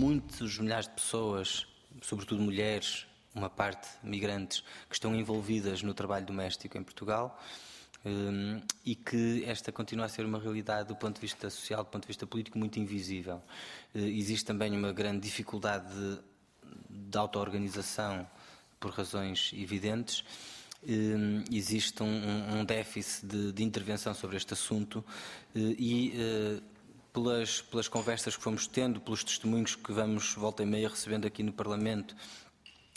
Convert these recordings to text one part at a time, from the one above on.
muitos milhares de pessoas, sobretudo mulheres, uma parte migrantes, que estão envolvidas no trabalho doméstico em Portugal. Um, e que esta continua a ser uma realidade do ponto de vista social, do ponto de vista político, muito invisível. Uh, existe também uma grande dificuldade de, de auto-organização por razões evidentes. Um, existe um, um déficit de, de, intervenção sobre este assunto uh, e uh, pelas, pelas conversas que fomos tendo, pelos testemunhos que vamos volta e meia recebendo aqui no Parlamento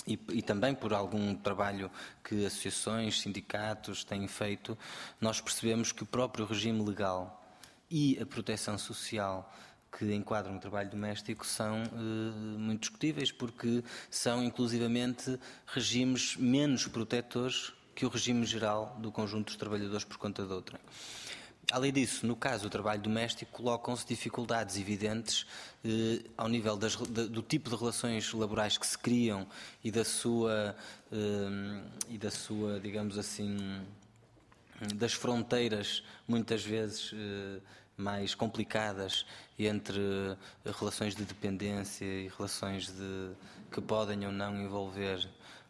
e, e, também por algum trabalho que associações, sindicatos têm feito, nós percebemos que o próprio regime legal e a proteção social que enquadram o trabalho doméstico são eh, muito discutíveis porque são inclusivamente regimes menos protetores que o regime geral do conjunto dos trabalhadores por conta de outra. Além disso, no caso do trabalho doméstico, colocam-se dificuldades evidentes eh, ao nível das, do tipo de relações laborais que se criam e da sua, eh, e da sua digamos assim, das fronteiras, muitas vezes eh, mais complicadas entre relações de dependência e relações de, que podem ou não envolver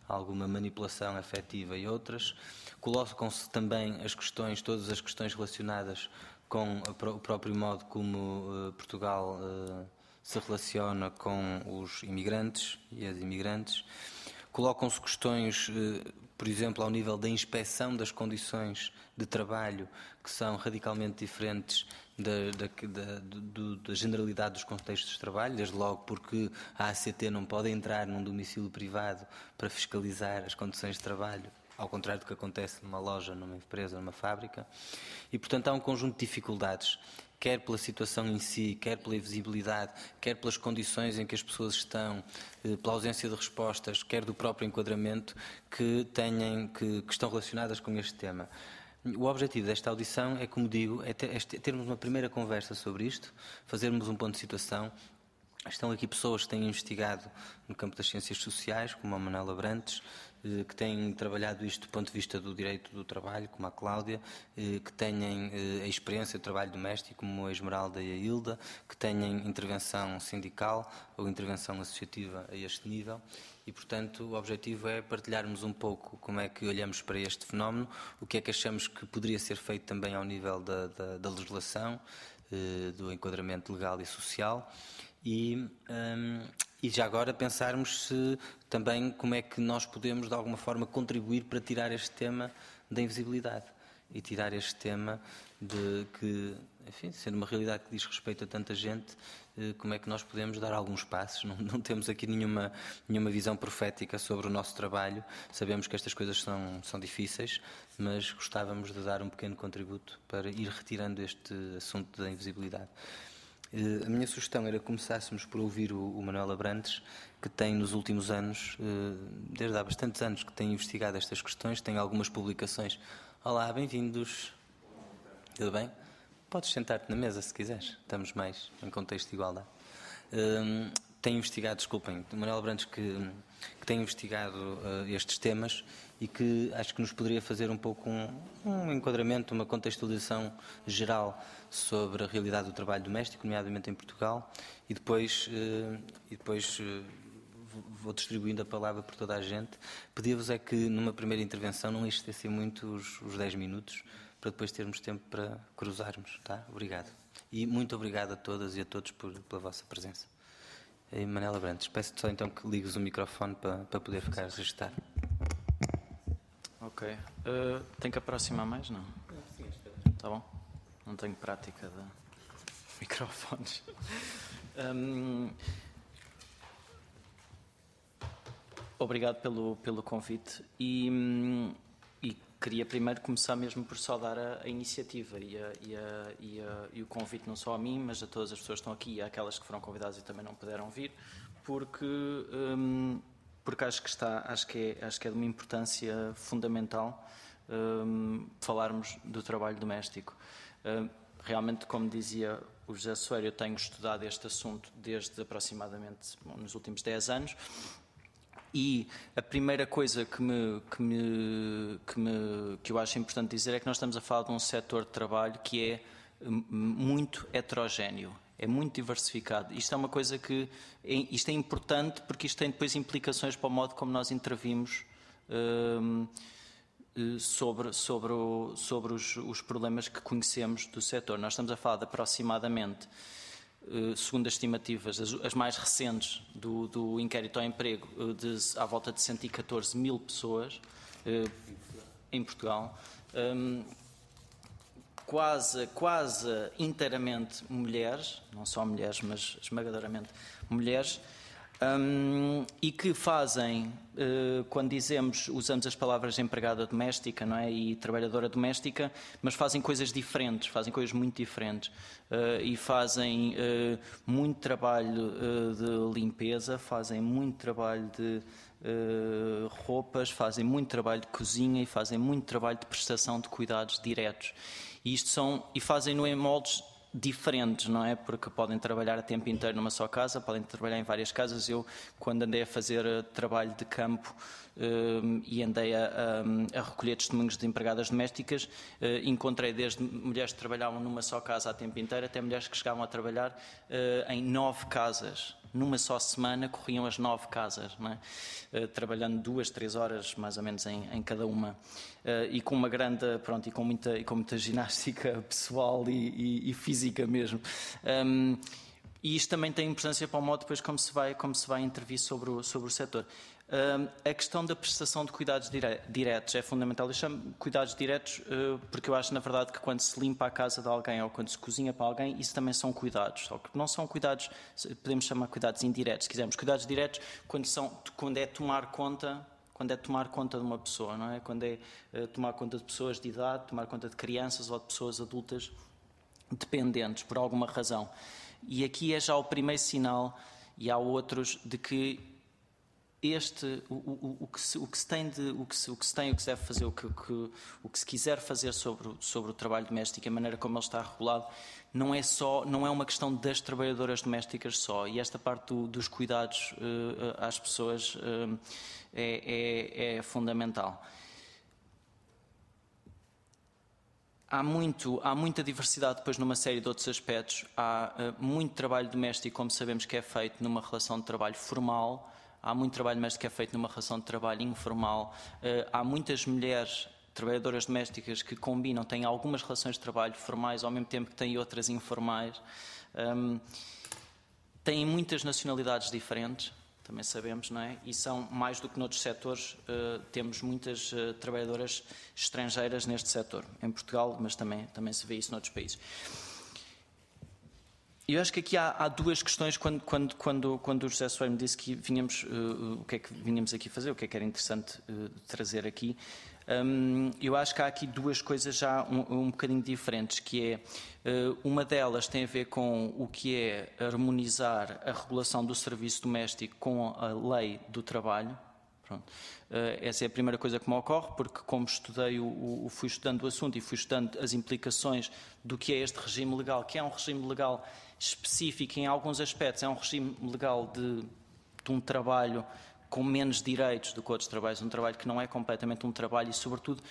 alguma manipulação afetiva e outras. Colocam-se também as questões, todas as questões relacionadas com o próprio modo como uh, Portugal uh, se relaciona com os imigrantes e as imigrantes. Colocam-se questões, uh, por exemplo, ao nível da inspeção das condições de trabalho, que são radicalmente diferentes da, da, da, do, da, generalidade dos contextos de trabalho, desde logo porque a ACT não pode entrar num domicílio privado para fiscalizar as condições de trabalho, ao contrário do que acontece numa loja, numa empresa, numa fábrica. E, portanto, há um conjunto de dificuldades, quer pela situação em si, quer pela invisibilidade, quer pelas condições em que as pessoas estão, eh, pela ausência de respostas, quer do próprio enquadramento, que, tenham, que, que estão relacionadas com este tema. O objetivo desta audição é, como digo, é, ter, é termos uma primeira conversa sobre isto, fazermos um ponto de situação. Estão aqui pessoas que têm investigado no campo das ciências sociais, como a Manela Brantes, que têm trabalhado isto do ponto de vista do direito do trabalho, como a Cláudia, eh, que têm eh, a experiência do trabalho doméstico, como a Esmeralda e a Hilda, que têm intervenção sindical ou intervenção associativa a este nível. E, portanto, o objetivo é partilharmos um pouco como é que olhamos para este fenómeno, o que é que achamos que poderia ser feito também ao nível da, da, da legislação, do enquadramento legal e social. E, um, e já agora pensarmos se também como é que nós podemos de alguma forma contribuir para tirar este tema da invisibilidade e tirar este tema de que, enfim, sendo uma realidade que diz respeito a tanta gente, eh, como é que nós podemos dar alguns passos. Não, não, temos aqui nenhuma, nenhuma visão profética sobre o nosso trabalho, sabemos que estas coisas são, são difíceis, mas gostávamos de dar um pequeno contributo para ir retirando este assunto da invisibilidade. Eh, a minha sugestão era que começássemos por ouvir o, Manuel Abrantes, que tem nos últimos anos, eh, desde há bastantes anos, que tem investigado estas questões, tem algumas publicações. Olá, bem-vindos. Tudo bem? Podes sentar-te na mesa se quiseres, estamos mais em contexto de igualdade. Um, tem investigado, desculpem, Manuel Brandes que, que tem investigado uh, estes temas e que acho que nos poderia fazer um pouco um, um, enquadramento, uma contextualização geral sobre a realidade do trabalho doméstico, nomeadamente em Portugal, e depois, uh, e depois vou distribuindo a palavra por toda a gente. Pedia-vos é que numa primeira intervenção não estendessem muito os, os 10 minutos, para depois termos tempo para cruzarmos, tá? Obrigado. E muito obrigado a todas e a todos por, pela vossa presença. E Manela Brantes, peço-te só então que ligues o microfone para, para poder ficar registrar. Ok. Uh, tem que aproximar mais, não? Sim, Está bom? Não tenho prática de microfones. Um, obrigado pelo, pelo convite e, e queria primeiro começar mesmo por saudar a, a iniciativa e, a, e, a, e, e, o convite não só a mim, mas a todas as pessoas que estão aqui e àquelas que foram convidadas e também não puderam vir, porque, um, porque acho que está, acho que é, acho que é de uma importância fundamental um, falarmos do trabalho doméstico. Um, realmente, como dizia o José Soeiro, eu tenho estudado este assunto desde aproximadamente nos últimos 10 anos e a primeira coisa que, me, que, me, que, me, que eu acho importante dizer é que nós estamos a falar de um setor de trabalho que é muito heterogéneo. É muito diversificado. Isto é uma coisa que é, isto é importante porque isto tem depois implicações para o modo como nós intervimos hum, eh, sobre, sobre, o, sobre os, os, problemas que conhecemos do setor. Nós estamos a falar de aproximadamente, segundo as estimativas, as, mais recentes do, do, inquérito ao emprego, eh, de, à volta de 114 mil pessoas em Portugal. Um, quase, quase inteiramente mulheres, não só mulheres, mas esmagadoramente mulheres, um, e que fazem, uh, quando dizemos, usamos as palavras empregada doméstica não é? e trabalhadora doméstica, mas fazem coisas diferentes, fazem coisas muito diferentes. Uh, e fazem uh, muito trabalho de limpeza, fazem muito trabalho de roupas, fazem muito trabalho de cozinha e fazem muito trabalho de prestação de cuidados diretos. E isto são, e fazem-no em moldes diferentes, não é? Porque podem trabalhar a tempo inteiro numa só casa, podem trabalhar em várias casas. Eu, quando andei a fazer uh, trabalho de campo e andei a, a, a, recolher testemunhos de empregadas domésticas, uh, encontrei desde mulheres que trabalhavam numa só casa a tempo inteiro até mulheres que chegavam a trabalhar em nove casas numa só semana corriam as nove casas, é? uh, trabalhando duas, três horas mais ou menos em, em cada uma e com uma grande, pronto, e com muita, e com muita ginástica pessoal e, e, e física mesmo. Um, e isto também tem importância para o modo depois como se vai, como se vai intervir sobre o, sobre o setor a questão da prestação de cuidados diretos é fundamental. Eu chamo cuidados diretos uh, porque eu acho, na verdade, que quando se limpa a casa de alguém ou quando se cozinha para alguém, isso também são cuidados. Só que não são cuidados, podemos chamar cuidados indiretos, se quisermos. Cuidados diretos quando, são, quando é tomar conta quando é tomar conta de uma pessoa, não é? Quando é uh, tomar conta de pessoas de idade, tomar conta de crianças ou de pessoas adultas dependentes por alguma razão. E aqui é já o primeiro sinal, e há outros, de que este o, o, o, que se, o que se tem de o que se, o que se tem o que se deve fazer o que, que, o que se quiser fazer sobre sobre o trabalho doméstico a maneira como ele está regulado não é só não é uma questão das trabalhadoras domésticas só e esta parte do, dos cuidados uh, às pessoas uh, é, é, é, fundamental Há, muito, há muita diversidade depois numa série de outros aspectos. Há uh, muito trabalho doméstico, como sabemos que é feito numa relação de trabalho formal, há muito trabalho doméstico que é feito numa relação de trabalho informal, eh, há muitas mulheres trabalhadoras domésticas que combinam, têm algumas relações de trabalho formais ao mesmo tempo que têm outras informais. Um, têm muitas nacionalidades diferentes, também sabemos, não é? E são, mais do que noutros setores, uh, temos muitas uh, trabalhadoras estrangeiras neste setor, em Portugal, mas também, também se vê isso noutros países. Eu acho que aqui há, há, duas questões quando, quando, quando, quando o José Soares me disse que vinhamos, uh, o que é que vinhamos aqui fazer, o que é que era interessante uh, trazer aqui. Um, eu acho que há aqui duas coisas já um, um bocadinho diferentes, que é uh, uma delas tem a ver com o que é harmonizar a regulação do serviço doméstico com a lei do trabalho. Pronto. Essa é a primeira coisa que me ocorre, porque como estudei, o, fui estudando o assunto e fui estudando as implicações do que é este regime legal, que é um regime legal específico em alguns aspectos, é um regime legal de, de um trabalho com menos direitos do que outros trabalhos, um trabalho que não é completamente um trabalho e, sobretudo,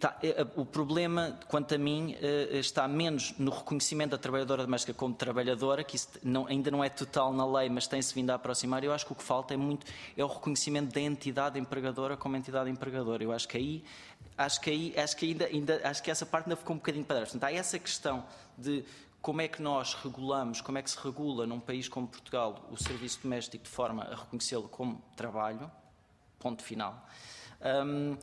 Tá, é, o problema, quanto a mim, eh, está menos no reconhecimento da trabalhadora doméstica como trabalhadora, que isso não, ainda não é total na lei, mas tem-se vindo a aproximar. Eu acho que o que falta é muito é o reconhecimento da entidade empregadora como entidade empregadora. Eu acho que aí, acho que aí, acho que ainda, ainda acho que essa parte ainda ficou um bocadinho para trás. Portanto, há essa questão de como é que nós regulamos, como é que se regula num país como Portugal o serviço doméstico de forma a reconhecê-lo como trabalho, ponto final. Um,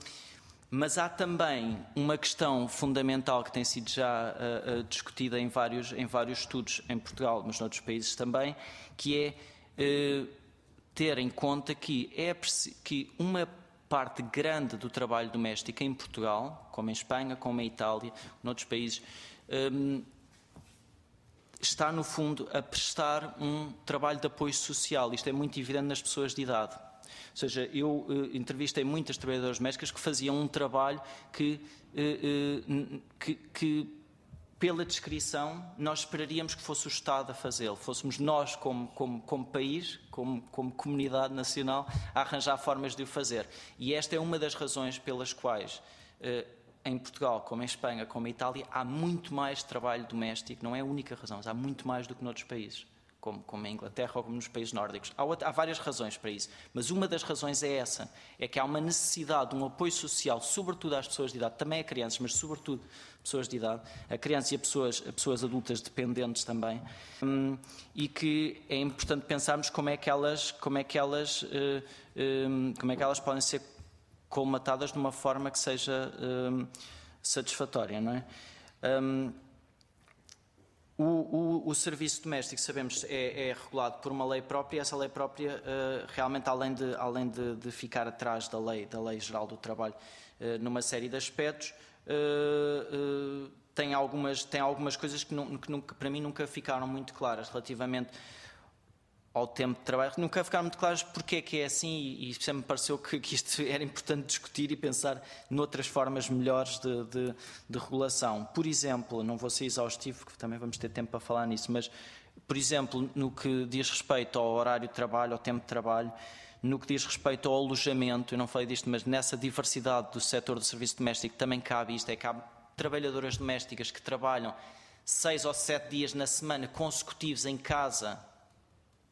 mas há também uma questão fundamental que tem sido já uh, discutida em vários, em vários estudos em Portugal, mas noutros países também, que é uh, ter em conta que, é que uma parte grande do trabalho doméstico em Portugal, como em Espanha, como em Itália, noutros países, um, está, no fundo, a prestar um trabalho de apoio social. Isto é muito evidente nas pessoas de idade. Ou seja, eu uh, entrevistei muitas trabalhadoras domésticas que faziam um trabalho que, uh, uh, que, que, pela descrição, nós esperaríamos que fosse o Estado a fazê-lo, fôssemos nós, como, como, como país, como, como comunidade nacional, a arranjar formas de o fazer. E esta é uma das razões pelas quais em Portugal, como em Espanha, como em Itália, há muito mais trabalho doméstico, não é a única razão, mas há muito mais do que noutros países, como, como em Inglaterra ou como nos países nórdicos. Há, outra, há, várias razões para isso, mas uma das razões é essa, é que há uma necessidade de um apoio social, sobretudo às pessoas de idade, também a crianças, mas sobretudo pessoas de idade, a crianças e a pessoas, a pessoas adultas dependentes também, hum, e que é importante pensarmos como é que elas, como é que elas, uh, um, como é que elas podem ser colmatadas de uma forma que seja um, satisfatória, não é? Um, o, o, o, serviço doméstico, sabemos, é, é, regulado por uma lei própria essa lei própria, uh, realmente, além, de, além de, de, ficar atrás da lei, da lei geral do trabalho, uh, numa série de aspectos, uh, tem, algumas, tem algumas coisas que, não, que, nunca, para mim nunca ficaram muito claras relativamente ao tempo de trabalho. Nunca ficaram muito claros porque é que é assim e, e sempre me pareceu que, que, isto era importante discutir e pensar noutras formas melhores de, de, de, regulação. Por exemplo, não vou ser exaustivo, porque também vamos ter tempo para falar nisso, mas, por exemplo, no que diz respeito ao horário de trabalho, ao tempo de trabalho, no que diz respeito ao alojamento, eu não falei disto, mas nessa diversidade do setor do serviço doméstico também cabe isto, é há trabalhadoras domésticas que trabalham seis ou sete dias na semana consecutivos em casa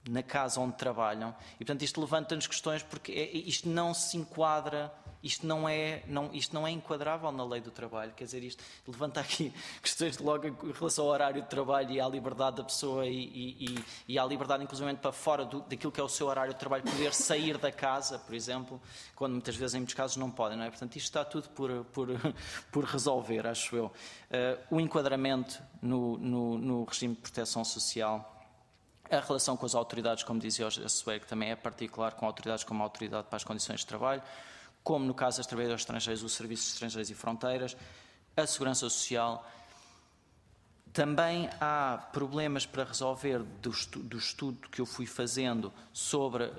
na casa onde trabalham. E, portanto, isto levanta-nos questões porque é, isto não se enquadra, isto não, é, não, isto não é enquadrável na lei do trabalho. Quer dizer, isto levanta aqui questões logo em relação ao horário de trabalho e à liberdade da pessoa e, e, e à liberdade, inclusive, para fora do, daquilo que é o seu horário de trabalho, poder sair da casa, por exemplo, quando muitas vezes, em muitos casos, não podem. Não é? Portanto, isto está tudo por, por, por resolver, acho eu. Uh, o enquadramento no, no, no regime de proteção social a relação com as autoridades, como dizia a Sueg, também é particular com autoridades como a Autoridade para as Condições de Trabalho, como no caso das trabalhadoras estrangeiras, o Serviço de Estrangeiros e Fronteiras, a Segurança Social também há problemas para resolver do, estu do estudo que eu fui fazendo sobre, uh, uh,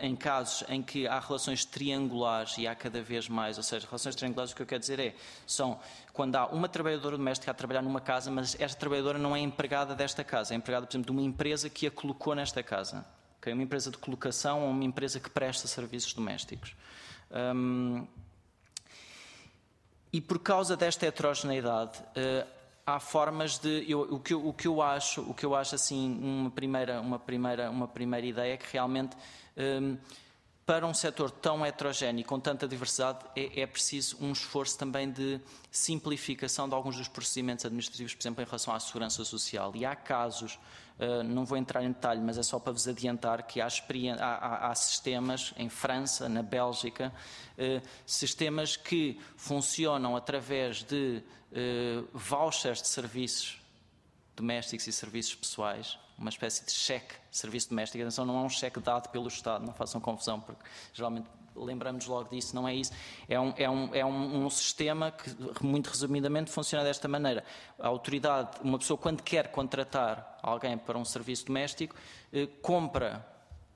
em casos em que há relações triangulares e há cada vez mais, ou seja, relações triangulares, o que eu quero dizer é, são quando há uma trabalhadora doméstica a trabalhar numa casa, mas esta trabalhadora não é empregada desta casa, é empregada, por exemplo, de uma empresa que a colocou nesta casa. Okay? Uma empresa de colocação ou uma empresa que presta serviços domésticos. Um, e por causa desta heterogeneidade, uh, há formas de eu, o, que o que eu acho o que eu acho assim uma primeira uma primeira uma primeira ideia é que realmente um, para um setor tão heterogéneo com tanta diversidade é, é, preciso um esforço também de simplificação de alguns dos procedimentos administrativos, por exemplo, em relação à segurança social. E há casos, uh, não vou entrar em detalhe, mas é só para vos adiantar que há, há, há sistemas em França, na Bélgica, uh, sistemas que funcionam através de uh, vouchers de serviços domésticos e serviços pessoais, uma espécie de cheque de serviço doméstico. Atenção, não é um cheque dado pelo Estado, não façam confusão, porque geralmente lembramos logo disso, não é isso. É um, é um, é um, um sistema que, muito resumidamente, funciona desta maneira. A autoridade, uma pessoa, quando quer contratar alguém para um serviço doméstico, eh, compra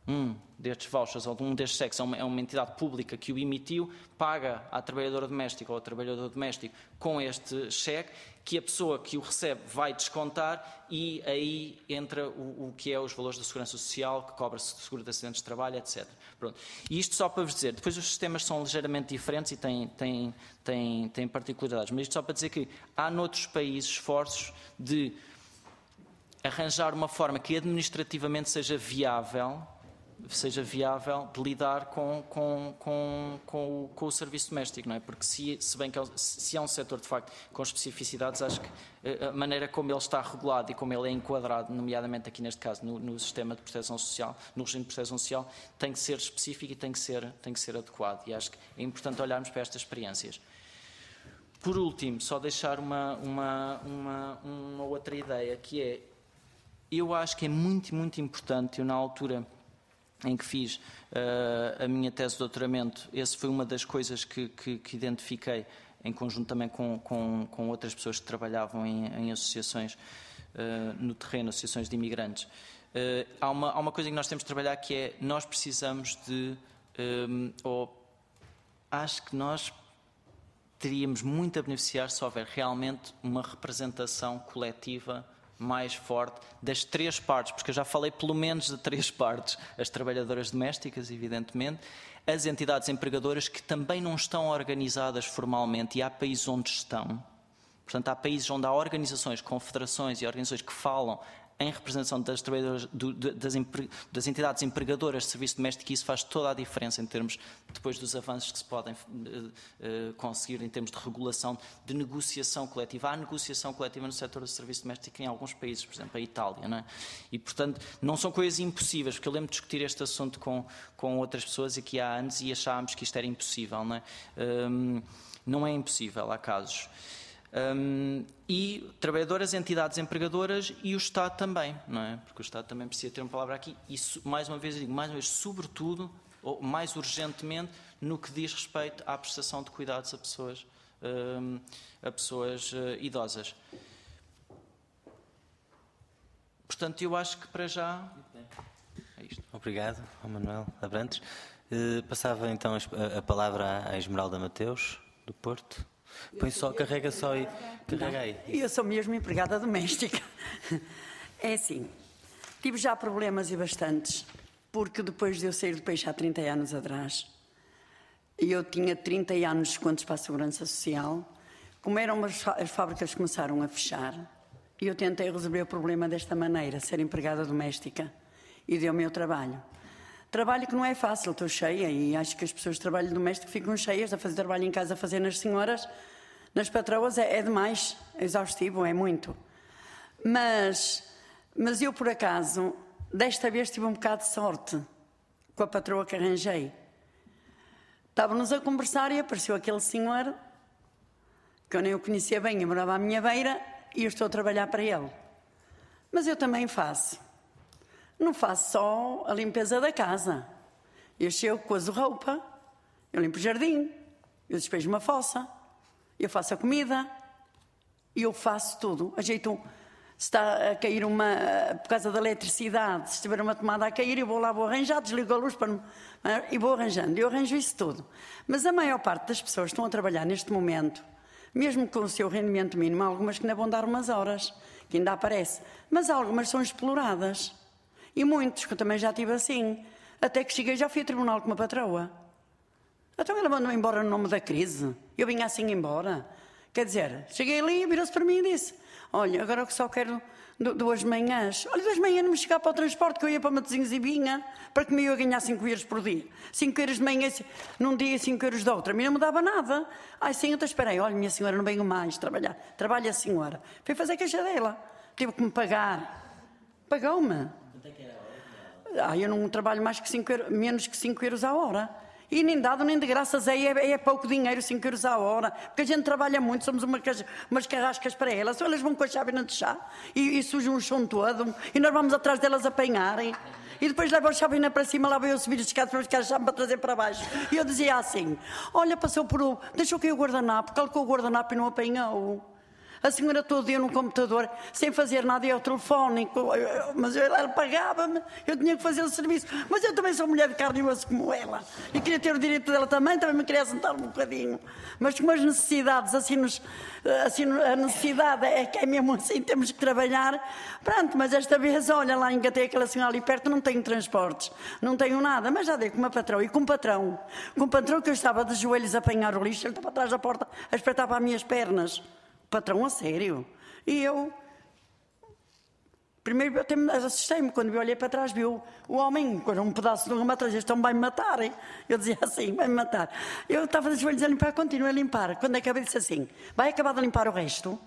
um destes vouchers ou de um destes cheques é uma, é uma, entidade pública que o emitiu, paga à trabalhadora doméstica ou ao trabalhador doméstico com este cheque, que a pessoa que o recebe vai descontar e aí entra o, o que é os valores da segurança social, que cobra-se seguro de acidentes de trabalho, etc. Pronto. E isto só para vos dizer, depois os sistemas são ligeiramente diferentes e têm, têm, têm, têm particularidades, mas isto só para dizer que há noutros países esforços de arranjar uma forma que administrativamente seja viável seja viável de lidar com, com, com, com, o, com o serviço doméstico, não é? Porque se, se bem que é, se é um setor de facto com especificidades, acho que eh, a maneira como ele está regulado e como ele é enquadrado, nomeadamente aqui neste caso no, no sistema de proteção social, no regime de proteção social, tem que ser específico e tem que ser, tem que ser adequado. E acho que é importante olharmos para estas experiências. Por último, só deixar uma, uma, uma, uma outra ideia, que é, eu acho que é muito, muito importante, eu na altura em que fiz uh, a minha tese de doutoramento, essa foi uma das coisas que, que, que identifiquei, em conjunto também com, com, com, outras pessoas que trabalhavam em, em associações uh, no terreno, associações de imigrantes. Uh, há, uma, há uma coisa que nós temos de trabalhar que é, nós precisamos de, um, ou acho que nós teríamos muito a beneficiar se houver realmente uma representação coletiva mais forte das três partes, porque eu já falei pelo menos de três partes: as trabalhadoras domésticas, evidentemente, as entidades empregadoras que também não estão organizadas formalmente e há países onde estão. Portanto, há países onde há organizações, confederações e organizações que falam em representação das, do, das, das, entidades empregadoras de serviço doméstico, e isso faz toda a diferença em termos, depois dos avanços que se podem uh, uh, conseguir em termos de regulação, de negociação coletiva. Há negociação coletiva no setor do serviço doméstico em alguns países, por exemplo, a Itália. Não é? E, portanto, não são coisas impossíveis, porque eu lembro de discutir este assunto com, com outras pessoas aqui há anos e achávamos que isto era impossível. Não é, um, não é impossível, há casos. Um, e trabalhadoras, entidades empregadoras e o Estado também, não é? Porque o Estado também precisa ter uma palavra aqui e, mais uma vez, digo, mais uma vez, sobretudo, ou mais urgentemente, no que diz respeito à prestação de cuidados a pessoas, um, a pessoas uh, idosas. Portanto, eu acho que para já é isto. Obrigado, Manuel Abrantes. Uh, passava então a, palavra à Esmeralda Mateus, do Porto. Põe só, carrega só e carrega aí. Eu sou mesmo empregada doméstica. É assim, tive já problemas e bastantes, porque depois de eu sair do peixe há 30 anos atrás, eu tinha 30 anos de contos para a Segurança Social, como eram as, as fábricas começaram a fechar, e eu tentei resolver o problema desta maneira, ser empregada doméstica, e deu o trabalho. Trabalho que não é fácil, estou cheia e acho que as pessoas de trabalho doméstico ficam cheias a fazer trabalho em casa, a fazer nas senhoras, nas patroas é, é demais, é exaustivo, é muito. Mas, mas eu, por acaso, desta vez tive um bocado de sorte com a patroa que arranjei. Estávamos a conversar e apareceu aquele senhor que eu nem o conhecia bem, e morava à minha beira e eu estou a trabalhar para ele. Mas eu também faço. Não faço só a limpeza da casa. Eu chego, cozo roupa, eu limpo o jardim, eu despejo uma fossa, eu faço a comida, eu faço tudo. Ajeito, se está a cair uma, por causa da eletricidade, se estiver uma tomada a cair, eu vou lá, vou arranjar, desligo a luz para, e vou arranjando. Eu arranjo isso tudo. Mas a maior parte das pessoas estão a trabalhar neste momento, mesmo com o seu rendimento mínimo, há algumas que ainda vão dar umas horas, que ainda aparece, mas algumas são exploradas. E muitos, que eu também já tive assim. Até que cheguei, já fui a tribunal com uma patroa. Então ela mandou-me embora no nome da crise. Eu vinha assim embora. Quer dizer, cheguei ali, virou-se para mim e disse: Olha, agora que só quero duas manhãs. Olha, duas manhãs não me chegava para o transporte, que eu ia para Matosinhos e vinha, para que me ia ganhar 5 euros por dia. 5 euros de manhã num dia e 5 euros de outra. A mim não me dava nada. Ai, sim, então esperei. Olha, minha senhora, não venho mais trabalhar. Trabalha a senhora. Fui fazer queixa dela. Tive que me pagar. Pagou-me. Ah, eu não trabalho mais que cinco menos que 5 euros a hora. E nem dado nem de graças aí é, é, pouco dinheiro, 5 euros a hora. Porque a gente trabalha muito, somos uma, umas carrascas para elas. Elas vão com a chave de chá e, e sujam o chão todo. E nós vamos atrás delas apanharem. E depois levam a chave para cima, lá vai eu subir as escadas para buscar a chave para trazer para baixo. E eu dizia assim: Olha, passou por o. Deixou cair o guardanapo, calcou o guardanapo e não apanhou. A senhora todo dia no computador, sem fazer nada, e ao telefone, mas ela pagava-me, eu tinha que fazer o serviço. Mas eu também sou mulher de carne e osso como ela. E queria ter o direito dela também, também me queria sentar um bocadinho. Mas com as necessidades, assim, nos, assim a necessidade é que é mesmo assim, temos que trabalhar. Pronto, mas esta vez, olha lá, engatei aquela senhora ali perto, não tenho transportes, não tenho nada, mas já dei com uma patrão e com um patrão. Com um patrão que eu estava de joelhos a apanhar o lixo, ele estava atrás da porta a espreitar para as minhas pernas patrão a sério. E eu, primeiro eu até assustei-me quando eu olhei para trás, viu o homem com um pedaço de uma atrás, estão vai me matar. Hein? Eu dizia assim, vai me matar. Eu estava de joelhos a limpar, continuei a limpar. Quando acabei, disse assim, vai acabar de limpar o resto?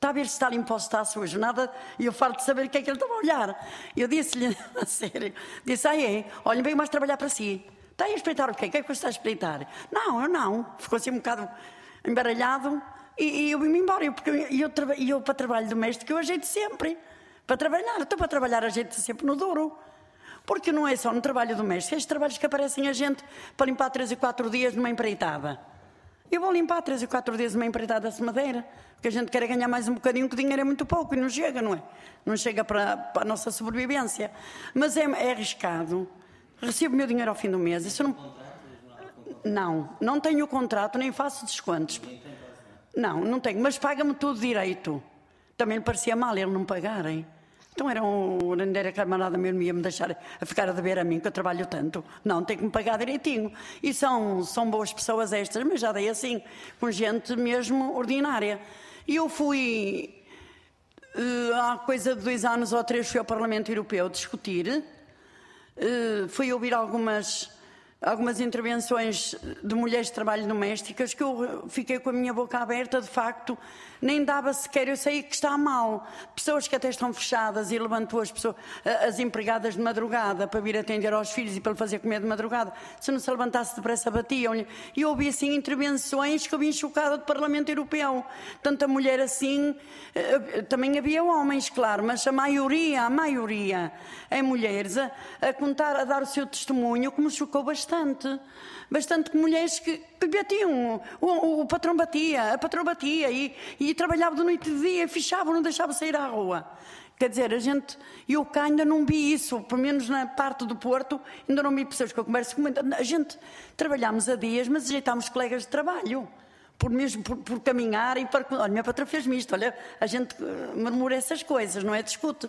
Está a ver se está limpo ou se está sujo, nada. E eu falo de saber o que é que ele estava a olhar. Eu disse-lhe, a sério, disse, ah é, olha, veio mais trabalhar para si. Está a espreitar o quê? O que é que você está a espreitar? Não, eu não. Ficou assim um bocado embaralhado. E, e eu vim-me embora, eu, porque eu, eu, eu, para trabalho doméstico eu ajeito sempre. Para trabalhar, estou para trabalhar ajeito sempre no duro. Porque não é só no trabalho doméstico, é estes trabalhos que aparecem a gente para limpar três e quatro dias numa empreitada. Eu vou limpar três e quatro dias numa empreitada de madeira, porque a gente quer ganhar mais um bocadinho, que o dinheiro é muito pouco e não chega, não é? Não chega para, para a nossa sobrevivência. Mas é, é arriscado. Recebo o meu dinheiro ao fim do mês. Isso não... Não, não tenho contrato, nem faço descontos. Não, não tenho, mas paga-me tudo direito. também lhe parecia mal ele não pagarem. Então era um era camarada mesmo ia me deixar a ficar a dever a mim, que eu trabalho tanto. Não, tem que me pagar direitinho. E são, são boas pessoas estas, mas já dei assim, com gente mesmo ordinária. E eu fui, uh, há coisa de dois anos ou três, fui ao Parlamento Europeu discutir. Uh, fui ouvir algumas algumas intervenções de mulheres de trabalho domésticas que eu fiquei com a minha boca aberta, de facto, nem dava sequer, eu sei que está mal. Pessoas que até estão fechadas e levantou as, pessoas, as empregadas de madrugada para vir atender aos filhos e para fazer comer de madrugada. Se não se levantasse depressa, batiam-lhe. E ouvi assim intervenções que eu vim chocada do Parlamento Europeu. Tanta mulher assim, eh, também havia homens, claro, mas a maioria, a maioria é mulheres a contar, a dar o seu testemunho, que me chocou bastante bastante mulheres que, que batiam. O, o, o, patrão batia, a patrão batia e, e trabalhava de noite e de dia, fechava, não deixava sair à rua. Quer dizer, a gente, eu cá ainda não vi isso, pelo menos na parte do Porto, ainda não vi pessoas que eu converso com. A gente trabalhámos a dias, mas ajeitámos colegas de trabalho. Por mesmo por, por caminhar e para. Olha, minha patroa fez-me isto, olha, a gente eh, murmura essas coisas, não é? Discute.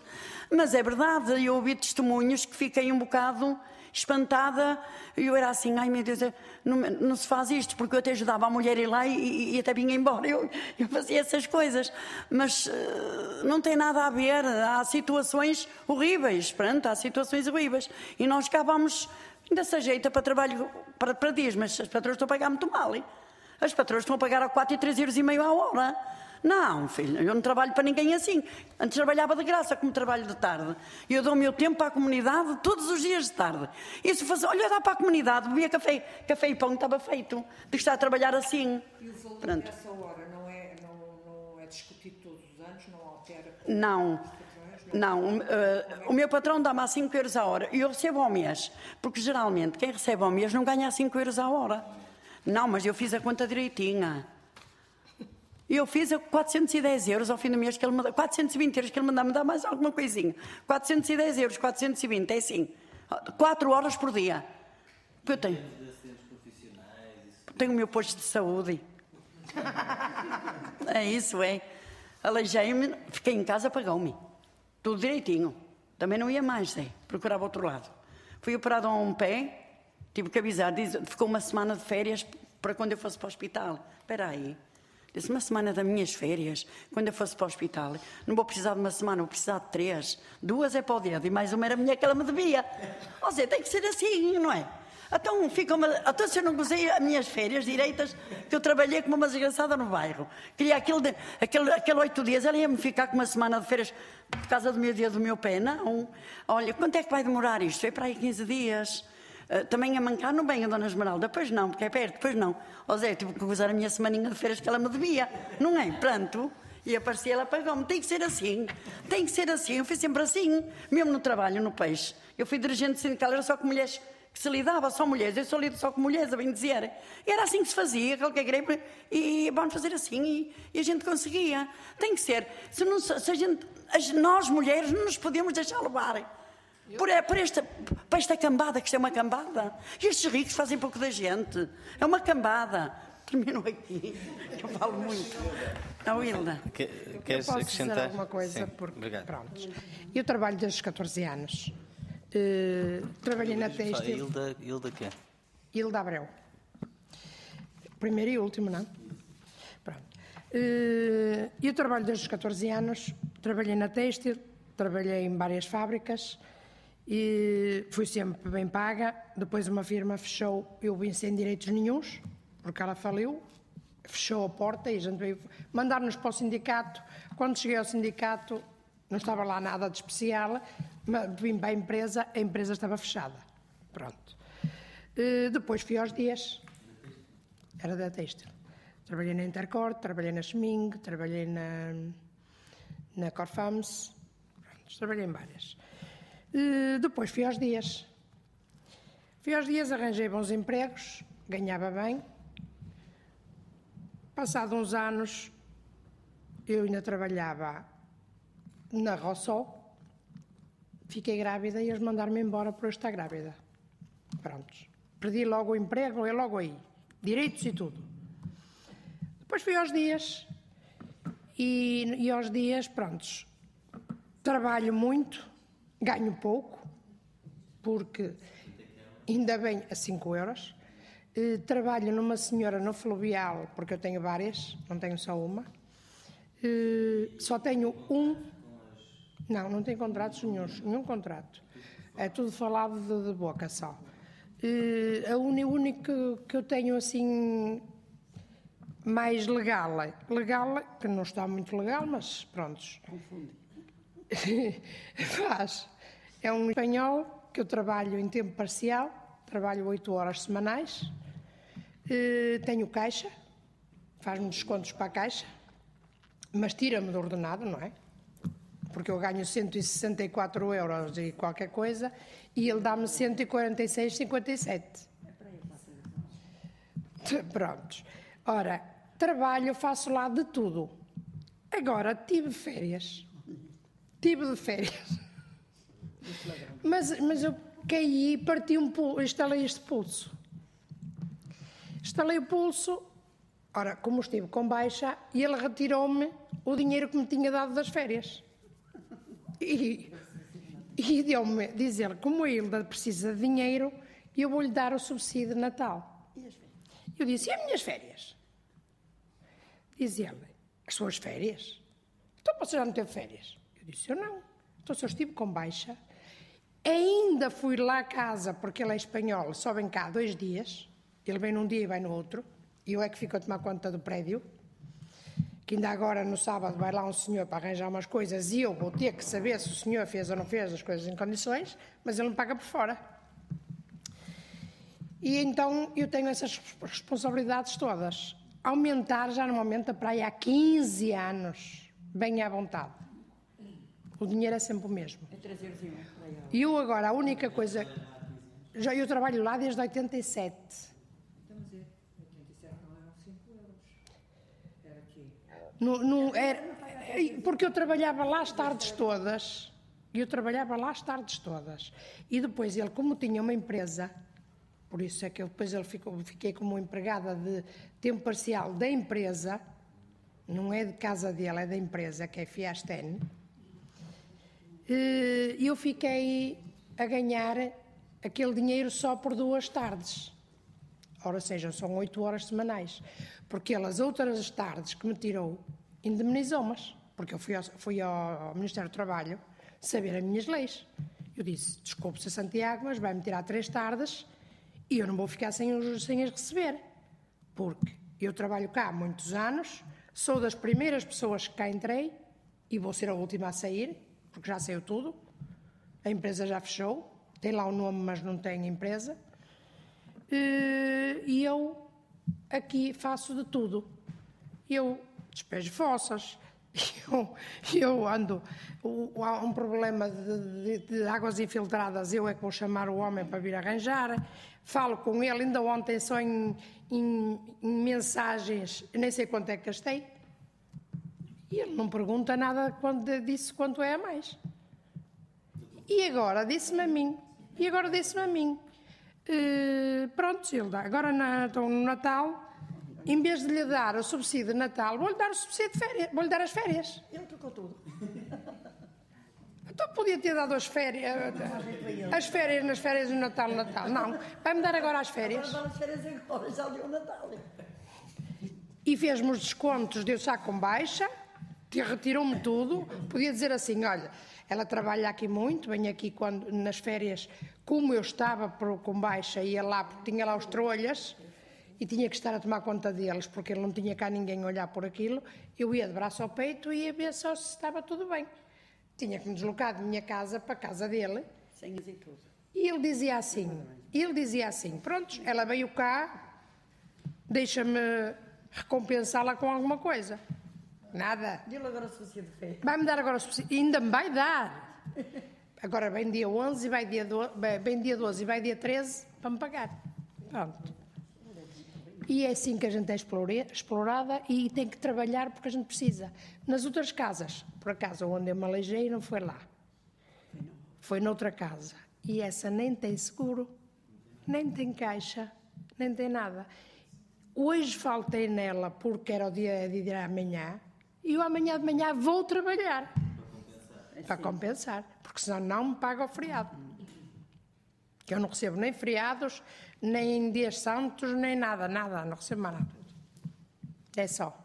Mas é verdade, eu ouvi testemunhos que fiquei um bocado espantada, eu era assim, ai meu Deus, não, não, se faz isto, porque eu até ajudava a mulher a ir lá e, e até vinha embora, eu, eu, fazia essas coisas, mas uh, não tem nada a ver, há situações horríveis, pronto, há situações horríveis, e nós cá vamos, ainda se ajeita para trabalho, para, para dias, mas as patroas estão a pagar muito mal, hein? as patroas estão a pagar a 4 e 3 euros e meio à hora, não, filho, eu não trabalho para ninguém assim. Antes trabalhava de graça, como trabalho de tarde. E eu dou o meu tempo para a comunidade todos os dias de tarde. E se fosse, olha, dá para a comunidade, bebia café, café e pão, estava feito. De estar a trabalhar assim. E o valor Pronto. dessa hora não é, não, não é discutido todos os anos? Não altera? Não. Não, uh, o meu patrão dá-me a 5 euros a hora e eu recebo ao mês, porque geralmente quem recebe ao mês não ganha a 5 euros a hora. Não, mas eu fiz a conta direitinha. E eu fiz 410 euros ao fim do mês, que ele me dá, 420 euros que ele me dá, me dá mais alguma coisinha. 410 euros, 420, é assim. 4 horas por dia. Eu tenho. Tenho o meu posto de saúde. é isso, é. Aleijei-me, fiquei em casa, pagou-me. Tudo direitinho. Também não ia mais, é. Procurava outro lado. Fui operado a um pé, tive que avisar, ficou uma semana de férias para quando eu fosse para o hospital. Espera aí. Disse, uma semana das minhas férias, quando eu fosse para o hospital, não vou precisar de uma semana, vou precisar de três. Duas é para o dedo e mais uma era a minha que ela me devia. Ou seja, tem que ser assim, não é? Então, fica uma... então se eu não gozei as minhas férias direitas, que eu trabalhei como uma desgraçada no bairro. Queria aquele, de... aquele, aquele oito dias, ela ia-me ficar com uma semana de férias por causa do meu dia do meu pé. Não. Olha, quanto é que vai demorar isto? É para aí 15 dias. Uh, também a mancar não vem a Dona Esmeralda, pois não, porque é perto, pois não. Ó Zé, tive que usar a minha semaninha de férias que ela me devia, não é? Pronto. E aparecia, ela pagou-me. Tem que ser assim, tem que ser assim. Eu fui sempre assim, mesmo no trabalho, no peixe. Eu fui dirigente sindical, era só com mulheres que se lidava, só mulheres. Eu só lido só com mulheres, a bem dizer. E era assim que se fazia, qualquer grepe, e vamos fazer assim, e, e, a gente conseguia. Tem que ser. Se, não, se a gente, nós mulheres não nos podemos deixar levar. Por, é, por esta, por esta cambada, que isto é uma cambada. E estes ricos fazem pouco da gente. É uma cambada. Termino aqui. Eu falo muito. Não, Hilda. Que, queres eu posso acrescentar? Dizer alguma coisa? Sim, porque, obrigado. Pronto. Eu trabalho desde os 14 anos. Uh, trabalhei na Têxtil. Hilda, Hilda quê? Hilda Abreu. Primeiro e último, não? Pronto. Uh, eu trabalho desde os 14 anos. Trabalhei na Têxtil. Trabalhei em várias fábricas e fui sempre bem paga. Depois uma firma fechou, eu vim sem direitos nenhums, porque ela faliu, fechou a porta e a gente veio mandar-nos para o sindicato. Quando cheguei ao sindicato, não estava lá nada de especial, mas vim para a empresa, a empresa estava fechada. Pronto. E depois fui aos dias, era da Têxtil. Trabalhei na Intercor, trabalhei na Schming, trabalhei na, na Corfams, trabalhei em várias. E depois fui aos dias. Fui aos dias, arranjei bons empregos, ganhava bem. Passado uns anos, eu ainda trabalhava na Rossol, fiquei grávida e eles mandaram-me embora por eu estar grávida. Prontos. Perdi logo o emprego, é logo aí. Direitos e tudo. Depois fui aos dias E, e aos dias, prontos, trabalho muito, ganho pouco, porque ainda bem a 5 euros. Eh, trabalho numa senhora no fluvial, porque eu tenho várias, não tenho só uma. Eh, só tenho um. Não, não tenho contratos nenhum, nenhum contrato. É tudo falado de, de boca só. Eh, a único que eu tenho assim mais legal, legal, que não está muito legal, mas prontos. Faz. É um espanhol que eu trabalho em tempo parcial, trabalho oito horas semanais, Eh, tenho caixa, faz-me descontos para a caixa, mas tira-me do ordenado, não é? Porque eu ganho 164 euros e qualquer coisa e ele dá-me 146,57. Prontos. Ora, trabalho, faço lá de tudo. Agora, tive férias. Tive de férias. Mas, mas eu caí e parti um pulso, instalei este pulso. Instalei o pulso, ora, como estive com baixa, e ele retirou-me o dinheiro que me tinha dado das férias. E, e deu-me, diz ele, como a Hilda precisa de dinheiro, eu vou-lhe dar o subsídio de Natal. Eu disse, e as minhas férias? Diz ele, as suas férias? Então você já não teve férias? Disse, eu não. Então se eu estive com baixa, ainda fui lá à casa, porque ele é espanhol, só vem cá dois dias, ele vem num dia e vai no outro, e eu é que fico a tomar conta do prédio, que ainda agora no sábado vai lá um senhor para arranjar umas coisas e eu vou ter que saber se o senhor fez ou não fez as coisas em condições, mas ele me paga por fora. E então eu tenho essas responsabilidades todas. Aumentar já no momento a praia há 15 anos, bem à vontade. O dinheiro é sempre o mesmo. É E eu agora, a única coisa. Já eu trabalho lá desde 87. Estamos a dizer, 87 não eram 5 euros. Era aqui. No, no- era, porque eu trabalhava lá as tardes todas. Eu trabalhava lá as tardes todas. E depois ele, como tinha uma empresa, por isso é que eu, depois ele ficou, fiquei como empregada de tempo parcial da empresa, não é de casa dele, é da empresa, que é Fiasten. E eu fiquei a ganhar aquele dinheiro só por duas tardes. Ora, seja, são oito horas semanais. Porque ele, as outras tardes que me tirou, indemnizou-mas. Porque eu fui ao, fui ao Ministério do Trabalho saber as minhas leis. Eu disse, desculpe-se Santiago, mas vai-me tirar três tardes e eu não vou ficar sem, sem as receber. Porque eu trabalho cá há muitos anos, sou das primeiras pessoas que cá entrei e vou ser a última a sair, porque já saiu tudo. A empresa já fechou, tem lá o nome, mas não tem empresa. Eh, E eu aqui faço de tudo. Eu despejo fossas, eu, eu ando. Há um problema de, de- de águas infiltradas, eu é que vou chamar o homem para vir arranjar. Falo com ele, ainda ontem só em, em- em mensagens, nem sei quanto é que gastei. E ele não pergunta nada quando disse quanto é a mais. E agora disse-me a mim. E agora disse-me a mim. eh, pronto, Hilda, agora na, então, no Natal, em vez de lhe dar o subsídio de Natal, vou-lhe dar o subsídio de férias, vou-lhe dar as férias. Ele trocou tudo. Então podia ter dado as férias, as férias nas férias do Natal, Natal. Não, vai-me dar agora as férias. Agora as férias agora, já deu o Natal. e fez-me os descontos de eu saco com baixa, retirou-me tudo. Podia dizer assim: olha, ela trabalha aqui muito, vem aqui quando, nas férias, como eu estava por- com baixa, ia lá, porque tinha lá os trolhas e tinha que estar a tomar conta deles, porque ele não tinha cá ninguém a olhar por aquilo. Eu ia de braço ao peito e ia ver só se estava tudo bem. Tinha que me deslocar de minha casa para a casa dele. E tudo. E ele dizia assim, ele dizia assim, pronto, ela veio cá, deixa-me recompensá-la com alguma coisa. Nada. Dê-lhe agora o subsídio de férias. Vai-me dar agora o subsídio. Ainda me vai dar. Agora vem dia 11 e vai dia 12, vem dia 12 e vai dia 13 para me pagar. Pronto. E é assim que a gente é explorada e tem que trabalhar porque a gente precisa. Nas outras casas, por acaso, onde eu me aleijei, não foi lá. Foi noutra casa. E essa nem tem seguro, nem tem caixa, nem tem nada. Hoje faltei nela porque era o dia de ir amanhã e eu amanhã de manhã vou trabalhar. Para compensar. Porque senão não me paga o feriado. Que eu não recebo nem feriados, nem dias santos, nem nada, nada, não recebo mais nada. É só.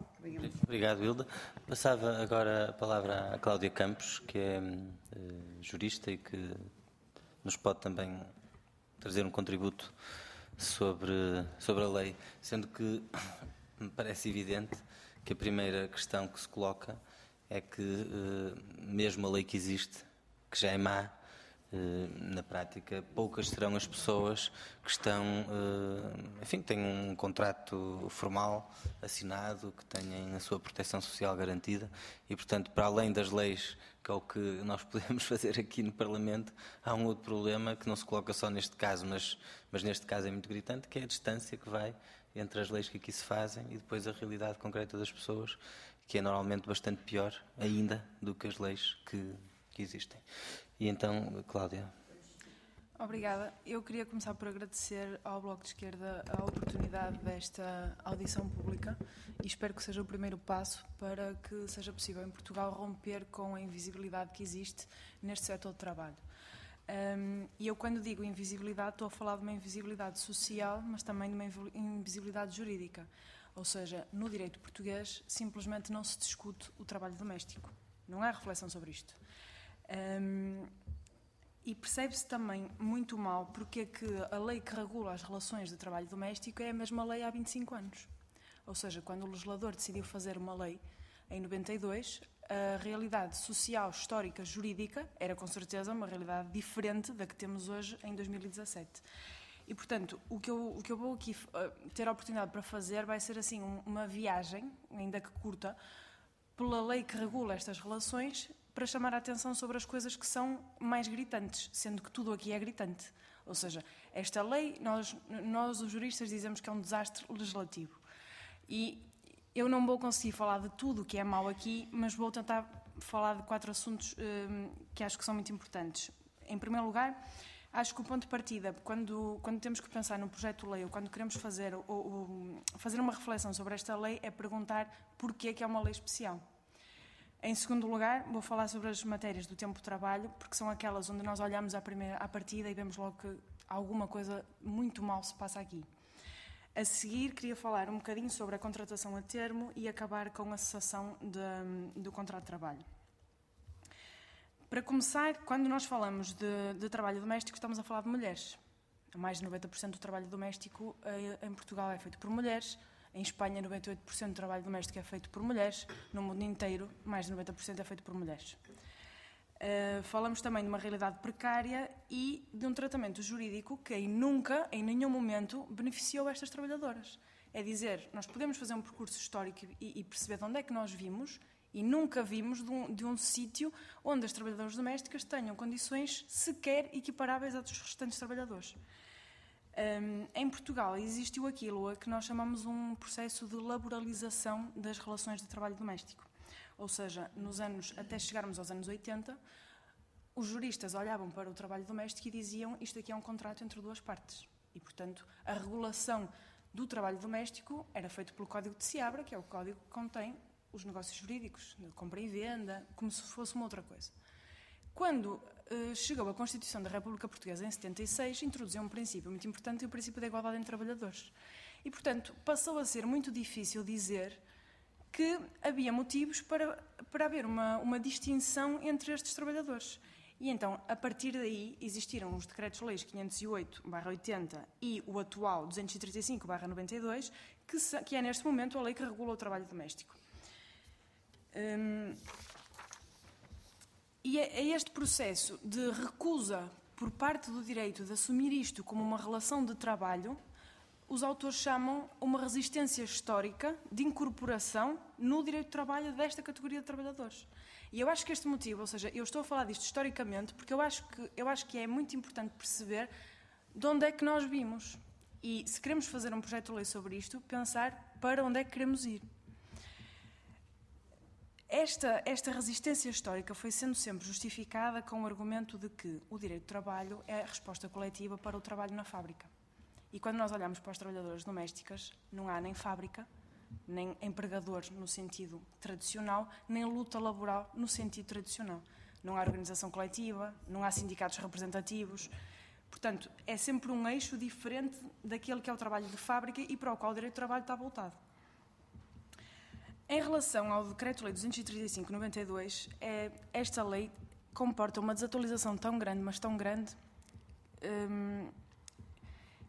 Obrigado, Hilda. Passava agora a palavra à Cláudia Campos, que é uh, jurista e que nos pode também trazer um contributo sobre, sobre a lei, sendo que me parece evidente que a primeira questão que se coloca é que, uh, mesmo a lei que existe, que já é má, eh, na prática, poucas serão as pessoas que estão, eh, enfim, que têm um contrato formal assinado, que têm a sua proteção social garantida. E, portanto, para além das leis, que é o que nós podemos fazer aqui no Parlamento, há um outro problema que não se coloca só neste caso, mas, mas neste caso é muito gritante, que é a distância que vai entre as leis que aqui se fazem e depois a realidade concreta das pessoas, que é normalmente bastante pior ainda do que as leis que, que existem. E então, Cláudia. Obrigada. Eu queria começar por agradecer ao Bloco de Esquerda a oportunidade desta audição pública e espero que seja o primeiro passo para que seja possível em Portugal romper com a invisibilidade que existe neste setor de trabalho. Um, e eu, quando digo invisibilidade, estou a falar de uma invisibilidade social, mas também de uma invisibilidade jurídica. Ou seja, no direito português, simplesmente não se discute o trabalho doméstico. Não há reflexão sobre isto. Um, e percebe-se também muito mal porque é que a lei que regula as relações de trabalho doméstico é a mesma lei há 25 anos. Ou seja, quando o legislador decidiu fazer uma lei em 92, a realidade social, histórica, jurídica era com certeza uma realidade diferente da que temos hoje em 2017. E, portanto, o que eu, o que eu vou aqui uh, ter a oportunidade para fazer vai ser assim um, uma viagem, ainda que curta, pela lei que regula estas relações para chamar a atenção sobre as coisas que são mais gritantes, sendo que tudo aqui é gritante. Ou seja, esta lei, nós, nós os juristas dizemos que é um desastre legislativo. E eu não vou conseguir falar de tudo o que é mau aqui, mas vou tentar falar de quatro assuntos hum, que acho que são muito importantes. Em primeiro lugar, acho que o ponto de partida, quando, quando temos que pensar no projeto de lei ou quando queremos fazer, ou, ou, fazer uma reflexão sobre esta lei, é perguntar porquê que é uma lei especial. Em segundo lugar, vou falar sobre as matérias do tempo de trabalho, porque são aquelas onde nós olhamos à, primeira, à partida e vemos logo que alguma coisa muito mal se passa aqui. A seguir, queria falar um bocadinho sobre a contratação a termo e acabar com a cessação de, do contrato de trabalho. Para começar, quando nós falamos de, de, trabalho doméstico, estamos a falar de mulheres. Mais de 90% do trabalho doméstico eh, em Portugal é feito por mulheres, em Espanha, 98% do trabalho doméstico é feito por mulheres. No mundo inteiro, mais de 90% é feito por mulheres. Uh, falamos também de uma realidade precária e de um tratamento jurídico que em nunca, em nenhum momento, beneficiou estas trabalhadoras. É dizer, nós podemos fazer um percurso histórico e, e perceber de onde é que nós vimos e nunca vimos de um, um sítio onde as trabalhadoras domésticas tenham condições sequer equiparáveis às dos restantes trabalhadores. Um, em Portugal existiu aquilo a que nós chamamos um processo de laboralização das relações de trabalho doméstico. Ou seja, nos anos, até chegarmos aos anos 80, os juristas olhavam para o trabalho doméstico e diziam isto aqui é um contrato entre duas partes. E, portanto, a regulação do trabalho doméstico era feito pelo Código de Seabra, que é o código que contém os negócios jurídicos, de compra e venda, como se fosse uma outra coisa. Quando chegou a Constituição da República Portuguesa em 76, introduziu um princípio muito importante, o princípio da igualdade entre trabalhadores. E, portanto, passou a ser muito difícil dizer que havia motivos para, para haver uma, uma distinção entre estes trabalhadores. E então, a partir daí, existiram os decretos-leis 508-80 e o atual 235-92, que, que é neste momento a lei que regula o trabalho doméstico. Hum, e é, é este processo de recusa por parte do direito de assumir isto como uma relação de trabalho, os autores chamam uma resistência histórica de incorporação no direito de trabalho desta categoria de trabalhadores. E eu acho que este motivo, ou seja, eu estou a falar disto historicamente porque eu acho que, eu acho que é muito importante perceber de onde é que nós vimos. E se queremos fazer um projeto de lei sobre isto, pensar para onde é que queremos ir. Esta, esta resistência histórica foi sendo sempre justificada com o argumento de que o direito de trabalho é a resposta coletiva para o trabalho na fábrica. E quando nós olhamos para as trabalhadoras domésticas, não há nem fábrica, nem empregador no sentido tradicional, nem luta laboral no sentido tradicional. Não há organização coletiva, não há sindicatos representativos. Portanto, é sempre um eixo diferente daquele que é o trabalho de fábrica e para o qual o direito do trabalho está voltado. Em relação ao Decreto-Lei 235-92, é, esta lei comporta uma desatualização tão grande, mas tão grande, hum,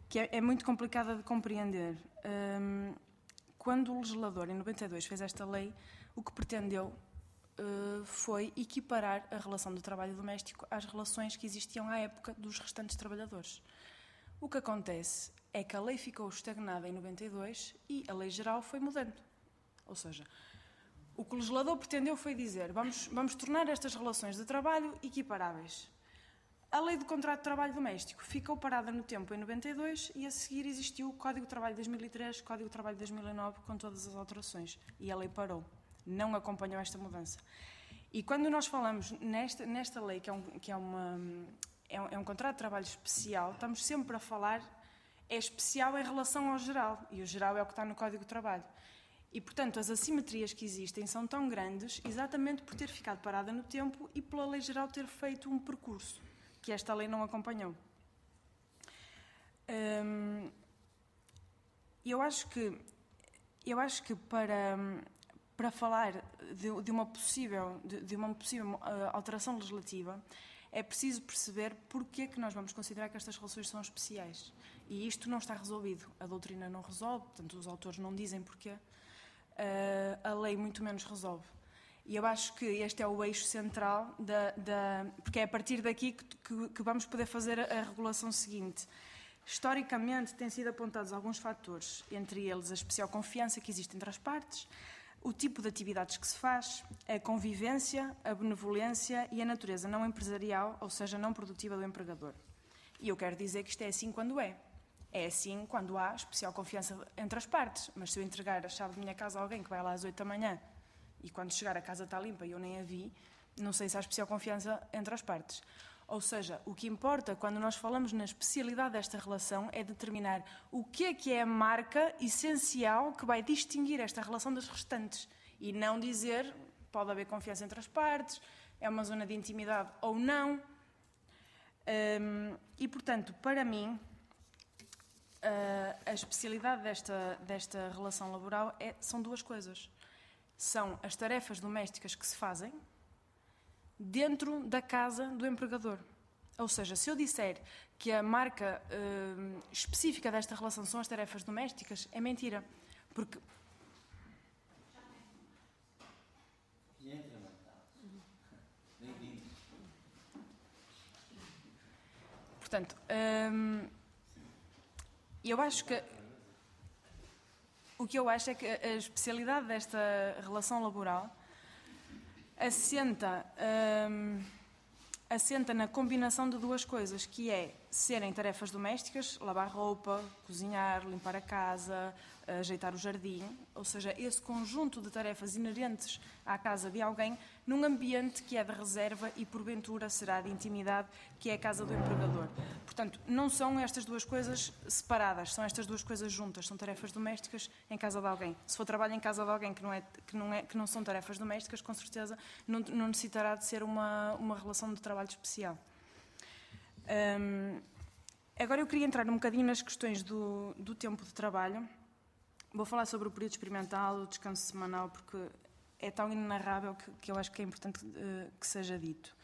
que é, é, muito complicada de compreender. Hum, quando o legislador, em 92, fez esta lei, o que pretendeu uh, foi equiparar a relação do trabalho doméstico às relações que existiam à época dos restantes trabalhadores. O que acontece é que a lei ficou estagnada em 92 e a lei geral foi mudando. Ou seja, o que o legislador pretendeu foi dizer vamos, vamos tornar estas relações de trabalho equiparáveis. A lei do contrato de trabalho doméstico ficou parada no tempo em 92 e a seguir existiu o Código de Trabalho de 2003, Código de Trabalho de 2009, com todas as alterações. E a lei parou. Não acompanhou esta mudança. E quando nós falamos nesta, nesta lei, que, é um, que é, uma, é, um, é um contrato de trabalho especial, estamos sempre a falar, é especial em relação ao geral. E o geral é o que está no Código de Trabalho. E, portanto, as assimetrias que existem são tão grandes exatamente por ter ficado parada no tempo e pela lei geral ter feito um percurso que esta lei não acompanhou. Hum, eu acho que eu acho que para para falar de, de uma possível de, de uma possível uh, alteração legislativa é preciso perceber porque é que nós vamos considerar que estas relações são especiais. E isto não está resolvido. A doutrina não resolve portanto os autores não dizem porque uh, a lei muito menos resolve e eu acho que este é o eixo central, da, da porque é a partir daqui que, que, que vamos poder fazer a, a regulação seguinte. Historicamente, têm sido apontados alguns fatores, entre eles a especial confiança que existe entre as partes, o tipo de atividades que se faz, a convivência, a benevolência e a natureza não empresarial, ou seja, não produtiva do empregador. E eu quero dizer que isto é assim quando é. É assim quando há especial confiança entre as partes. Mas se eu entregar a chave da minha casa a alguém que vai lá às 8 da manhã e quando chegar a casa está limpa e eu nem a vi, não sei se há especial confiança entre as partes. Ou seja, o que importa quando nós falamos na especialidade desta relação é determinar o que é que é a marca essencial que vai distinguir esta relação das restantes e não dizer pode haver confiança entre as partes, é uma zona de intimidade ou não. Um, e, portanto, para mim, a especialidade desta, desta relação laboral é, são duas coisas são as tarefas domésticas que se fazem dentro da casa do empregador. Ou seja, se eu disser que a marca uh, específica desta relação são as tarefas domésticas, é mentira. Porque. Portanto, hum, eu acho que o que eu acho é que a especialidade desta relação laboral assenta, hum, assenta na combinação de duas coisas, que é serem tarefas domésticas, lavar roupa, cozinhar, limpar a casa, ajeitar o jardim, ou seja, esse conjunto de tarefas inerentes à casa de alguém num ambiente que é de reserva e porventura será de intimidade, que é a casa do empregador. Portanto, não são estas duas coisas separadas, são estas duas coisas juntas, são tarefas domésticas em casa de alguém. Se for trabalho em casa de alguém que não, é, que não, é, que não são tarefas domésticas, com certeza não, não necessitará de ser uma, uma relação de trabalho especial. Hum, agora eu queria entrar um bocadinho nas questões do, do tempo de trabalho. Vou falar sobre o período experimental, o descanso semanal, porque é tão inenarrável que, que, eu acho que é importante uh, que seja dito.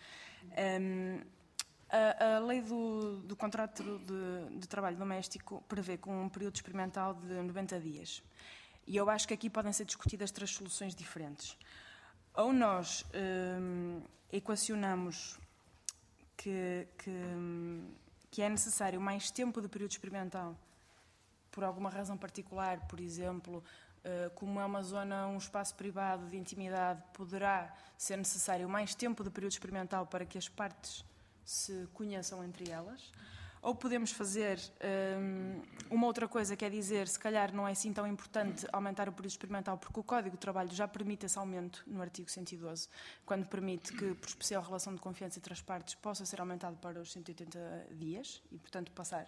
Um, a, a, lei do, do contrato de, de, trabalho doméstico prevê com um período experimental de 90 dias. E eu acho que aqui podem ser discutidas três soluções diferentes. Ou nós um, equacionamos que, que, que é necessário mais tempo de período experimental por alguma razão particular, por exemplo, eh, como é uma zona, um espaço privado de intimidade, poderá ser necessário mais tempo de período experimental para que as partes se conheçam entre elas. Ou podemos fazer um, uma outra coisa, que é dizer, se calhar não é assim tão importante aumentar o período experimental, porque o Código de Trabalho já permite esse aumento no artigo 112, quando permite que, por especial relação de confiança entre as partes, possa ser aumentado para os 180 dias e, portanto, passar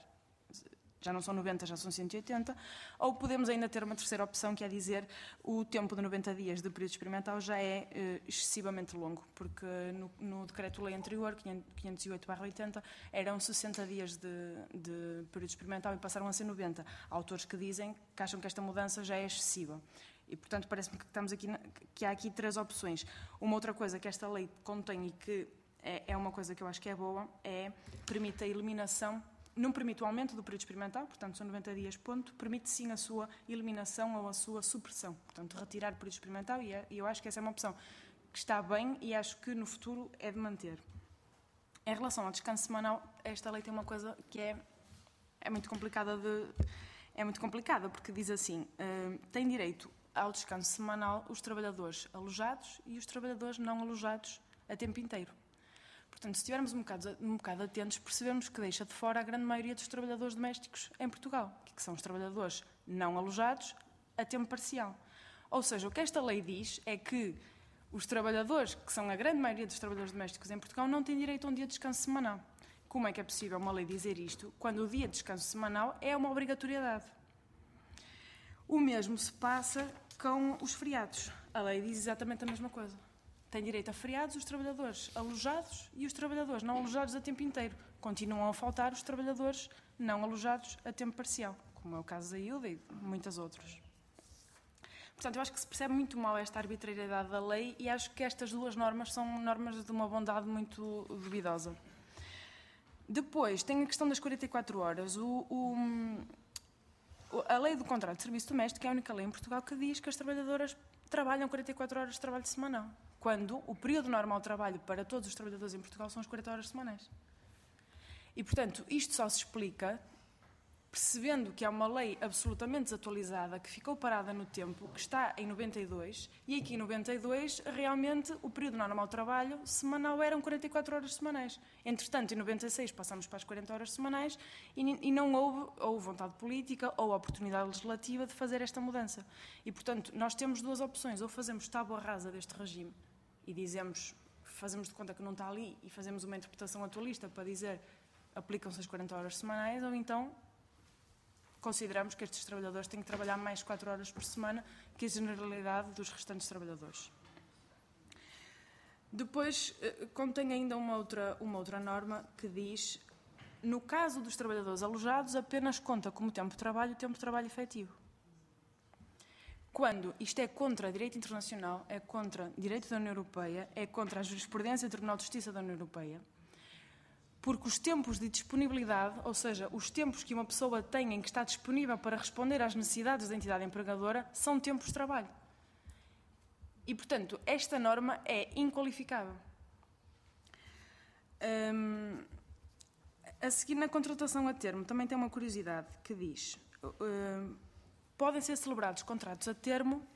já não são 90, já são 180, ou podemos ainda ter uma terceira opção, que é dizer o tempo de 90 dias de período experimental já é eh, excessivamente longo, porque no, no decreto-lei anterior, 508-80, eram 60 dias de, de período experimental e passaram a ser 90. Há autores que dizem que acham que esta mudança já é excessiva. E, portanto, parece-me que, estamos aqui, que há aqui três opções. Uma outra coisa que esta lei contém e que é, é uma coisa que eu acho que é boa, é permite a eliminação não permite o aumento do período experimental, portanto são 90 dias, ponto, permite sim a sua eliminação ou a sua supressão, portanto retirar o período experimental e, é, e eu acho que essa é uma opção que está bem e acho que no futuro é de manter. Em relação ao descanso semanal, esta lei tem uma coisa que é, é muito complicada de é muito complicada porque diz assim uh, tem direito ao descanso semanal os trabalhadores alojados e os trabalhadores não alojados a tempo inteiro. Portanto, se estivermos um bocado, um bocado atentos, percebemos que deixa de fora a grande maioria dos trabalhadores domésticos em Portugal, que são os trabalhadores não alojados a tempo parcial. Ou seja, o que esta lei diz é que os trabalhadores, que são a grande maioria dos trabalhadores domésticos em Portugal, não têm direito a um dia de descanso semanal. Como é que é possível uma lei dizer isto quando o dia de descanso semanal é uma obrigatoriedade? O mesmo se passa com os feriados. A lei diz exatamente a mesma coisa têm direito a feriados os trabalhadores alojados e os trabalhadores não alojados a tempo inteiro. Continuam a faltar os trabalhadores não alojados a tempo parcial, como é o caso da Ilda e muitas outras. Portanto, eu acho que se percebe muito mal esta arbitrariedade da lei e acho que estas duas normas são normas de uma bondade muito duvidosa. Depois, tem a questão das 44 horas. O, o, a lei do contrato de serviço doméstico é a única lei em Portugal que diz que as trabalhadoras trabalham 44 horas de trabalho semanal quando o período normal de trabalho para todos os trabalhadores em Portugal são as 40 horas semanais. E, portanto, isto só se explica percebendo que há uma lei absolutamente desatualizada, que ficou parada no tempo, que está em 92, e aqui em 92, realmente, o período normal de trabalho semanal eram 44 horas semanais. Entretanto, em 96 passamos para as 40 horas semanais e, e não houve ou vontade política ou oportunidade legislativa de fazer esta mudança. E, portanto, nós temos duas opções, ou fazemos tábua rasa deste regime e dizemos, fazemos de conta que não está ali e fazemos uma interpretação atualista para dizer aplicam-se as 40 horas semanais, ou então consideramos que estes trabalhadores têm que trabalhar mais 4 horas por semana que a generalidade dos restantes trabalhadores. Depois, eh, contém ainda uma outra, uma outra norma que diz no caso dos trabalhadores alojados, apenas conta como tempo de trabalho o tempo de trabalho efetivo. Quando isto é contra direito internacional, é contra direito da União Europeia, é contra a jurisprudência do Tribunal de Justiça da União Europeia, porque os tempos de disponibilidade, ou seja, os tempos que uma pessoa tem em que está disponível para responder às necessidades da entidade empregadora, são tempos de trabalho. E, portanto, esta norma é inqualificável. Hum, a seguir, na contratação a termo, também tem uma curiosidade que diz: hum, podem ser celebrados contratos a termo,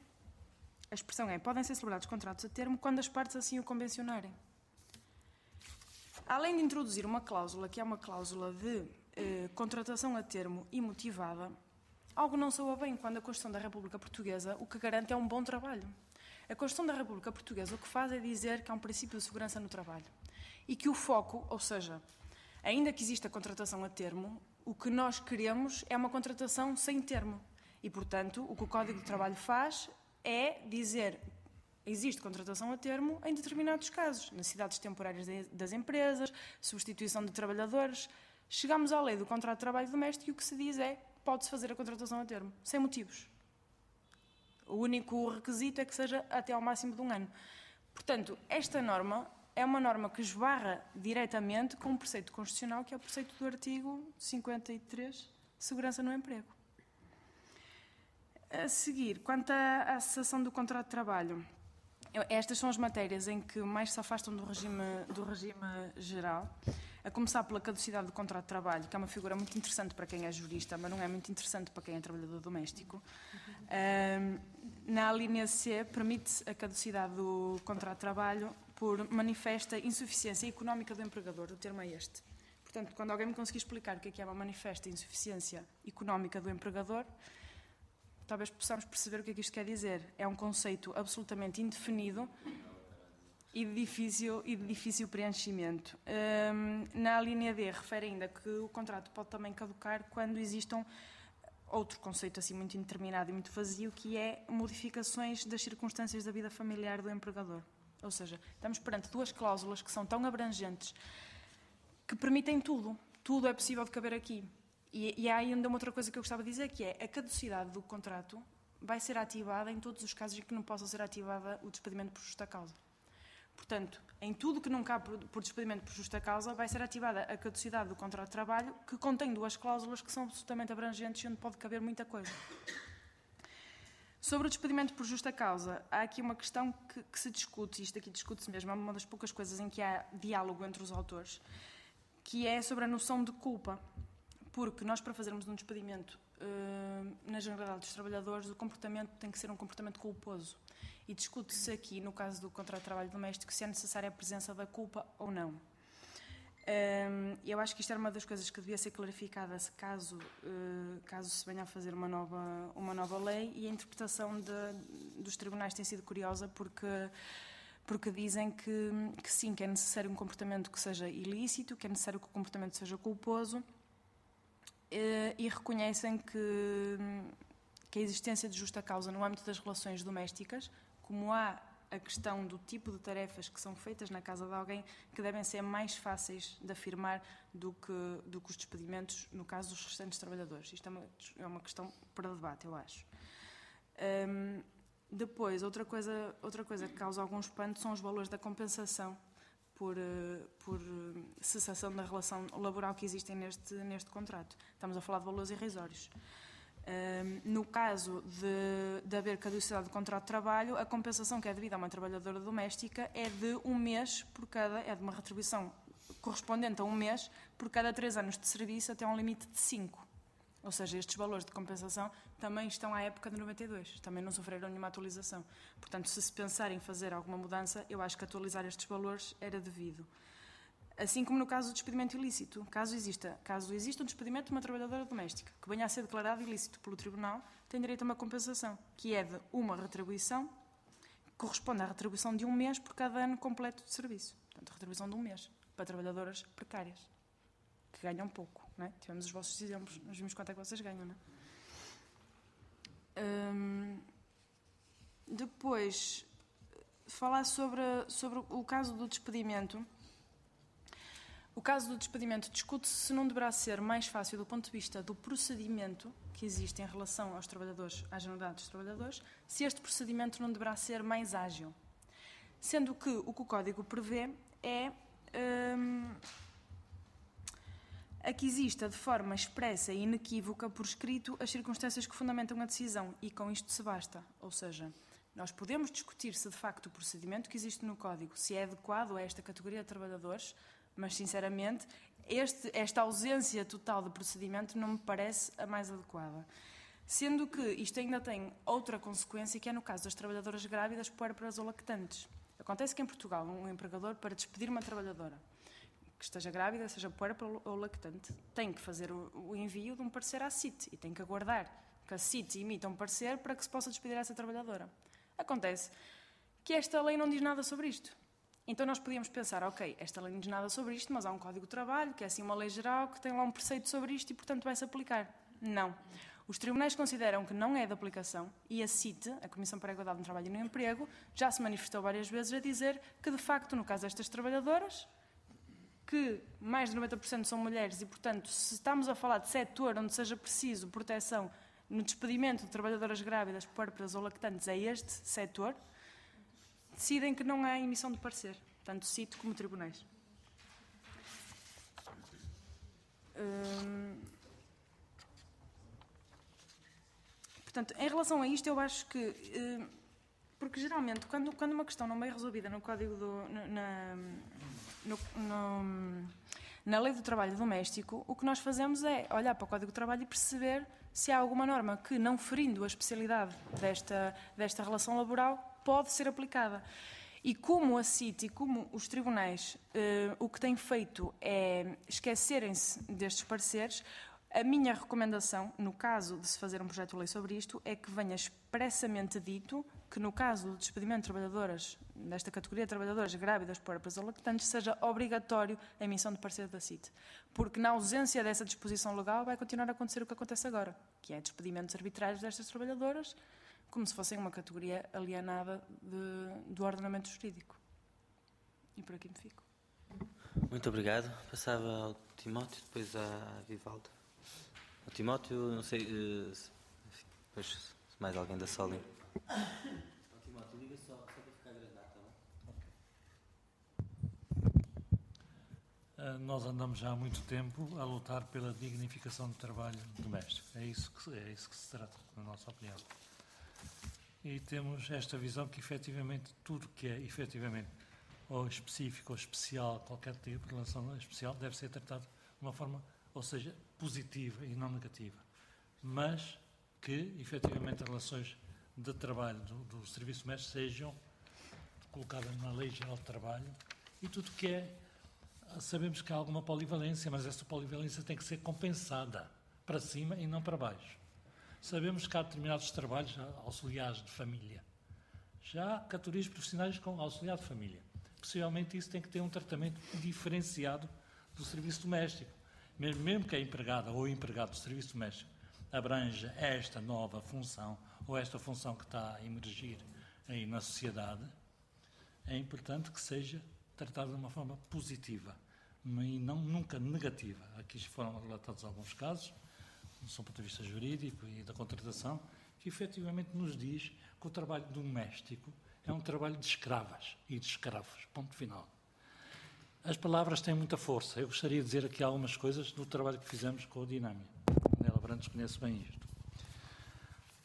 a expressão é: podem ser celebrados contratos a termo quando as partes assim o convencionarem. Além de introduzir uma cláusula, que é uma cláusula de eh, contratação a termo imotivada, algo não soa bem quando a Constituição da República Portuguesa o que garante é um bom trabalho. A Constituição da República Portuguesa o que faz é dizer que há um princípio de segurança no trabalho e que o foco, ou seja, ainda que exista contratação a termo, o que nós queremos é uma contratação sem termo. E, portanto, o que o Código de Trabalho faz é dizer Existe contratação a termo em determinados casos, necessidades temporárias das empresas, substituição de trabalhadores. Chegamos à lei do contrato de trabalho doméstico e o que se diz é pode-se fazer a contratação a termo, sem motivos. O único requisito é que seja até ao máximo de um ano. Portanto, esta norma é uma norma que esbarra diretamente com um preceito constitucional, que é o preceito do artigo 53, Segurança no Emprego. A seguir, quanto à cessação do contrato de trabalho, estas são as matérias em que mais se afastam do regime, do regime geral, a começar pela caducidade do contrato de trabalho, que é uma figura muito interessante para quem é jurista, mas não é muito interessante para quem é trabalhador doméstico. Um, na linha C, permite a caducidade do contrato de trabalho por manifesta insuficiência económica do empregador, o termo é este. Portanto, quando alguém me conseguir explicar o que é, que é uma manifesta insuficiência económica do empregador, talvez possamos perceber o que é que isto quer dizer. É um conceito absolutamente indefinido. e de difícil, e de difícil preenchimento. Um, na linha D refere ainda que o contrato pode também caducar quando existam outro conceito assim muito indeterminado e muito vazio, que é modificações das circunstâncias da vida familiar do empregador. Ou seja, estamos perante duas cláusulas que são tão abrangentes que permitem tudo. Tudo é possível de caber aqui. E, e há ainda uma outra coisa que eu gostava de dizer, que é a caducidade do contrato vai ser ativada em todos os casos em que não possa ser ativada o despedimento por justa causa. Portanto, em tudo que não cabe por despedimento por justa causa, vai ser ativada a caducidade do contrato de trabalho, que contém duas cláusulas que são absolutamente abrangentes e onde pode caber muita coisa. Sobre o despedimento por justa causa, há aqui uma questão que, que se discute, e isto aqui discute-se mesmo, é uma das poucas coisas em que há diálogo entre os autores, que é sobre a noção de culpa. Porque nós, para fazermos um despedimento, uh, na generalidade dos trabalhadores, o comportamento tem que ser um comportamento culposo e discute-se aqui, no caso do contrato de trabalho doméstico, se é necessária a presença da culpa ou não. Um, eu acho que isto era uma das coisas que devia ser clarificada caso, uh, caso se venha a fazer uma nova, uma nova lei e a interpretação de, dos tribunais tem sido curiosa porque, porque dizem que, que sim, que é necessário um comportamento que seja ilícito, que é necessário que o comportamento seja culposo e reconhecem que, que a existência de justa causa no âmbito das relações domésticas como há a questão do tipo de tarefas que são feitas na casa de alguém que devem ser mais fáceis de afirmar do que, do que os despedimentos no caso dos restantes trabalhadores. Isto é uma, é uma questão para debate, eu acho. Um, depois, outra coisa, outra coisa que causa algum espanto são os valores da compensação por, eh, por cessação da relação laboral que existem neste, neste contrato. Estamos a falar de valores irrisórios no caso de, de haver caducidade do contrato de trabalho, a compensação que é devida a uma trabalhadora doméstica é de um mês por cada, é de uma retribuição correspondente a um mês por cada três anos de serviço até um limite de cinco. Ou seja, estes valores de compensação também estão à época de 92, também não sofreram nenhuma atualização. Portanto, se se pensar em fazer alguma mudança, eu acho que atualizar estes valores era devido. Assim como no caso do despedimento ilícito. Caso exista, caso exista um despedimento de uma trabalhadora doméstica que venha a ser declarado ilícito pelo Tribunal, tem direito a uma compensação, que é de uma retribuição, que corresponde à retribuição de um mês por cada ano completo de serviço. Portanto, retribuição de um mês para trabalhadoras precárias, que ganham pouco. É? Tivemos os vossos exemplos, nós vimos quanto é que vocês ganham. Não é? Hum, depois, falar sobre, sobre o caso do despedimento. O caso do despedimento discute-se se não deverá ser mais fácil do ponto de vista do procedimento que existe em relação aos trabalhadores, à generalidade dos trabalhadores, se este procedimento não deverá ser mais ágil. Sendo que o que o Código prevê é hum, a que exista de forma expressa e inequívoca por escrito as circunstâncias que fundamentam a decisão e com isto se basta. Ou seja, nós podemos discutir se de facto o procedimento que existe no Código se é adequado a esta categoria de trabalhadores, mas sinceramente este, esta ausência total de procedimento não me parece a mais adequada. Sendo que isto ainda tem outra consequência, que é no caso das trabalhadoras grávidas, puérperas ou lactantes. Acontece que em Portugal, um empregador, para despedir uma trabalhadora que esteja grávida, seja puérpera ou lactante, tem que fazer o envio de um parecer à CIT e tem que aguardar que a CIT emita um parecer para que se possa despedir essa trabalhadora. Acontece que esta lei não diz nada sobre isto. Então nós podíamos pensar, ok, esta lei não diz nada sobre isto, mas há um Código de Trabalho, que é assim uma lei geral, que tem lá um preceito sobre isto e, portanto, vai-se aplicar. Não. Os tribunais consideram que não é de aplicação e a CIT, a Comissão para a Igualdade no Trabalho e no Emprego, já se manifestou várias vezes a dizer que, de facto, no caso destas trabalhadoras, que mais de 90% são mulheres e, portanto, se estamos a falar de setor onde seja preciso proteção no despedimento de trabalhadoras grávidas, puérperas ou lactantes, é este setor, decidem que não há emissão de parecer, tanto CIT como tribunais. Hum, portanto, em relação a isto, eu acho que. Hum, porque geralmente, quando, quando uma questão não é resolvida no código do. Na, no, no, na lei do trabalho doméstico, o que nós fazemos é olhar para o Código do Trabalho e perceber se há alguma norma que, não ferindo a especialidade desta, desta relação laboral, pode ser aplicada. E como a CIT como os tribunais uh, o que têm feito é esquecerem-se destes pareceres, A minha recomendação, no caso de se fazer um projeto de lei sobre isto, é que venha expressamente dito que, no caso do despedimento de trabalhadoras, desta categoria de trabalhadoras grávidas, puérperas ou lactantes, seja obrigatório a emissão de parecer da CIT. Porque, na ausência dessa disposição legal, vai continuar a acontecer o que acontece agora, que é despedimentos arbitrários destas trabalhadoras, como se fossem uma categoria alienada de, do ordenamento jurídico. E por aqui me fico. Muito obrigado. Passava ao Timóteo, depois à Vivaldo. O Timóteo, não sei uh, se, depois se mais alguém da Solim. Timóteo, liga só, só para ficar gravado, tá bom? Uh, nós andamos já há muito tempo a lutar pela dignificação do trabalho doméstico. É isso que, é isso que se trata, na nossa opinião. E temos esta visão que efetivamente tudo que é efetivamente ou específico ou especial, qualquer tipo de relação especial, deve ser tratado de uma forma ou seja, positiva e não negativa, mas que efetivamente as relações de trabalho do, do Serviço Mestre sejam colocadas na Lei Geral de Trabalho e tudo que é. Sabemos que há alguma polivalência, mas essa polivalência tem que ser compensada para cima e não para baixo. Sabemos que há determinados trabalhos auxiliares de família. Já há categorias profissionais com auxiliar de família. Possivelmente isso tem que ter um tratamento diferenciado do serviço doméstico mesmo, que a empregada ou o empregado do serviço doméstico abranja esta nova função ou esta função que está a emergir aí na sociedade, é importante que seja tratado de uma forma positiva e não nunca negativa. Aqui foram relatados alguns casos, do ponto de vista jurídico e da contratação, que efetivamente nos diz que o trabalho doméstico é um trabalho de escravas e de escravos. Ponto final. As palavras têm muita força. Eu gostaria de dizer aqui algumas coisas do trabalho que fizemos com o Dinâmia. Nela Brandes conhece bem isto.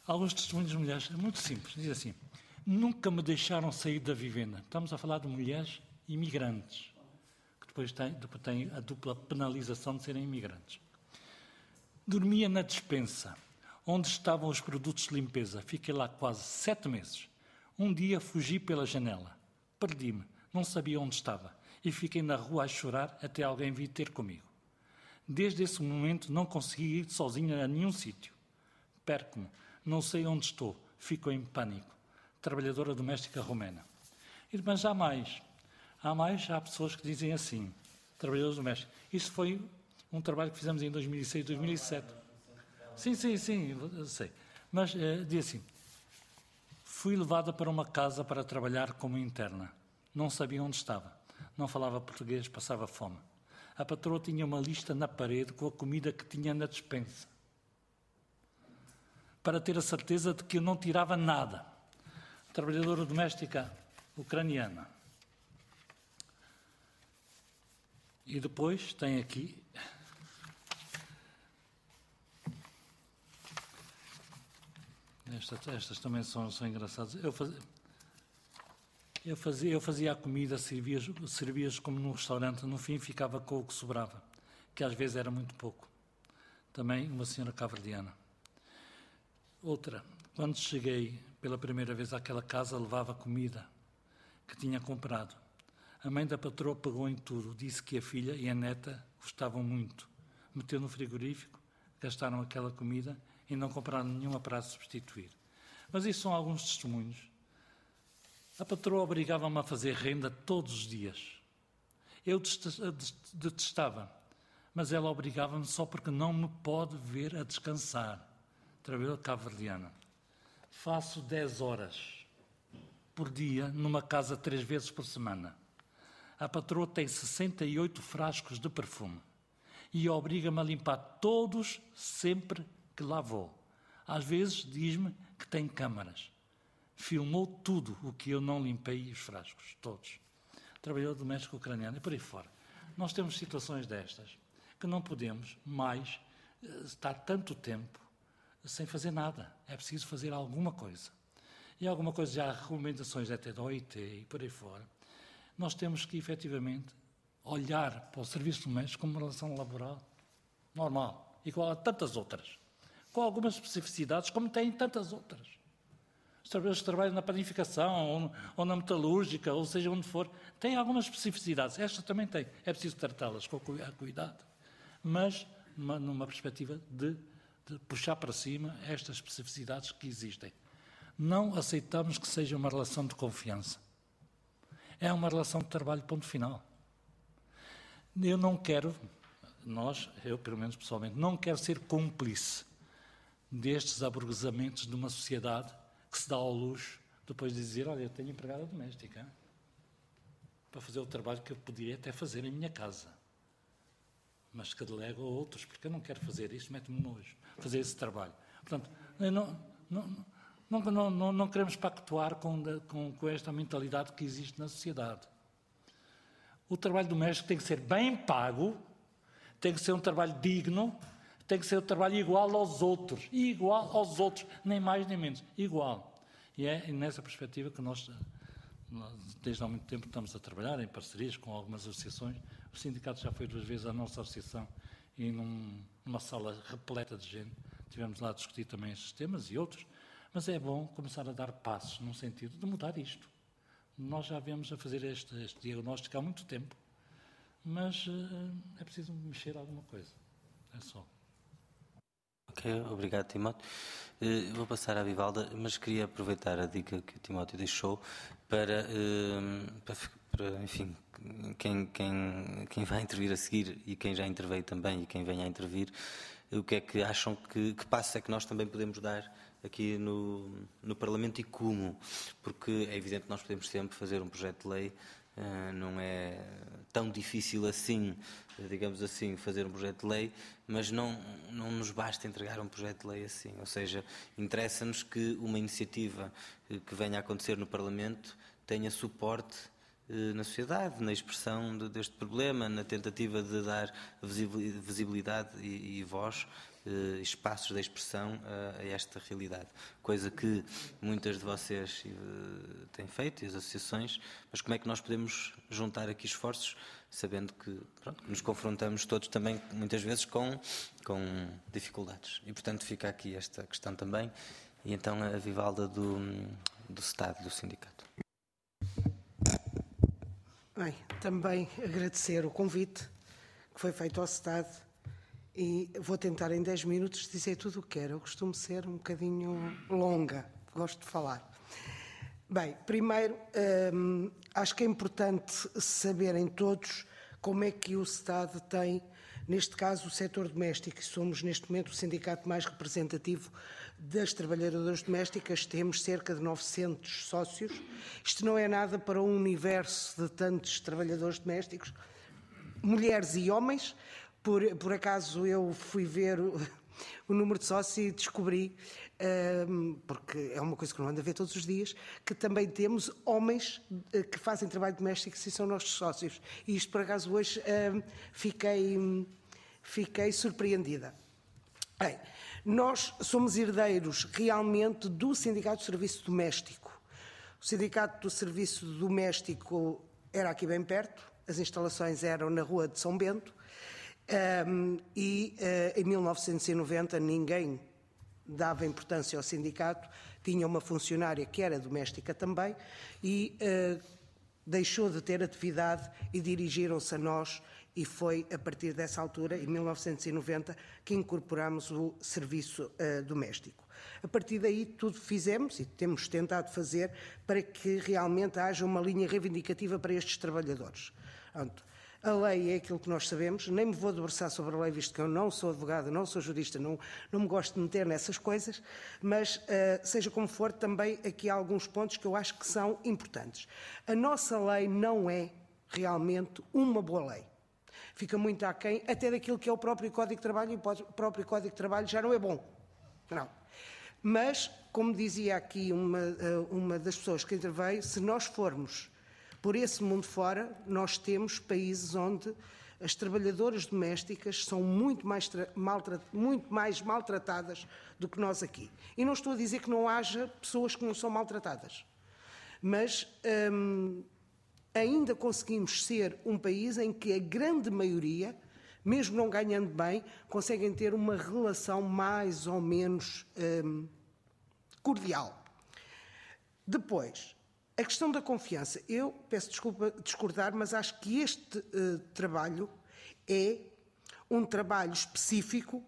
Alguns testemunhos de mulheres, é muito simples, diz assim: nunca me deixaram sair da vivenda. Estamos a falar de mulheres imigrantes, que depois têm, têm a dupla penalização de serem imigrantes. Dormia na despensa, onde estavam os produtos de limpeza. Fiquei lá quase sete meses. Um dia fugi pela janela. Perdi-me, não sabia onde estava e fiquei na rua a chorar até alguém vir ter comigo. Desde esse momento não consegui ir sozinha a nenhum sítio. Perco-me, não sei onde estou, fico em pânico. Trabalhadora doméstica romena. Mas há mais. Há mais, há pessoas que dizem assim, trabalhadores domésticos. Isso foi um trabalho que fizemos em 2006, 2007. Sim, sim, sim, sei. Mas eh, diz assim: fui levada para uma casa para trabalhar como interna. Não sabia onde estava não falava português, passava fome. A patroa tinha uma lista na parede com a comida que tinha na despensa. Para ter a certeza de que eu não tirava nada. Trabalhadora doméstica ucraniana. E depois tem aqui. Estas, estas também são, são engraçadas. Eu fazia, eu fazia, eu fazia a comida, servias, servias como num restaurante, no fim ficava com o que sobrava, que às vezes era muito pouco. Também uma senhora caverdiana. Outra, quando cheguei pela primeira vez àquela casa, levava comida que tinha comprado. A mãe da patroa pegou em tudo, disse que a filha e a neta gostavam muito. Meteu no frigorífico, gastaram aquela comida e não compraram nenhuma para substituir. Mas isso são alguns testemunhos a patroa obrigava-me a fazer renda todos os dias. Eu detestava, mas ela obrigava-me só porque não me pode ver a descansar. Trabalhador cabo-verdiana. Faço 10 horas por dia numa casa três vezes por semana. A patroa tem 68 frascos de perfume e obriga-me a limpar todos sempre que lá vou. Às vezes diz-me que tem câmaras filmou tudo o que eu não limpei os frascos, todos. Trabalhador doméstico ucraniano e por aí fora. Nós temos situações destas que não podemos mais eh, estar tanto tempo sem fazer nada. É preciso fazer alguma coisa. E alguma coisa, já há recomendações até da OIT e por aí fora. Nós temos que, efetivamente, olhar para o serviço doméstico como uma relação laboral normal, igual a tantas outras, com algumas especificidades, como tem tantas outras os trabalhadores que trabalham na planificação ou, ou, na metalúrgica, ou seja onde for, têm algumas especificidades. Esta também tem. É preciso tratá-las com cuidado. Mas numa, numa perspectiva de, de puxar para cima estas especificidades que existem. Não aceitamos que seja uma relação de confiança. É uma relação de trabalho, ponto final. Eu não quero, nós, eu pelo menos pessoalmente, não quero ser cúmplice destes aburguesamentos de uma sociedade que se dá ao luxo depois de dizer, olha, eu tenho empregada doméstica para fazer o trabalho que eu poderia até fazer em minha casa. Mas que delego a outros, porque eu não quero fazer isto, mete-me nojo, fazer esse trabalho. Portanto, não, não, não, não, não queremos pactuar com, com, com esta mentalidade que existe na sociedade. O trabalho doméstico tem que ser bem pago, tem que ser um trabalho digno, tem que ser um trabalho igual aos outros. Igual aos outros, nem mais nem menos. Igual. E é nessa perspectiva que nós, nós, desde há muito tempo, estamos a trabalhar em parcerias com algumas associações. O sindicato já foi duas vezes à nossa associação e num, numa sala repleta de gente. Tivemos lá a discutir também estes temas e outros. Mas é bom começar a dar passos no sentido de mudar isto. Nós já viemos a fazer este, este diagnóstico há muito tempo, mas uh, é preciso mexer alguma coisa. É só. Ok, obrigado, Timóteo. Uh, vou passar à Vivalda, mas queria aproveitar a dica que o Timóteo deixou para, uh, para, para enfim, quem, quem, quem vai intervir a seguir e quem já interveio também e quem venha a intervir, o que é que acham que, que é que nós também podemos dar aqui no, no Parlamento e como, porque é evidente que nós podemos sempre fazer um projeto de lei, não é tão difícil assim, digamos assim, fazer um projeto de lei, mas não, não nos basta entregar um projeto de lei assim, ou seja, interessa-nos que uma iniciativa que venha a acontecer no Parlamento tenha suporte eh, na sociedade, na expressão de, deste problema, na tentativa de dar visibilidade e voz eh, espaços de expressão a, a, esta realidade. Coisa que muitas de vocês eh, têm feito, e as associações, mas como é que nós podemos juntar aqui esforços, sabendo que, pronto, nos confrontamos todos também, muitas vezes, com, com dificuldades. E, portanto, fica aqui esta questão também. E então a Vivalda do, do Estado, do Sindicato. Bem, também agradecer o convite que foi feito ao Estado e vou tentar em 10 minutos dizer tudo o que quero. Eu costumo ser um bocadinho longa, gosto de falar. Bem, primeiro, hum, acho que é importante saberem todos como é que o Estado tem, neste caso, o setor doméstico. Somos, neste momento, o sindicato mais representativo das trabalhadoras domésticas. Temos cerca de 900 sócios. Isto não é nada para um universo de tantos trabalhadores domésticos, mulheres e homens, por, por acaso eu fui ver o, o número de sócios e descobri, um, porque é uma coisa que não anda a ver todos os dias, que também temos homens eh, que fazem trabalho doméstico e são nossos sócios. E isto, por acaso, hoje um, fiquei, fiquei surpreendida. Bem, nós somos herdeiros realmente do Sindicato de Serviço Doméstico. O Sindicato do Serviço Doméstico era aqui bem perto, as instalações eram na Rua de São Bento, um, e uh, em 1990 ninguém dava importância ao sindicato, tinha uma funcionária que era doméstica também e uh, deixou de ter atividade e dirigiram-se a nós e foi a partir dessa altura, em 1990, que incorporamos o serviço uh, doméstico. A partir daí, tudo fizemos e temos tentado fazer para que realmente haja uma linha reivindicativa para estes trabalhadores. A lei é aquilo que nós sabemos, nem me vou debruçar sobre a lei, visto que eu não sou advogada, não sou jurista, não, não me gosto de meter nessas coisas, mas, uh, seja como for, também aqui há alguns pontos que eu acho que são importantes. A nossa lei não é realmente uma boa lei. Fica muito aquém até daquilo que é o próprio Código de Trabalho, e o próprio Código de Trabalho já não é bom. Não. Mas, como dizia aqui uma, eh, uma das pessoas que interveio, se nós formos por esse mundo fora, nós temos países onde as trabalhadoras domésticas são muito mais, muito mais maltratadas do que nós aqui. E não estou a dizer que não haja pessoas que não são maltratadas, mas hum, ainda conseguimos ser um país em que a grande maioria, mesmo não ganhando bem, conseguem ter uma relação mais ou menos hum, cordial. Depois, a questão da confiança, eu peço desculpa discordar, mas acho que este uh, trabalho é um trabalho específico,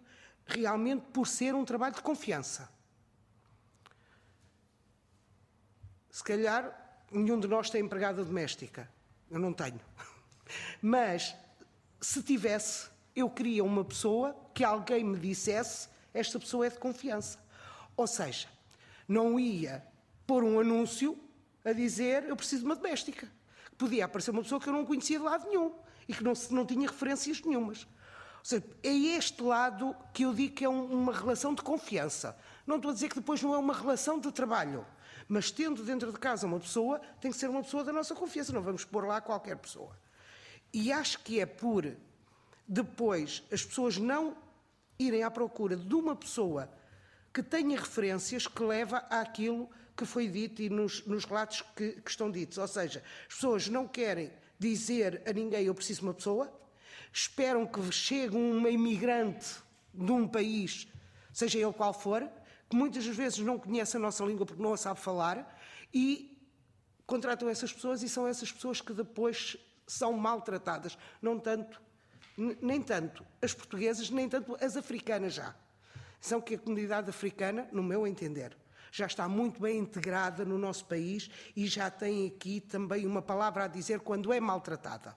realmente por ser um trabalho de confiança. Se calhar nenhum de nós tem empregada doméstica. Eu não tenho. Mas se tivesse, eu queria uma pessoa que alguém me dissesse esta pessoa é de confiança. Ou seja, não ia pôr um anúncio a dizer eu preciso de uma doméstica. Podia aparecer uma pessoa que eu não conhecia de lado nenhum e que não, não tinha referências nenhumas. Ou seja, é este lado que eu digo que é um, uma relação de confiança. Não estou a dizer que depois não é uma relação de trabalho. Mas tendo dentro de casa uma pessoa, tem que ser uma pessoa da nossa confiança. Não vamos pôr lá qualquer pessoa. E acho que é por depois as pessoas não irem à procura de uma pessoa que tenha referências que leva àquilo que foi dito e nos, nos relatos que, que, estão ditos. Ou seja, as pessoas não querem dizer a ninguém eu preciso de uma pessoa, esperam que chegue uma imigrante de um país, seja ele qual for, que muitas vezes não conhece a nossa língua porque não a sabe falar, e contratam essas pessoas e são essas pessoas que depois são maltratadas, não tanto, nem tanto as portuguesas, nem tanto as africanas já. São que a comunidade africana, no meu entender, já está muito bem integrada no nosso país e já tem aqui também uma palavra a dizer quando é maltratada.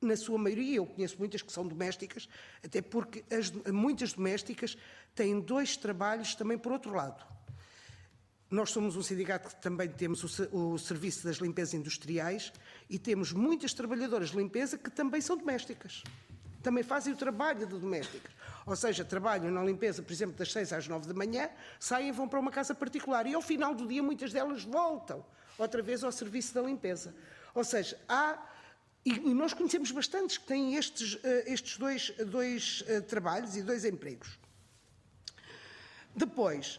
Na sua maioria, eu conheço muitas que são domésticas, até porque as, muitas domésticas têm dois trabalhos também por outro lado. Nós somos um sindicato que também temos o, o, Serviço das Limpezas Industriais e temos muitas trabalhadoras de limpeza que também são domésticas. Também fazem o trabalho de domésticas. Ou seja, trabalham na limpeza, por exemplo, das 6 às 9 da manhã, saem e vão para uma casa particular. E ao final do dia, muitas delas voltam outra vez ao serviço da limpeza. Ou seja, há. E nós conhecemos bastantes que têm estes, eh, estes dois, dois eh, trabalhos e dois empregos. Depois,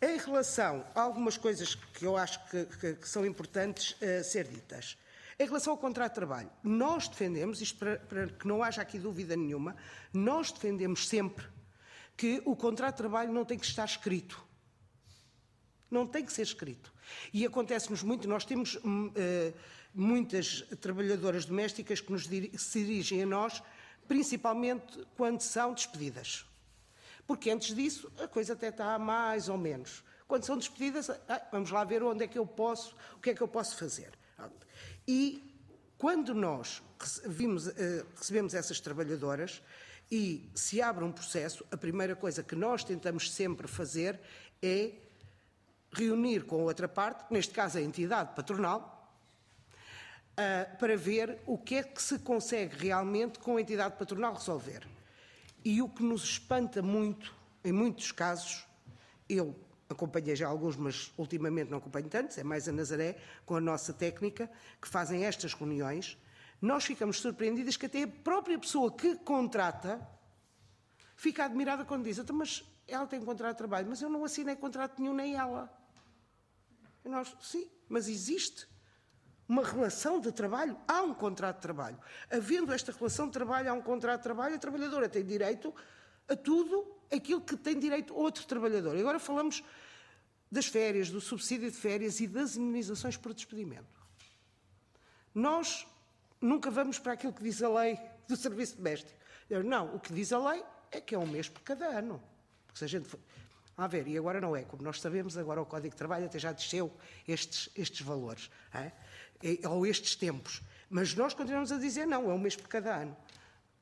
em relação a algumas coisas que eu acho que, que, que são importantes uh, ser ditas. Em relação ao contrato de trabalho, nós defendemos, isto para, para, que não haja aqui dúvida nenhuma, nós defendemos sempre que o contrato de trabalho não tem que estar escrito. Não tem que ser escrito. E acontece-nos muito, nós temos uh, muitas trabalhadoras domésticas que nos se dirigem a nós, principalmente quando são despedidas. Porque antes disso a coisa até está mais ou menos. Quando são despedidas, ah, vamos lá ver onde é que eu posso, o que é que eu posso fazer. E quando nós vimos, eh, recebemos essas trabalhadoras e se abre um processo, a primeira coisa que nós tentamos sempre fazer é reunir com a outra parte, neste caso a entidade patronal, ah, para ver o que é que se consegue realmente com a entidade patronal resolver. E o que nos espanta muito, em muitos casos, eu acompanhei já alguns, mas ultimamente não acompanho tantos, é mais a Nazaré, com a nossa técnica, que fazem estas reuniões, nós ficamos surpreendidas que até a própria pessoa que contrata fica admirada quando diz, então, mas ela tem contrato de trabalho, mas eu não assinei contrato nenhum, nem ela. E nós, sim, mas existe uma relação de trabalho, há um contrato de trabalho. Havendo esta relação de trabalho, há um contrato de trabalho, a trabalhadora tem direito a tudo aquilo que tem direito outro trabalhador. E agora falamos das férias, do subsídio de férias e das imunizações por despedimento. Nós nunca vamos para aquilo que diz a lei do serviço doméstico. Não, o que diz a lei é que é um mês por cada ano. Porque se a gente a ver, e agora não é, como nós sabemos, agora o Código de Trabalho até já desceu estes, estes valores. É? ou estes tempos. Mas nós continuamos a dizer não, é um mês por cada ano.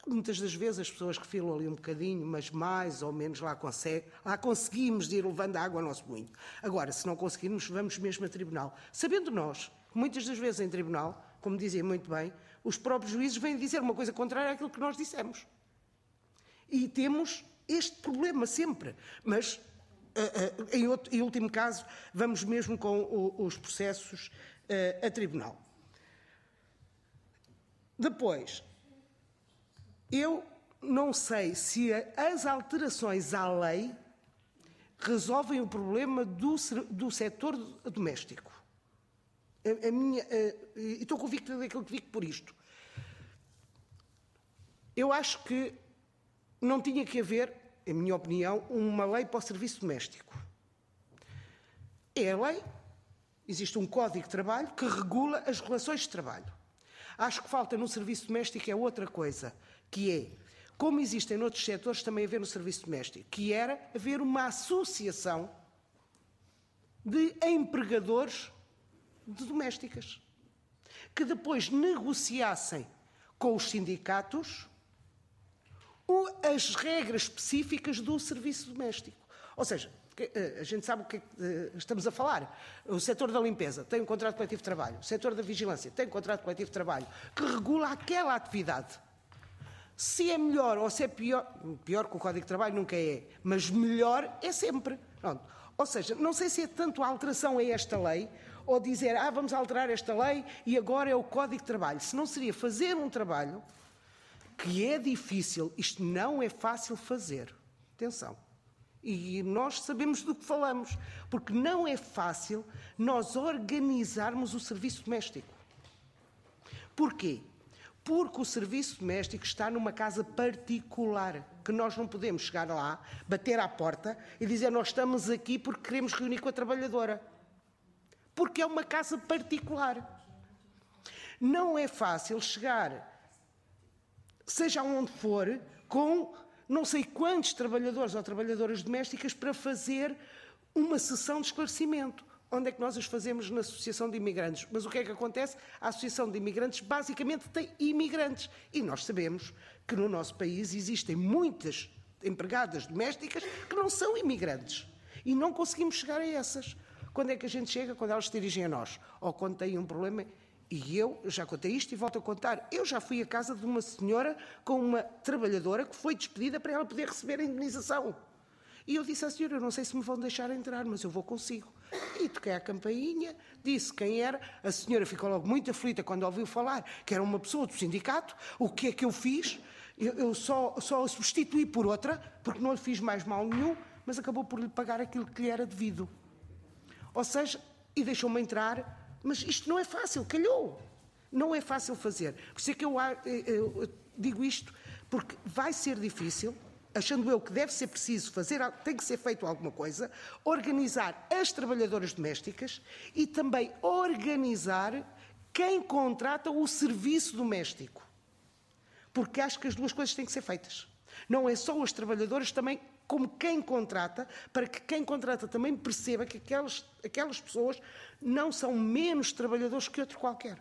Muitas das vezes as pessoas refilam ali um bocadinho, mas mais ou menos lá, consegue, lá conseguimos ir levando água ao nosso moinho. Agora, se não conseguirmos, vamos mesmo a tribunal. Sabendo nós muitas das vezes em tribunal, como dizia muito bem, os próprios juízes vêm dizer uma coisa contrária àquilo que nós dissemos. E temos este problema sempre. Mas, uh, uh, em, outro, em último caso, vamos mesmo com os processos uh, a tribunal. Depois, eu não sei se as alterações à lei resolvem o problema do, do setor doméstico. A, a minha, uh, estou convicta daquilo que digo por isto. Eu acho que não tinha que haver, em minha opinião, uma lei para o serviço doméstico. É a lei Existe um código de trabalho que regula as relações de trabalho. Acho que falta no serviço doméstico é outra coisa, que é, como existem noutros setores, também haver no serviço doméstico, que era haver uma associação de empregadores de domésticas, que depois negociassem com os sindicatos as regras específicas do serviço doméstico. Ou seja, eh, a gente sabe o que, é eh, estamos a falar. O setor da limpeza tem um contrato coletivo de trabalho, o setor da vigilância tem um contrato coletivo de trabalho que regula aquela atividade. Se é melhor ou se é pior, pior que o Código de Trabalho nunca é, mas melhor é sempre. Pronto. Ou seja, não sei se é tanto a alteração a esta lei ou dizer, ah, vamos alterar esta lei e agora é o Código de Trabalho. Se não seria fazer um trabalho que é difícil, isto não é fácil fazer. Atenção. E nós sabemos do que falamos, porque não é fácil nós organizarmos o serviço doméstico. Porquê? Porque o serviço doméstico está numa casa particular, que nós não podemos chegar lá, bater à porta e dizer nós estamos aqui porque queremos reunir com a trabalhadora. Porque é uma casa particular. Não é fácil chegar seja onde for, com não sei quantos trabalhadores ou trabalhadoras domésticas para fazer uma sessão de esclarecimento. Onde é que nós as fazemos na Associação de Imigrantes? Mas o que é que acontece? A Associação de Imigrantes basicamente tem imigrantes. E nós sabemos que no nosso país existem muitas empregadas domésticas que não são imigrantes. E não conseguimos chegar a essas. Quando é que a gente chega? Quando elas se dirigem a nós. Ou quando têm um problema e eu já contei isto e volto a contar. Eu já fui à casa de uma senhora com uma trabalhadora que foi despedida para ela poder receber a indemnização. E eu disse à senhora: Eu não sei se me vão deixar entrar, mas eu vou consigo. E toquei a campainha, disse quem era. A senhora ficou logo muito aflita quando ouviu falar que era uma pessoa do sindicato. O que é que eu fiz? Eu, eu só, só a substituí por outra, porque não lhe fiz mais mal nenhum, mas acabou por lhe pagar aquilo que lhe era devido. Ou seja, e deixou-me entrar mas isto não é fácil, calhou. Não é fácil fazer. Por isso é que eu, eu digo isto, porque vai ser difícil, achando eu que deve ser preciso fazer, tem que ser feito alguma coisa, organizar as trabalhadoras domésticas e também organizar quem contrata o serviço doméstico. Porque acho que as duas coisas têm que ser feitas. Não é só as trabalhadoras, também como quem contrata, para que quem contrata também perceba que aquelas, aquelas pessoas não são menos trabalhadores que outro qualquer.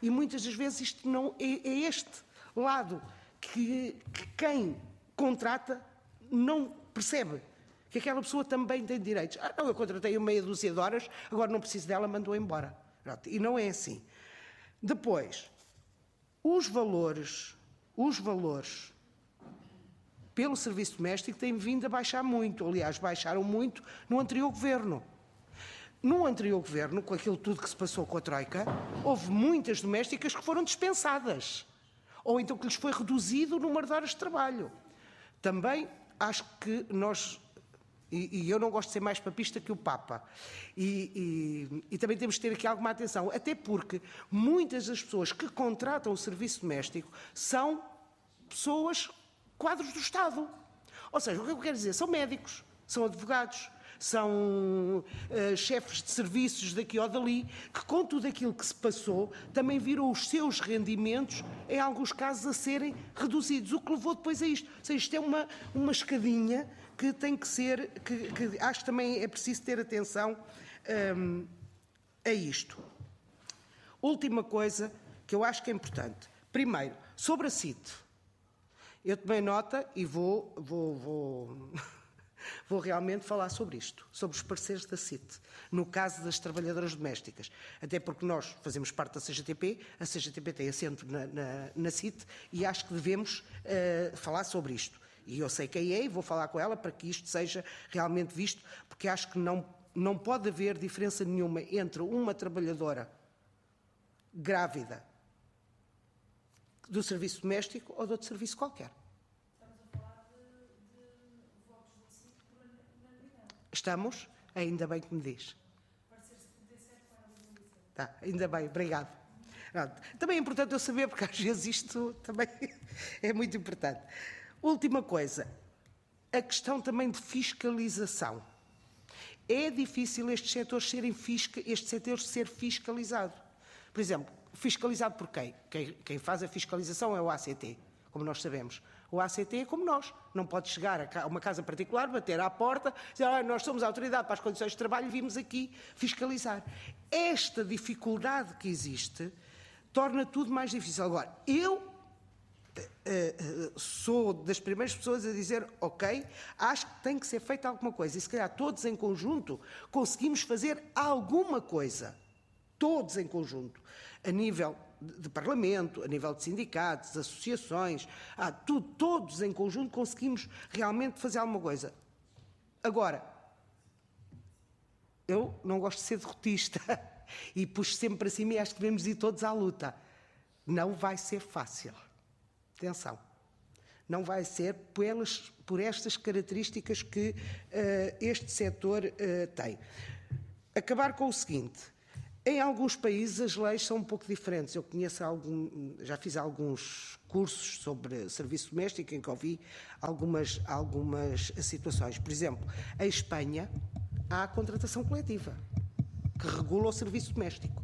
E muitas das vezes isto não é, é este lado que, que quem contrata não percebe que aquela pessoa também tem direitos. Ah, não, eu contratei uma meia dúzia de horas, agora não preciso dela, mandou embora. E não é assim. Depois, os valores, os valores pelo serviço doméstico têm vindo a baixar muito. Aliás, baixaram muito no anterior governo. No anterior governo, com aquilo tudo que se passou com a Troika, houve muitas domésticas que foram dispensadas. Ou então que lhes foi reduzido o número de horas de trabalho. Também acho que nós e, e, eu não gosto de ser mais papista que o Papa. E, e, e, também temos de ter aqui alguma atenção, até porque muitas das pessoas que contratam o serviço doméstico são pessoas quadros do Estado. Ou seja, o que eu quero dizer? São médicos, são advogados, são uh, chefes de serviços daqui ou dali, que com tudo aquilo que se passou, também viram os seus rendimentos, em alguns casos, a serem reduzidos. O que levou depois a isto. Ou seja, isto é uma, uma escadinha que tem que ser, que, que acho que também é preciso ter atenção um, a isto. Última coisa que eu acho que é importante. Primeiro, sobre a CIT. Eu tomei nota e vou, vou, vou, vou realmente falar sobre isto, sobre os parceiros da CIT, no caso das trabalhadoras domésticas. Até porque nós fazemos parte da CGTP, a CGTP tem assento na, na, na CIT e acho que devemos uh, falar sobre isto. E eu sei quem é e vou falar com ela para que isto seja realmente visto, porque acho que não, não pode haver diferença nenhuma entre uma trabalhadora grávida do serviço doméstico ou de outro serviço qualquer. Estamos? Ainda bem que me diz. Tá, ainda bem, obrigado. Também é importante eu saber, porque às vezes isto também é muito importante. Última coisa, a questão também de fiscalização. É difícil estes setores serem fisca, este setor ser fiscalizado. Por exemplo, Fiscalizado por quem? quem? Quem faz a fiscalização é o ACT, como nós sabemos. O ACT é como nós. Não pode chegar a uma casa particular, bater à porta, dizer ah, nós somos a autoridade para as condições de trabalho vimos aqui fiscalizar. Esta dificuldade que existe torna tudo mais difícil. Agora, eu Uh, uh, sou das primeiras pessoas a dizer, ok, acho que tem que ser feita alguma coisa. E se calhar todos em conjunto conseguimos fazer alguma coisa. Todos em conjunto. A nível de Parlamento, a nível de sindicatos, associações, ah, tudo, todos em conjunto conseguimos realmente fazer alguma coisa. Agora, eu não gosto de ser derrotista e puxo sempre para cima e acho que devemos ir todos à luta. Não vai ser fácil. Atenção. Não vai ser pelas, por estas características que uh, este setor uh, tem. Acabar com o seguinte em alguns países as leis são um pouco diferentes. Eu conheço algum, já fiz alguns cursos sobre serviço doméstico em que ouvi algumas, algumas situações. Por exemplo, em Espanha há a contratação coletiva que regula o serviço doméstico.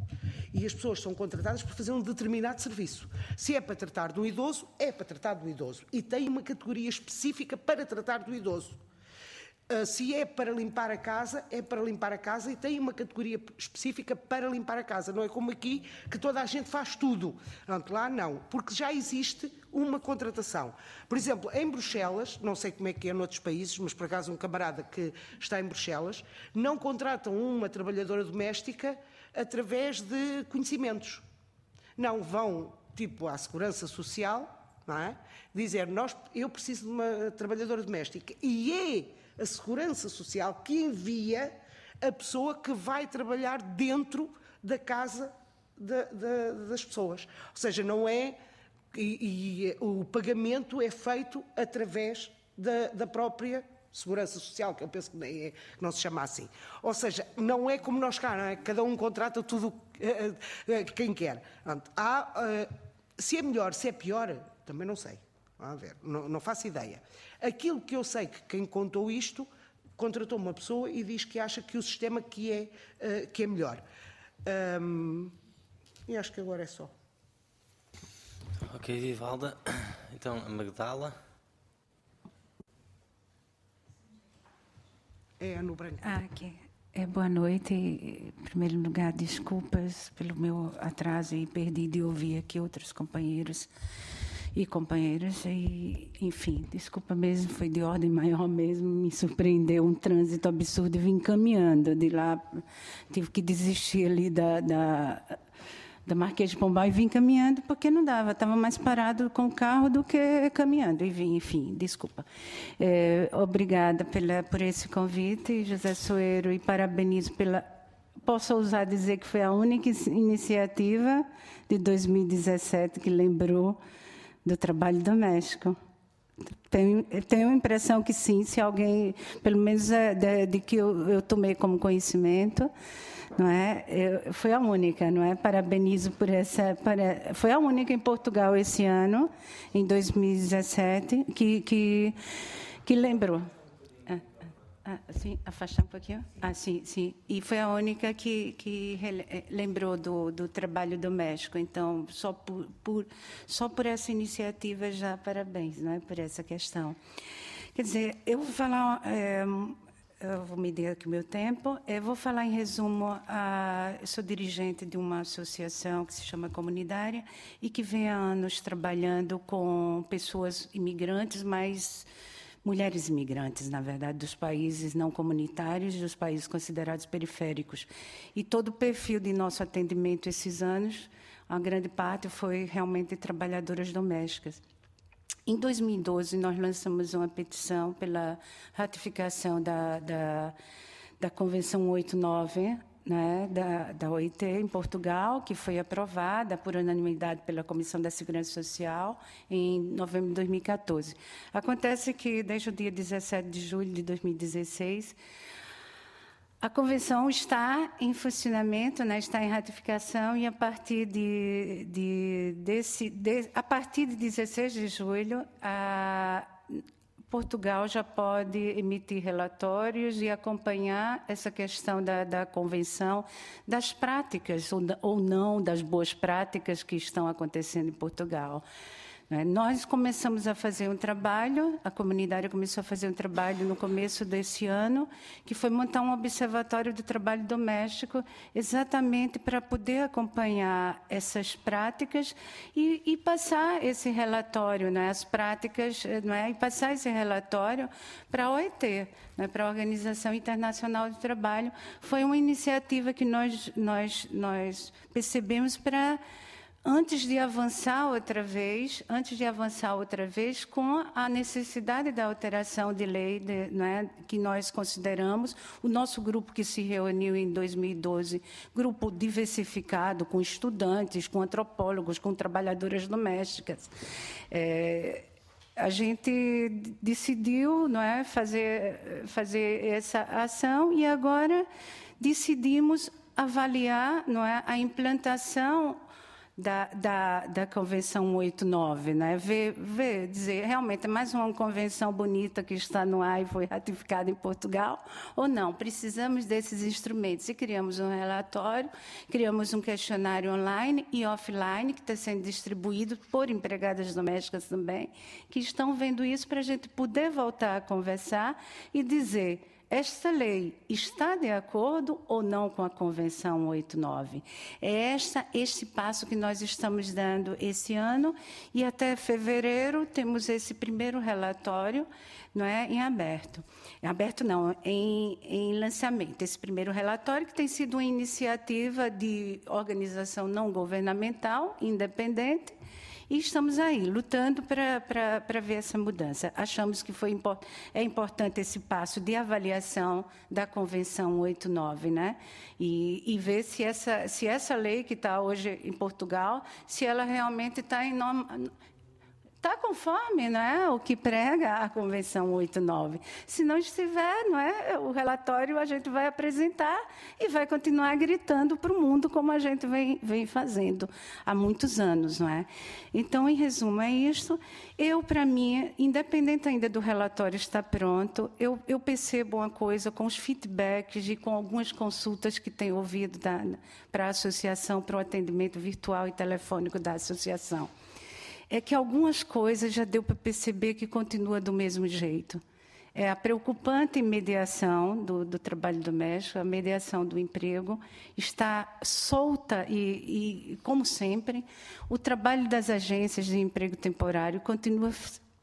E as pessoas são contratadas para fazer um determinado serviço. Se é para tratar do idoso, é para tratar do idoso. E tem uma categoria específica para tratar do idoso. Uh, se é para limpar a casa, é para limpar a casa e tem uma categoria específica para limpar a casa. Não é como aqui que toda a gente faz tudo. Pronto, lá não, porque já existe uma contratação. Por exemplo, em Bruxelas, não sei como é que é noutros países, mas por acaso um camarada que está em Bruxelas, não contratam uma trabalhadora doméstica através de conhecimentos. Não, vão tipo à segurança social, não é? Dizer, nós, eu preciso de uma trabalhadora doméstica. E é a Segurança Social que envia a pessoa que vai trabalhar dentro da casa de, de, das pessoas. Ou seja, não é. E, e o pagamento é feito através da, da, própria Segurança Social, que eu penso que, é, que não se chama assim. Ou seja, não é como nós cá, é? cada um contrata tudo uh, quem quer. Há, se é melhor, se é pior, também não sei. Vamos ver, não, não faço ideia. Aquilo que eu sei que quem contou isto contratou uma pessoa e diz que acha que o sistema que é, uh, que é melhor. Um, e acho que agora é só. Ok, Vivalda. Então, a Magdala. É no branco. Ah, aqui. É, boa noite. Em primeiro lugar, desculpas pelo meu atraso e perdi de ouvir aqui outros companheiros e companheiras. E, enfim, desculpa mesmo, foi de ordem maior mesmo, me surpreendeu um trânsito absurdo e vim caminhando de lá. Tive que desistir ali da, da, da Marquês de Pombal e vim caminhando porque não dava, estava mais parado com o carro do que caminhando. E vim, enfim, desculpa. É, obrigada pela, por esse convite, José Soeiro, e parabenizo pela posso ousar dizer que foi a única iniciativa de 2017 que lembrou do trabalho doméstico. Tenho, tenho a impressão que sim, se alguém, pelo menos é de, de que eu, eu, tomei como conhecimento, não é? Eu, foi a única, não é? Parabenizo por essa. Para, foi a única em Portugal esse ano, em 2017, que, que, que lembrou. Ah, sim, afastar um pouquinho. Ah, sim, sim. E foi a única que, que eh, lembrou do, do trabalho doméstico. Então, só por, por, só por essa iniciativa já parabéns, não é? Por essa questão. Quer dizer, eu vou falar, é, eu vou medir aqui o meu tempo. Eu vou falar em resumo. A, eu sou dirigente de uma associação que se chama Comunitária e que vem há anos trabalhando com pessoas imigrantes, mas mulheres imigrantes, na verdade, dos países não comunitários e dos países considerados periféricos. E todo o perfil de nosso atendimento esses anos, a grande parte foi realmente trabalhadoras domésticas. Em 2012, nós lançamos uma petição pela ratificação da, da, da Convenção 89, né, da, da OIT em Portugal, que foi aprovada por unanimidade pela Comissão da Segurança Social em novembro de 2014. Acontece que, desde o dia 17 de julho de 2016, a convenção está em funcionamento, né, está em ratificação e a partir de, de, desse, de, a partir de 16 de julho, a, Portugal já pode emitir relatórios e acompanhar essa questão da, da convenção, das práticas ou, ou não das boas práticas que estão acontecendo em Portugal. Né? Nós começamos a fazer um trabalho, a comunidade começou a fazer um trabalho no começo desse ano, que foi montar um observatório do trabalho doméstico, exatamente para poder acompanhar essas práticas e, e passar esse relatório, né, as práticas, né, e passar esse relatório para a OIT, né, para a Organização Internacional do Trabalho. Foi uma iniciativa que nós, nós, nós percebemos para antes de avançar outra vez, antes de avançar outra vez com a necessidade da alteração de lei de, né, que nós consideramos, o nosso grupo que se reuniu em 2012, grupo diversificado, com estudantes, com antropólogos, com trabalhadoras domésticas. É, a gente decidiu não é, fazer, fazer essa ação e agora decidimos avaliar não é, a implantação da, da, da Convenção 89, né? Ver, ver, dizer, realmente é mais uma convenção bonita que está no ar e foi ratificada em Portugal, ou não? Precisamos desses instrumentos. E criamos um relatório, criamos um questionário online e offline, que está sendo distribuído por empregadas domésticas também, que estão vendo isso para a gente poder voltar a conversar e dizer esta lei está de acordo ou não com a Convenção 89? É esta, este passo que nós estamos dando esse ano e até fevereiro temos esse primeiro relatório não é, em aberto. Em aberto não, em, em lançamento. Esse primeiro relatório que tem sido uma iniciativa de organização não governamental, independente, e estamos aí, lutando para ver essa mudança. Achamos que foi é importante esse passo de avaliação da Convenção 89, né? E, e ver se essa, se essa lei que está hoje em Portugal, se ela realmente está em, está conforme não é, o que prega a Convenção 89. Se não estiver, não é, o relatório a gente vai apresentar e vai continuar gritando para o mundo como a gente vem, vem fazendo há muitos anos. Não é? Então, em resumo, é isso. Eu, para mim, independente ainda do relatório estar pronto, eu, eu percebo uma coisa com os feedbacks e com algumas consultas que tenho ouvido para a associação, para o atendimento virtual e telefônico da associação é que algumas coisas já deu para perceber que continua do mesmo jeito. É a preocupante mediação do, do trabalho doméstico, a mediação do emprego, está solta e, e, como sempre, o trabalho das agências de emprego temporário continua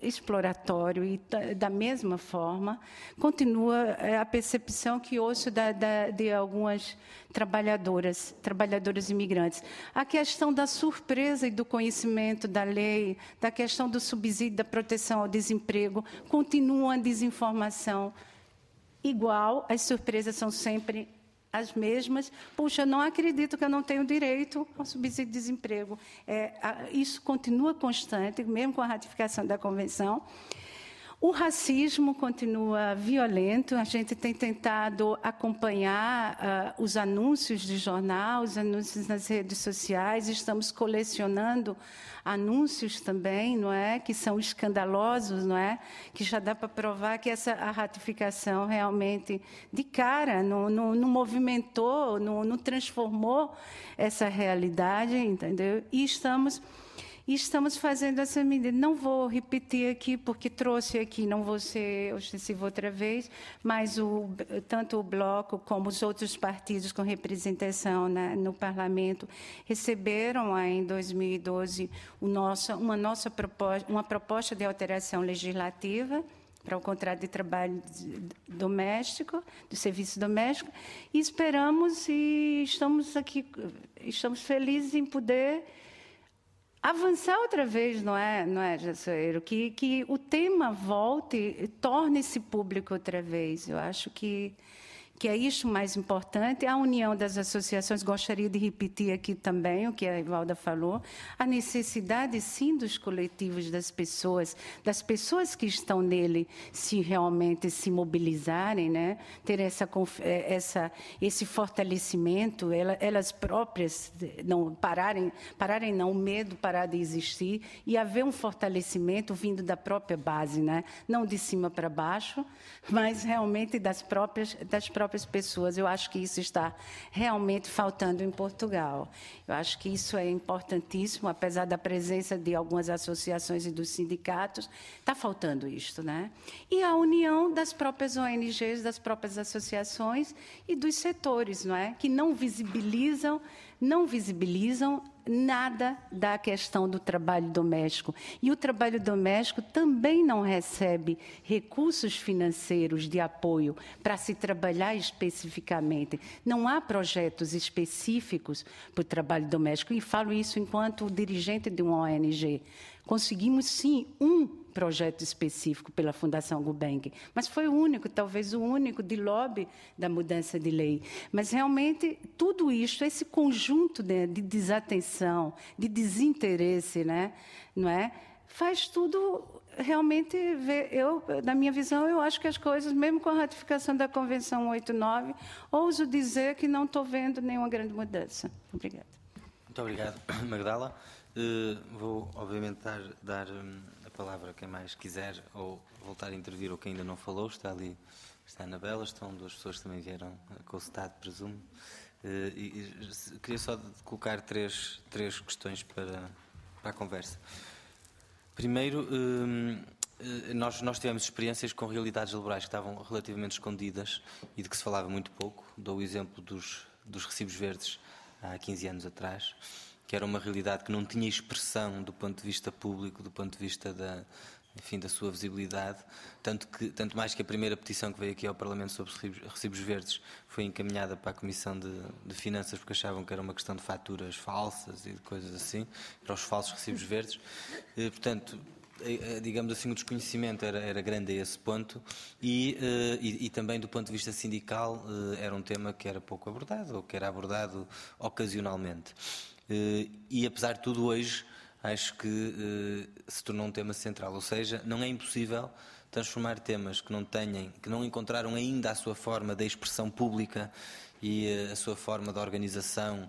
exploratório e da mesma forma continua é, a percepção que ouço da, da, de algumas trabalhadoras, trabalhadoras imigrantes. A questão da surpresa e do conhecimento da lei, da questão do subsídio da proteção ao desemprego, continua a desinformação igual, as surpresas são sempre as mesmas. Puxa, não acredito que eu não tenho direito ao subsídio de desemprego. É, isso continua constante, mesmo com a ratificação da convenção. O racismo continua violento. A gente tem tentado acompanhar uh, os anúncios de jornal, os anúncios nas redes sociais. Estamos colecionando anúncios também, não é, que são escandalosos, não é, que já dá para provar que essa a ratificação realmente de cara não, não, não movimentou, não, não transformou essa realidade, entendeu? E estamos e estamos fazendo essa medida. Não vou repetir aqui, porque trouxe aqui, não vou ser ostensivo outra vez, mas o, tanto o Bloco como os outros partidos com representação na, no parlamento receberam em 2012 o nosso, uma, nossa proposta, uma proposta de alteração legislativa para o contrato de trabalho doméstico, de serviço doméstico, e esperamos e estamos aqui, estamos felizes em poder avançar outra vez, não é, não é, Jassoeiro? Que, que o tema volte, torne-se público outra vez. Eu acho que, que é isso mais importante. A união das associações, gostaria de repetir aqui também o que a Ivalda falou, a necessidade, sim, dos coletivos, das pessoas, das pessoas que estão nele, se realmente se mobilizarem, né? ter essa, eh, essa, esse fortalecimento, elas próprias não pararem, pararem não, o medo parar de existir e haver um fortalecimento vindo da própria base, né? não de cima para baixo, mas realmente das próprias, das próprias pessoas. Eu acho que isso está realmente faltando em Portugal. Eu acho que isso é importantíssimo, apesar da presença de algumas associações e dos sindicatos, está faltando isto. Né? E a união das próprias ONGs, das próprias associações e dos setores, não é? que não visibilizam não visibilizam nada da questão do trabalho doméstico. E o trabalho doméstico também não recebe recursos financeiros de apoio para se trabalhar especificamente. Não há projetos específicos para o trabalho doméstico. E falo isso enquanto dirigente de uma ONG. Conseguimos, sim, um projeto específico pela Fundação Gulbenkian, mas foi o único, talvez o único de lobby da mudança de lei. Mas realmente tudo isso, esse conjunto de, de desatenção, de desinteresse, né, não é, faz tudo realmente eu, na minha visão, eu acho que as coisas, mesmo com a ratificação da Convenção 89, ouso dizer que não estou vendo nenhuma grande mudança. Obrigada. Muito obrigado, Magdala. Uh, vou, obviamente, dar, dar um, palavra quem mais quiser ou voltar a intervir ou quem ainda não falou. Está ali, está a Anabela, estão duas pessoas que também vieram com o presumo. Eh, e, e, queria só colocar três, três questões para, para a conversa. Primeiro, eh, eh, nós, nós tivemos experiências com realidades laborais que estavam relativamente escondidas e de que se falava muito pouco. Dou o exemplo dos, dos recibos verdes há 15 anos atrás que era uma realidade que não tinha expressão do ponto de vista público, do ponto de vista da, enfim, da sua visibilidade, tanto, que, tanto mais que a primeira petição que veio aqui ao Parlamento sobre recibos, verdes foi encaminhada para a Comissão de, de, Finanças porque achavam que era uma questão de faturas falsas e de coisas assim, para os falsos recibos verdes. E, portanto, digamos assim, o desconhecimento era, era grande a esse ponto e, e, e, também do ponto de vista sindical era um tema que era pouco abordado ou que era abordado ocasionalmente. Eh, e apesar de tudo hoje acho que eh, se tornou um tema central, ou seja, não é impossível transformar temas que não tenham, que não encontraram ainda a sua forma de expressão pública e eh, a sua forma de organização,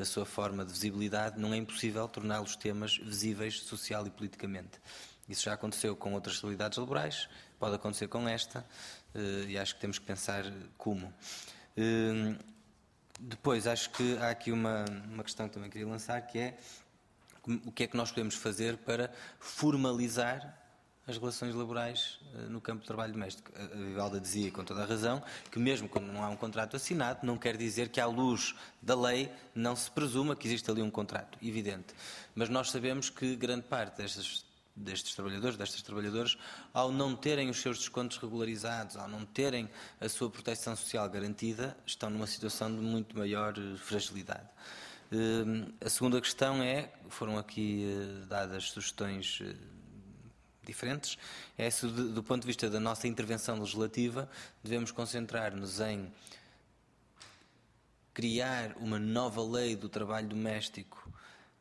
a sua forma de visibilidade, não é impossível torná-los temas visíveis social e politicamente. Isso já aconteceu com outras realidades laborais, pode acontecer com esta, e acho que temos que pensar como. Depois, acho que há aqui uma, uma questão que também queria lançar, que é o que é que nós podemos fazer para formalizar as relações laborais uh, no campo do trabalho doméstico. A Vivalda dizia, com toda a razão, que mesmo quando não há um contrato assinado, não quer dizer que à luz da lei não se presuma que existe ali um contrato, evidente. Mas nós sabemos que grande parte destas destes trabalhadores, destas trabalhadoras, ao não terem os seus descontos regularizados, ao não terem a sua proteção social garantida, estão numa situação de muito maior eh, fragilidade. Eh, a segunda questão é, foram aqui eh, dadas sugestões diferentes, é se do ponto de vista da nossa intervenção legislativa devemos concentrar-nos em criar uma nova lei do trabalho doméstico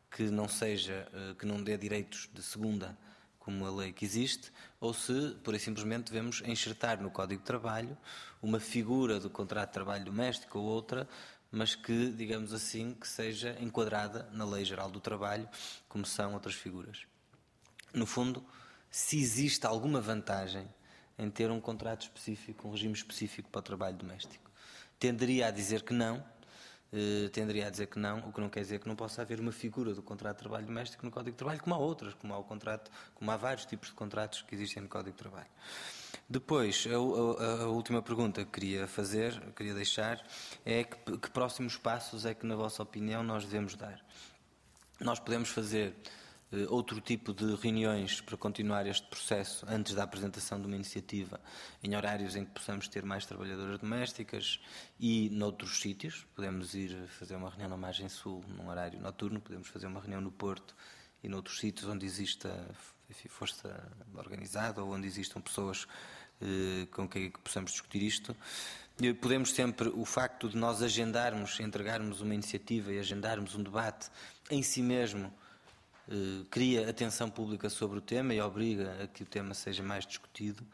que não seja, que não dê direitos de segunda como a lei que existe, ou se, por e simplesmente, devemos enxertar no Código de Trabalho uma figura do contrato de trabalho doméstico ou outra, mas que, digamos assim, que seja enquadrada na Lei Geral do Trabalho, como são outras figuras. No fundo, se existe alguma vantagem em ter um contrato específico, um regime específico para o trabalho doméstico. Tenderia a dizer que não, eh, tenderia a dizer que não, o que não quer dizer que não possa haver uma figura do contrato de trabalho doméstico no Código de Trabalho, como há outras, como há o contrato, como há vários tipos de contratos que existem no Código de Trabalho. Depois, a, a, a última pergunta que queria fazer, queria deixar, é que, que próximos passos é que, na vossa opinião, nós devemos dar? Nós podemos fazer outro tipo de reuniões para continuar este processo antes da apresentação de uma iniciativa em horários em que possamos ter mais trabalhadoras domésticas e noutros sítios. Podemos ir fazer uma reunião na margem sul num horário noturno, podemos fazer uma reunião no Porto e noutros sítios onde exista força organizada ou onde existam pessoas eh, com quem possamos discutir isto. podemos sempre, o facto de nós agendarmos, entregarmos uma iniciativa e agendarmos um debate em si mesmo, eh, cria atenção pública sobre o tema e obriga a que o tema seja mais discutido.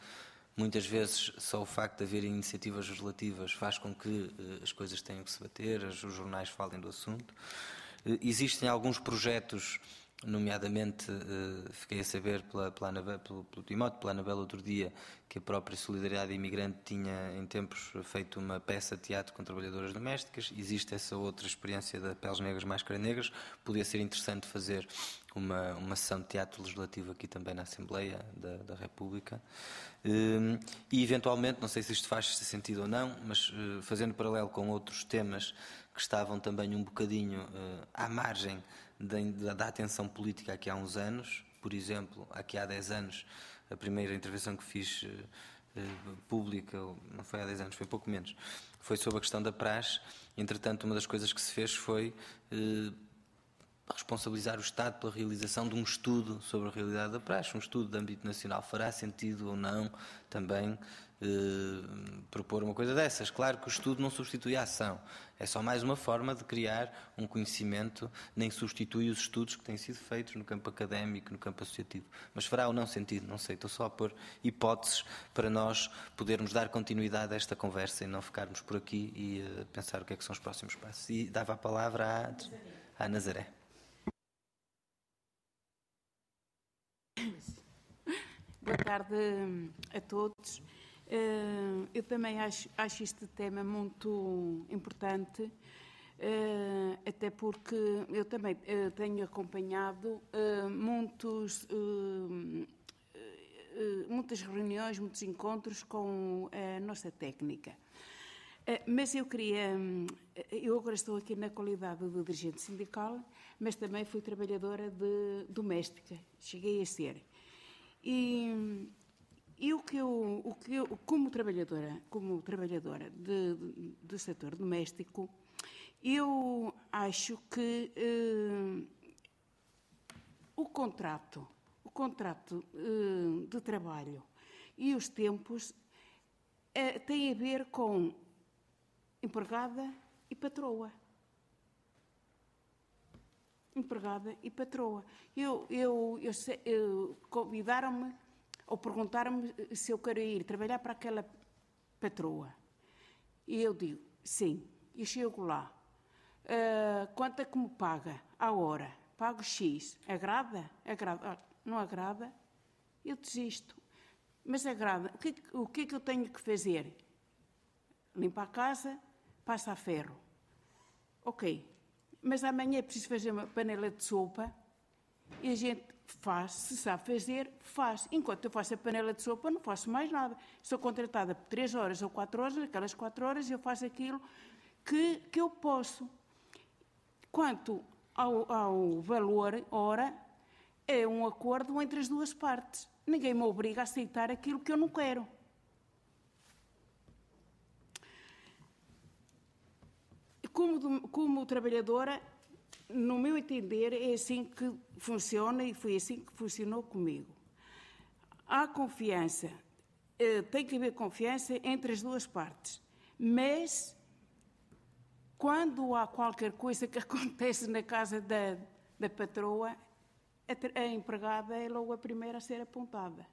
Muitas vezes só o facto de haver iniciativas legislativas faz com que eh, as coisas tenham que se bater, os jornais falem do assunto. Eh, existem alguns projetos nomeadamente uh, fiquei a saber pela, pela Anabel, pelo, pelo Timóteo, pela Anabela outro dia, que a própria Solidariedade Imigrante tinha em tempos feito uma peça de teatro com trabalhadoras domésticas. Existe essa outra experiência da Peles Negras, Máscara Negras. Podia ser interessante fazer uma, uma sessão de teatro legislativo aqui também na Assembleia da, da República. Uh, e eventualmente, não sei se isto faz sentido ou não, mas uh, fazendo paralelo com outros temas que estavam também um bocadinho à margem da, da atenção política aqui há uns anos. Por exemplo, aqui há 10 anos, a primeira intervenção que fiz uh, pública, não foi há 10 anos, foi pouco menos, foi sobre a questão da praxe. Entretanto, uma das coisas que se fez foi uh, responsabilizar o Estado pela realização de um estudo sobre a realidade da praxe, um estudo de âmbito nacional. Fará sentido ou não também eh, propor uma coisa dessas. Claro que o estudo não substitui a ação, é só mais uma forma de criar um conhecimento, nem substitui os estudos que têm sido feitos no campo académico, no campo associativo. Mas fará ou não sentido, não sei, estou só a pôr hipóteses para nós podermos dar continuidade a esta conversa e não ficarmos por aqui e uh, pensar o que é que são os próximos passos. E dava a palavra à, à Nazaré. Boa tarde a todos. Uh, eu também acho, acho este tema muito importante, uh, até porque eu também uh, tenho acompanhado muitos, muitas reuniões, muitos encontros com a nossa técnica. Mas eu queria, eu agora estou aqui na qualidade de dirigente sindical, mas também fui trabalhadora de doméstica, cheguei a ser. E e o que eu, o que eu como trabalhadora, como trabalhadora de, de, do setor doméstico, eu acho que eh, o contrato, o contrato eh, de trabalho e os tempos eh, têm a ver com empregada e patroa. Empregada e patroa. Eu, eu, eu, eu convidaram-me ou perguntaram-me se eu quero ir trabalhar para aquela patroa. E eu digo, sim. E chego lá. Uh, quanto é que me paga a hora? Pago X. Agrada? Agrada. Ah, não agrada? Eu desisto. Mas agrada. O que, o que é que eu tenho que fazer? Limpar a casa, passa a ferro. Ok. Mas amanhã é preciso fazer uma panela de sopa e a gente faz, se sabe fazer, faz. Enquanto eu faço a panela de sopa, não faço mais nada. Sou contratada por três horas ou quatro horas, aquelas quatro horas eu faço aquilo que, que eu posso. Quanto ao, ao valor hora, é um acordo entre as duas partes. Ninguém me obriga a aceitar aquilo que eu não quero. Como, como trabalhadora, no meu entender, é assim que funciona e foi assim que funcionou comigo. Há confiança, eh, tem que haver confiança entre as duas partes, mas quando há qualquer coisa que acontece na casa da, da patroa, a, a empregada é logo a primeira a ser apontada.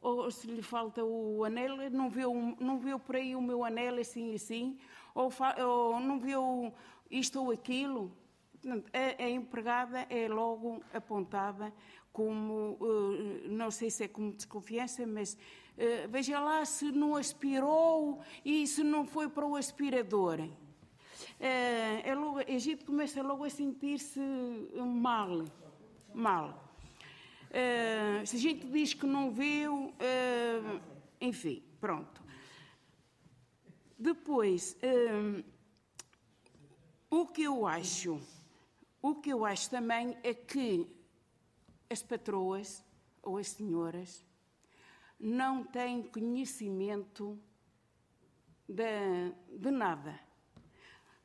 Ou se lhe falta o anel, não viu, não viu por aí o meu anel assim e assim, ou, ou não viu isto ou aquilo, a, a, empregada é logo apontada como, uh, não sei se é como desconfiança, mas uh, veja lá se não aspirou e se não foi para o aspirador. Uh, é logo, gente começa logo a sentir-se mal. Mal. se a gente diz que não viu, enfim, pronto. Depois, o que eu acho o que eu acho também é que as patroas ou as senhoras não têm conhecimento de, de nada.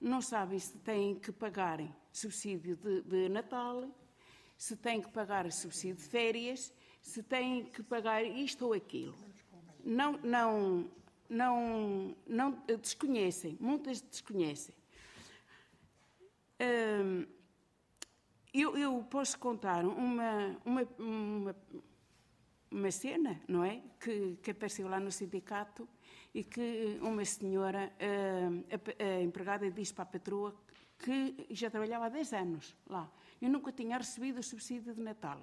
Não sabem se têm que pagar subsídio de, de Natal, se têm que pagar subsídio de férias, se têm que pagar isto ou aquilo. Não, não, não, não desconhecem, muitas desconhecem. Hum, eu, eu, posso contar uma, uma, uma, uma, cena, não é? Que, que apareceu lá no sindicato e que uma senhora, a, a, a empregada, disse para a patroa que já trabalhava há 10 anos lá. Eu nunca tinha recebido o subsídio de Natal.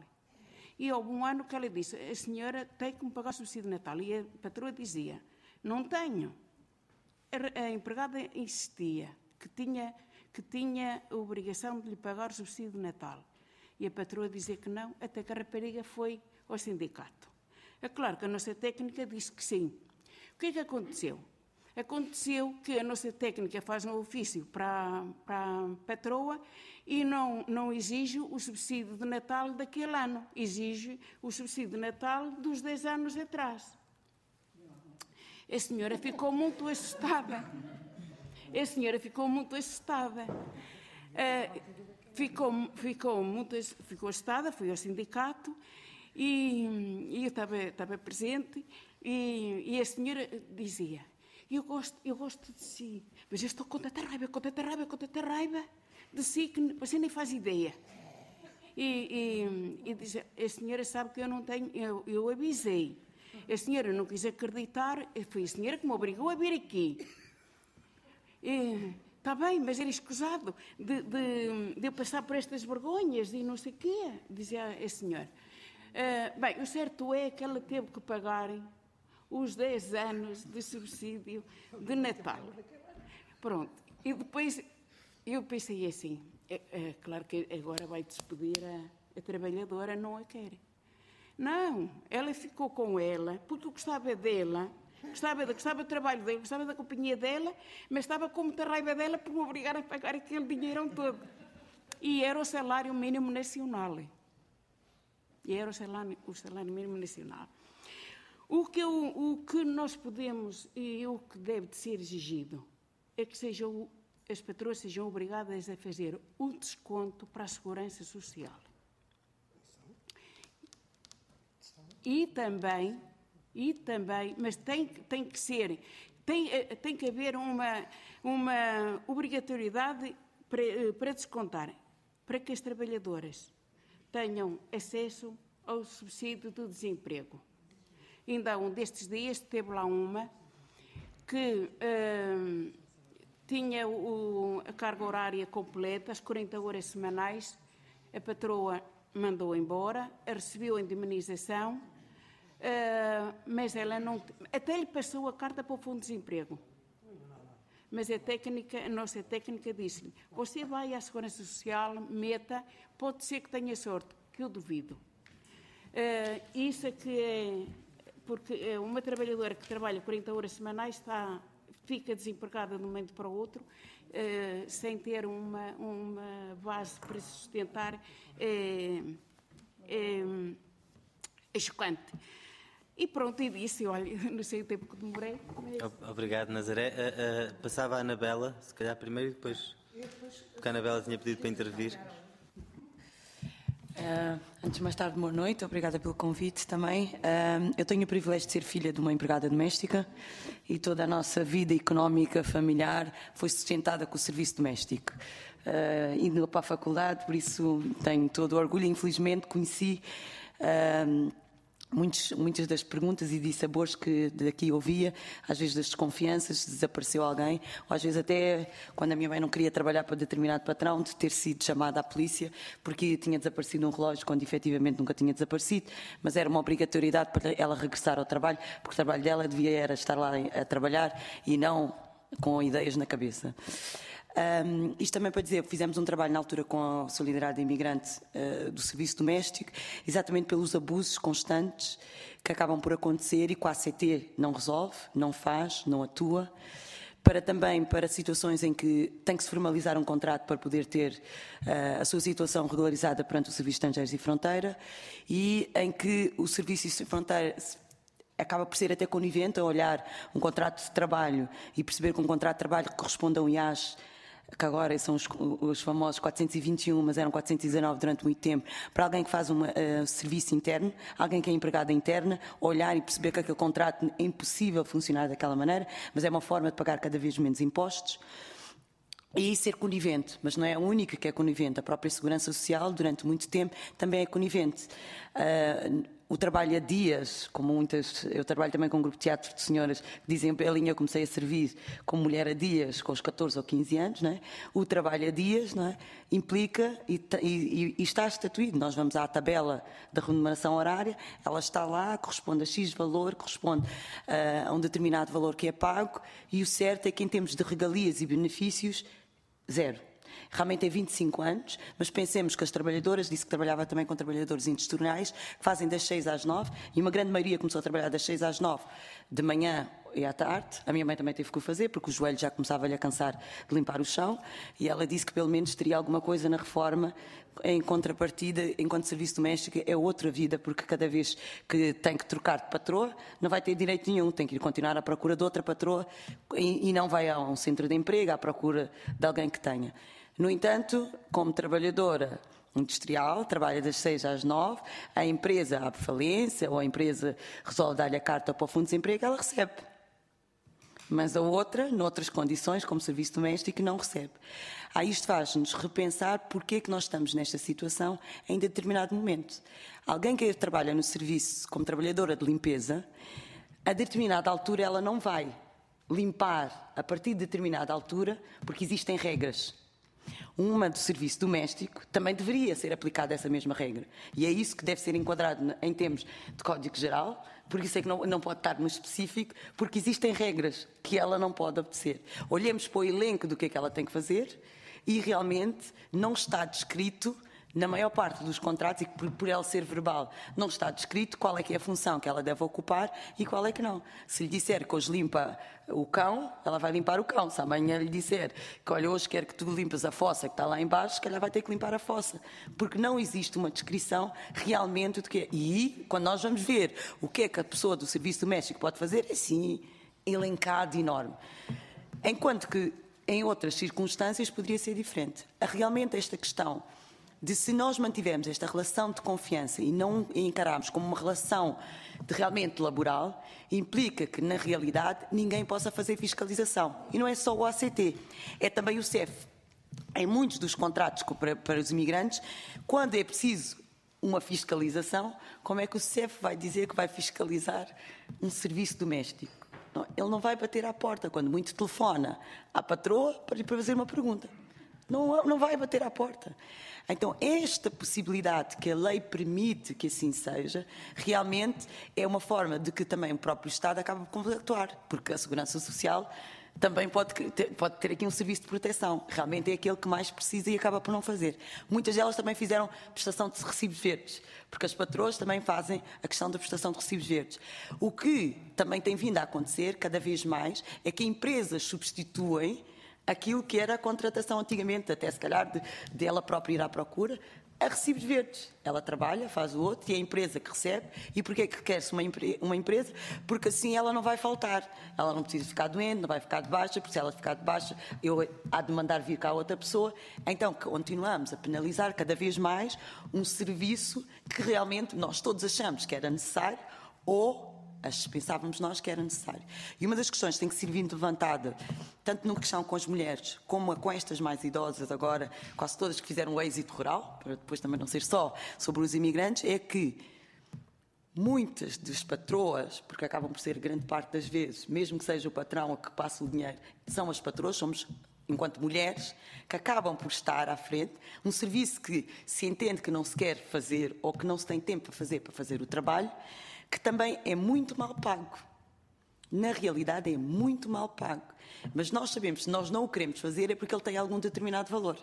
E houve um ano que ela disse: a senhora tem que me pagar o subsídio de Natal. E a patroa dizia: não tenho. A empregada insistia que tinha, que tinha a obrigação de lhe pagar o subsídio de Natal. E a patroa dizia que não, até que a rapariga foi ao sindicato. É claro que a nossa técnica disse que sim. O que é que aconteceu? Aconteceu que a nossa técnica faz um ofício para, para a patroa e não, não exige o subsídio de Natal daquele ano, exige o subsídio de Natal dos 10 anos atrás. A senhora ficou muito assustada. A senhora ficou muito assustada. Uh, ficou, ficou, muito, ficou assustada, foi ao sindicato e, e eu estava, estava presente e, e a senhora dizia eu gosto, eu gosto de si, mas eu estou com tanta raiva, com tanta raiva, com tanta raiva de si que você nem faz ideia. E, e, e a senhora sabe que eu não tenho, eu, eu avisei. A senhora não quis acreditar, foi a senhora que me obrigou a vir aqui. Está bem, mas era escusado de, de, de, eu passar por estas vergonhas e não sei o quê, dizia a senhora. Uh, bem, o certo é que ela teve que pagar os 10 anos de subsídio de Natal. Pronto. E depois eu pensei assim, é, é claro que agora vai despedir a, a trabalhadora, não a quer. Não, ela ficou com ela, porque gostava dela, gostava, gostava do trabalho dela, gostava da companhia dela, mas estava com muita raiva dela por me obrigar a pagar aquele dinheiro todo. E era o salário mínimo nacional. E era o salário, o salário mínimo nacional. O que, o que nós podemos e o que deve de ser exigido é que sejam, as patroas sejam obrigadas a fazer um desconto para a segurança social. E também, e também, mas tem, tem que ser, tem, eh, tem que haver uma, uma obrigatoriedade para, eh, para descontar, para que as trabalhadoras tenham acesso ao subsídio do desemprego. Ainda um destes dias teve lá uma que uh, tinha o, a carga horária completa, as 40 horas semanais, a patroa mandou embora, recebeu a indemnização, uh, mas ela não. Até lhe passou a carta para o Fundo de Desemprego. Mas a técnica, a nossa técnica disse-lhe: você vai à Segurança Social, meta, pode ser que tenha sorte, que eu duvido. Uh, isso é que é porque eh, uma trabalhadora que trabalha 40 horas semanais está, fica desempregada de um momento para o outro, uh, sem ter uma, uma base para sustentar, é, é, é chocante. E pronto, e disse, olha, não sei o tempo que demorei. Mas... Obrigado, Nazaré. Uh, uh, passava a Anabela, se calhar primeiro e depois, porque a Anabela tinha pedido para intervir. Uh, antes de mais tarde, boa noite, obrigada pelo convite também. Uh, eu tenho o privilégio de ser filha de uma empregada doméstica e toda a nossa vida económica, familiar, foi sustentada com o serviço doméstico. Uh, indo para a faculdade, por isso tenho todo o orgulho. Infelizmente, conheci muitos, muitas das perguntas e dissabores que daqui ouvia, às vezes das desconfianças, desapareceu alguém, ou às vezes até quando a minha mãe não queria trabalhar para determinado patrão, de ter sido chamada à polícia porque tinha desaparecido um relógio quando efetivamente nunca tinha desaparecido, mas era uma obrigatoriedade para ela regressar ao trabalho, porque o trabalho dela devia era estar lá a trabalhar e não com ideias na cabeça. Um, isto também para dizer, fizemos um trabalho na altura com a Solidariedade Imigrante uh, do Serviço Doméstico, exatamente pelos abusos constantes que acabam por acontecer e que a ACT não resolve, não faz, não atua. Para também para situações em que tem que se formalizar um contrato para poder ter uh, a sua situação regularizada perante o Serviço de Estrangeiros e Fronteira e em que o Serviço de Fronteira acaba por ser até conivente a olhar um contrato de trabalho e perceber que um contrato de trabalho corresponde a um IAS que agora são os, os, famosos 421, mas eram 419 durante muito tempo, para alguém que faz um uh, serviço interno, alguém que é empregada interna, olhar e perceber que aquele contrato é impossível funcionar daquela maneira, mas é uma forma de pagar cada vez menos impostos. E ser conivente, mas não é a única que é conivente. A própria Segurança Social, durante muito tempo, também é conivente. Uh, o trabalho a dias, como muitas. Eu trabalho também com um grupo de teatro de senhoras que dizem, Belinha, eu comecei a servir como mulher a dias com os 14 ou 15 anos, não é? O trabalho a dias não é? implica e, e, e está estatuído. Nós vamos à tabela da remuneração horária, ela está lá, corresponde a X valor, corresponde uh, a um determinado valor que é pago, e o certo é que em termos de regalias e benefícios Zero. Realmente tem 25 anos, mas pensemos que as trabalhadoras, disse que trabalhava também com trabalhadores industriais, que fazem das 6 às 9, e uma grande maioria começou a trabalhar das 6 às 9, de manhã e à tarde. A minha mãe também teve que o fazer, porque o joelho já começava-lhe a cansar de limpar o chão, e ela disse que pelo menos teria alguma coisa na reforma em contrapartida, enquanto serviço doméstico, é outra vida, porque cada vez que tem que trocar de patroa, não vai ter direito nenhum, tem que ir continuar à procura de outra patroa e, e não vai a um centro de emprego à procura de alguém que tenha. No entanto, como trabalhadora industrial, trabalha das 6 às 9, a empresa abre falência ou a empresa resolve dar-lhe a carta para o fundo de desemprego, ela recebe. Mas a outra, noutras condições, como serviço doméstico, não recebe. Aí isto faz-nos repensar porque é que nós estamos nesta situação em determinado momento. Alguém que trabalha no serviço como trabalhadora de limpeza, a determinada altura ela não vai limpar a partir de determinada altura, porque existem regras. Uma do serviço doméstico também deveria ser aplicada essa mesma regra. E é isso que deve ser enquadrado em termos de Código Geral, por isso é que não, não pode estar no específico, porque existem regras que ela não pode obedecer. Olhemos para o elenco do que é que ela tem que fazer e realmente não está descrito na maior parte dos contratos, e por, por ela ser verbal, não está descrito qual é que é a função que ela deve ocupar e qual é que não. Se lhe disser que hoje limpa o cão, ela vai limpar o cão. Se amanhã lhe disser que, olha, hoje quer que tu limpes a fossa que está lá embaixo, que ela vai ter que limpar a fossa. Porque não existe uma descrição realmente do que é. E quando nós vamos ver o que é que a pessoa do serviço doméstico pode fazer, é sim, elencado enorme. Enquanto que em outras circunstâncias poderia ser diferente. Realmente esta questão de se nós mantivermos esta relação de confiança e não encararmos como uma relação de realmente laboral, implica que, na realidade, ninguém possa fazer fiscalização. E não é só o ACT, é também o CEF. Em muitos dos contratos para, para os imigrantes, quando é preciso uma fiscalização, como é que o CEF vai dizer que vai fiscalizar um serviço doméstico? ele não vai bater à porta quando muito telefona à patroa para lhe fazer uma pergunta. Não, não vai bater à porta. Então, esta possibilidade que a lei permite que assim seja, realmente é uma forma de que também o próprio Estado acaba por atuar, porque a Segurança Social também pode ter, pode ter aqui um serviço de proteção. Realmente é aquele que mais precisa e acaba por não fazer. Muitas delas também fizeram prestação de recibos verdes, porque as patroas também fazem a questão da prestação de recibos verdes. O que também tem vindo a acontecer cada vez mais é que empresas substituem aquilo que era a contratação antigamente, até se calhar de, de ela própria ir à procura, a recibos verdes. Ela trabalha, faz o outro e é a empresa que recebe. E porquê que quer-se uma, uma, empresa? Porque assim ela não vai faltar. Ela não precisa ficar doente, não vai ficar de baixa, porque se ela ficar de baixa, eu há de mandar vir cá outra pessoa. Então continuamos a penalizar cada vez mais um serviço que realmente nós todos achamos que era necessário ou pensávamos nós que era necessário. E uma das questões que tem que ser vindo levantada, tanto na questão com as mulheres, como com estas mais idosas agora, quase todas que fizeram o êxito rural, para depois também não ser só sobre os imigrantes, é que muitas das patroas, porque acabam por ser grande parte das vezes, mesmo que seja o patrão a que passa o dinheiro, são as patroas, somos enquanto mulheres, que acabam por estar à frente, um serviço que se entende que não se quer fazer ou que não se tem tempo para fazer para fazer o trabalho, que também é muito mal pago. Na realidade, é muito mal pago. Mas nós sabemos, se nós não o queremos fazer, é porque ele tem algum determinado valor.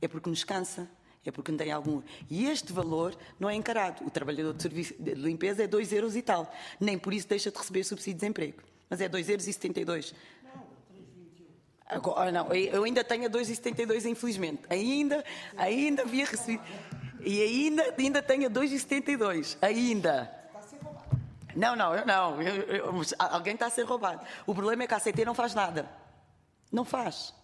É porque nos cansa, é porque não tem algum. E este valor não é encarado. O trabalhador de, serviço, de limpeza é 2 euros e tal. Nem por isso deixa de receber subsídio de desemprego. Mas é 2 euros e 72. Agora, não, eu ainda tenho a 2,72, infelizmente. Ainda, ainda havia recebido. E ainda, ainda tenho a 2,72. Ainda. Não, não, eu não. Eu, eu, alguém está a ser roubado. O problema é que a ACT não faz nada. Não faz.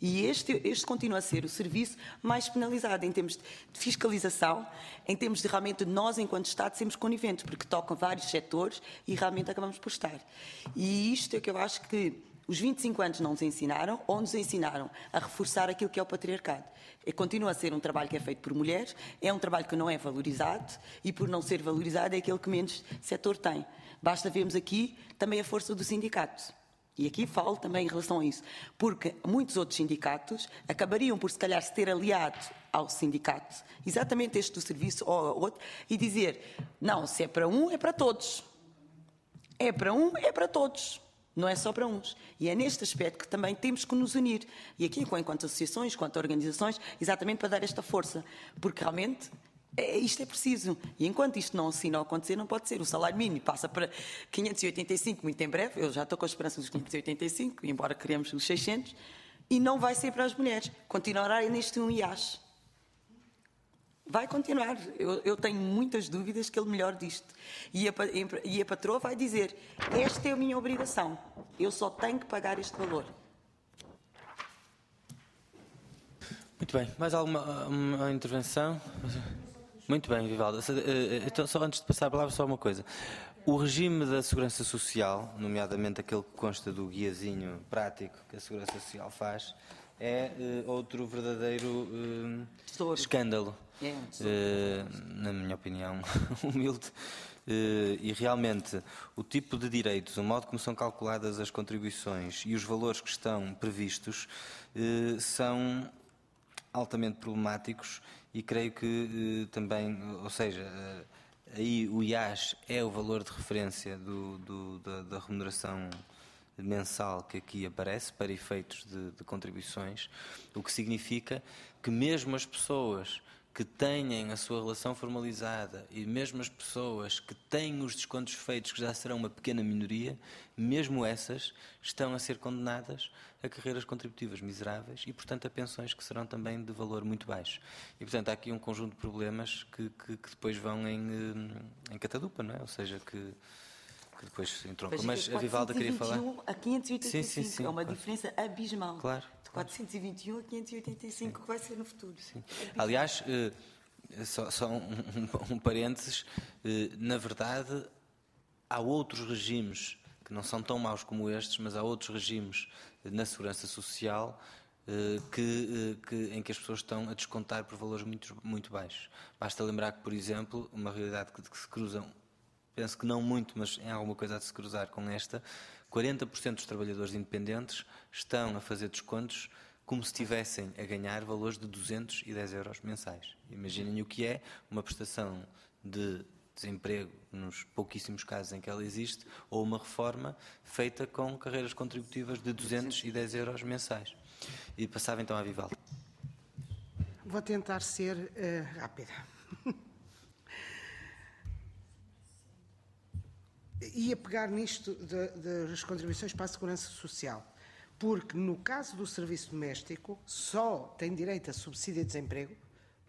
E este, este continua a ser o serviço mais penalizado em termos de fiscalização, em termos de realmente nós, enquanto Estado, sermos coniventes, porque toca vários setores e realmente acabamos por estar. E isto é que eu acho que os 25 anos não nos ensinaram, ou nos ensinaram a reforçar aquilo que é o patriarcado. E continua a ser um trabalho que é feito por mulheres, é um trabalho que não é valorizado, e por não ser valorizado é aquele que menos setor tem. Basta vermos aqui também a força do sindicato. E aqui falo também em relação a isso, porque muitos outros sindicatos acabariam por, se calhar, se ter aliado ao sindicato, exatamente este do serviço ou outro, e dizer: não, se é para um, é para todos. É para um, é para todos. Não é só para uns. E é neste aspecto que também temos que nos unir. E aqui, enquanto associações, enquanto organizações, exatamente para dar esta força. Porque realmente é, isto é preciso. E enquanto isto não assim não acontecer, não pode ser. O salário mínimo passa para 585 muito em breve. Eu já estou com a esperança dos 585, embora queremos os 600. E não vai ser para as mulheres. Continuará neste um IAS. Vai continuar. Eu, eu, tenho muitas dúvidas que ele melhor disto. E a, e a patroa vai dizer: Esta é a minha obrigação. Eu só tenho que pagar este valor. Muito bem. Mais alguma intervenção? Muito bem, Vivaldo. Eh, então, só antes de passar a palavra, só uma coisa. O regime da Segurança Social, nomeadamente aquele que consta do guiazinho prático que a Segurança Social faz, é uh, outro verdadeiro uh, escândalo. Uh, na minha opinião, humilde. e realmente, o tipo de direitos, o modo como são calculadas as contribuições e os valores que estão previstos são altamente problemáticos e creio que eh, também, ou seja, eh, aí o IAS é o valor de referência do, do, da, da, remuneração mensal que aqui aparece para efeitos de, de contribuições, o que significa que mesmo as pessoas que tenham a sua relação formalizada e mesmo as pessoas que têm os descontos feitos, que já serão uma pequena minoria, mesmo essas estão a ser condenadas a carreiras contributivas miseráveis e, portanto, a pensões que serão também de valor muito baixo. E, portanto, há aqui um conjunto de problemas que, que, que depois vão em, eh, em catadupa, não é? Ou seja, que que depois entrou. Mas a Vivalda queria falar. a 585 sim, sim, sim, é uma claro. diferença abismal. Claro. De 421 a 585 que vai ser no futuro. Sim. Aliás, eh, só, só um, um, um, parênteses, eh, na verdade, há outros regimes que não são tão maus como estes, mas há outros regimes na segurança social eh, que, que, em que as pessoas estão a descontar por valores muito, muito baixos. Basta lembrar que, por exemplo, uma realidade que, que se cruzam, penso que não muito, mas em alguma coisa a se cruzar com esta, 40% dos trabalhadores independentes estão a fazer descontos como se estivessem a ganhar valores de 210 euros mensais. Imaginem o que é uma prestação de desemprego, nos pouquíssimos casos em que ela existe, ou uma reforma feita com carreiras contributivas de 210 euros mensais. E passava então a Vivaldo. Vou tentar ser uh, rápida. Ia pegar nisto das contribuições para a segurança social, porque no caso do serviço doméstico só tem direito a subsídio de desemprego,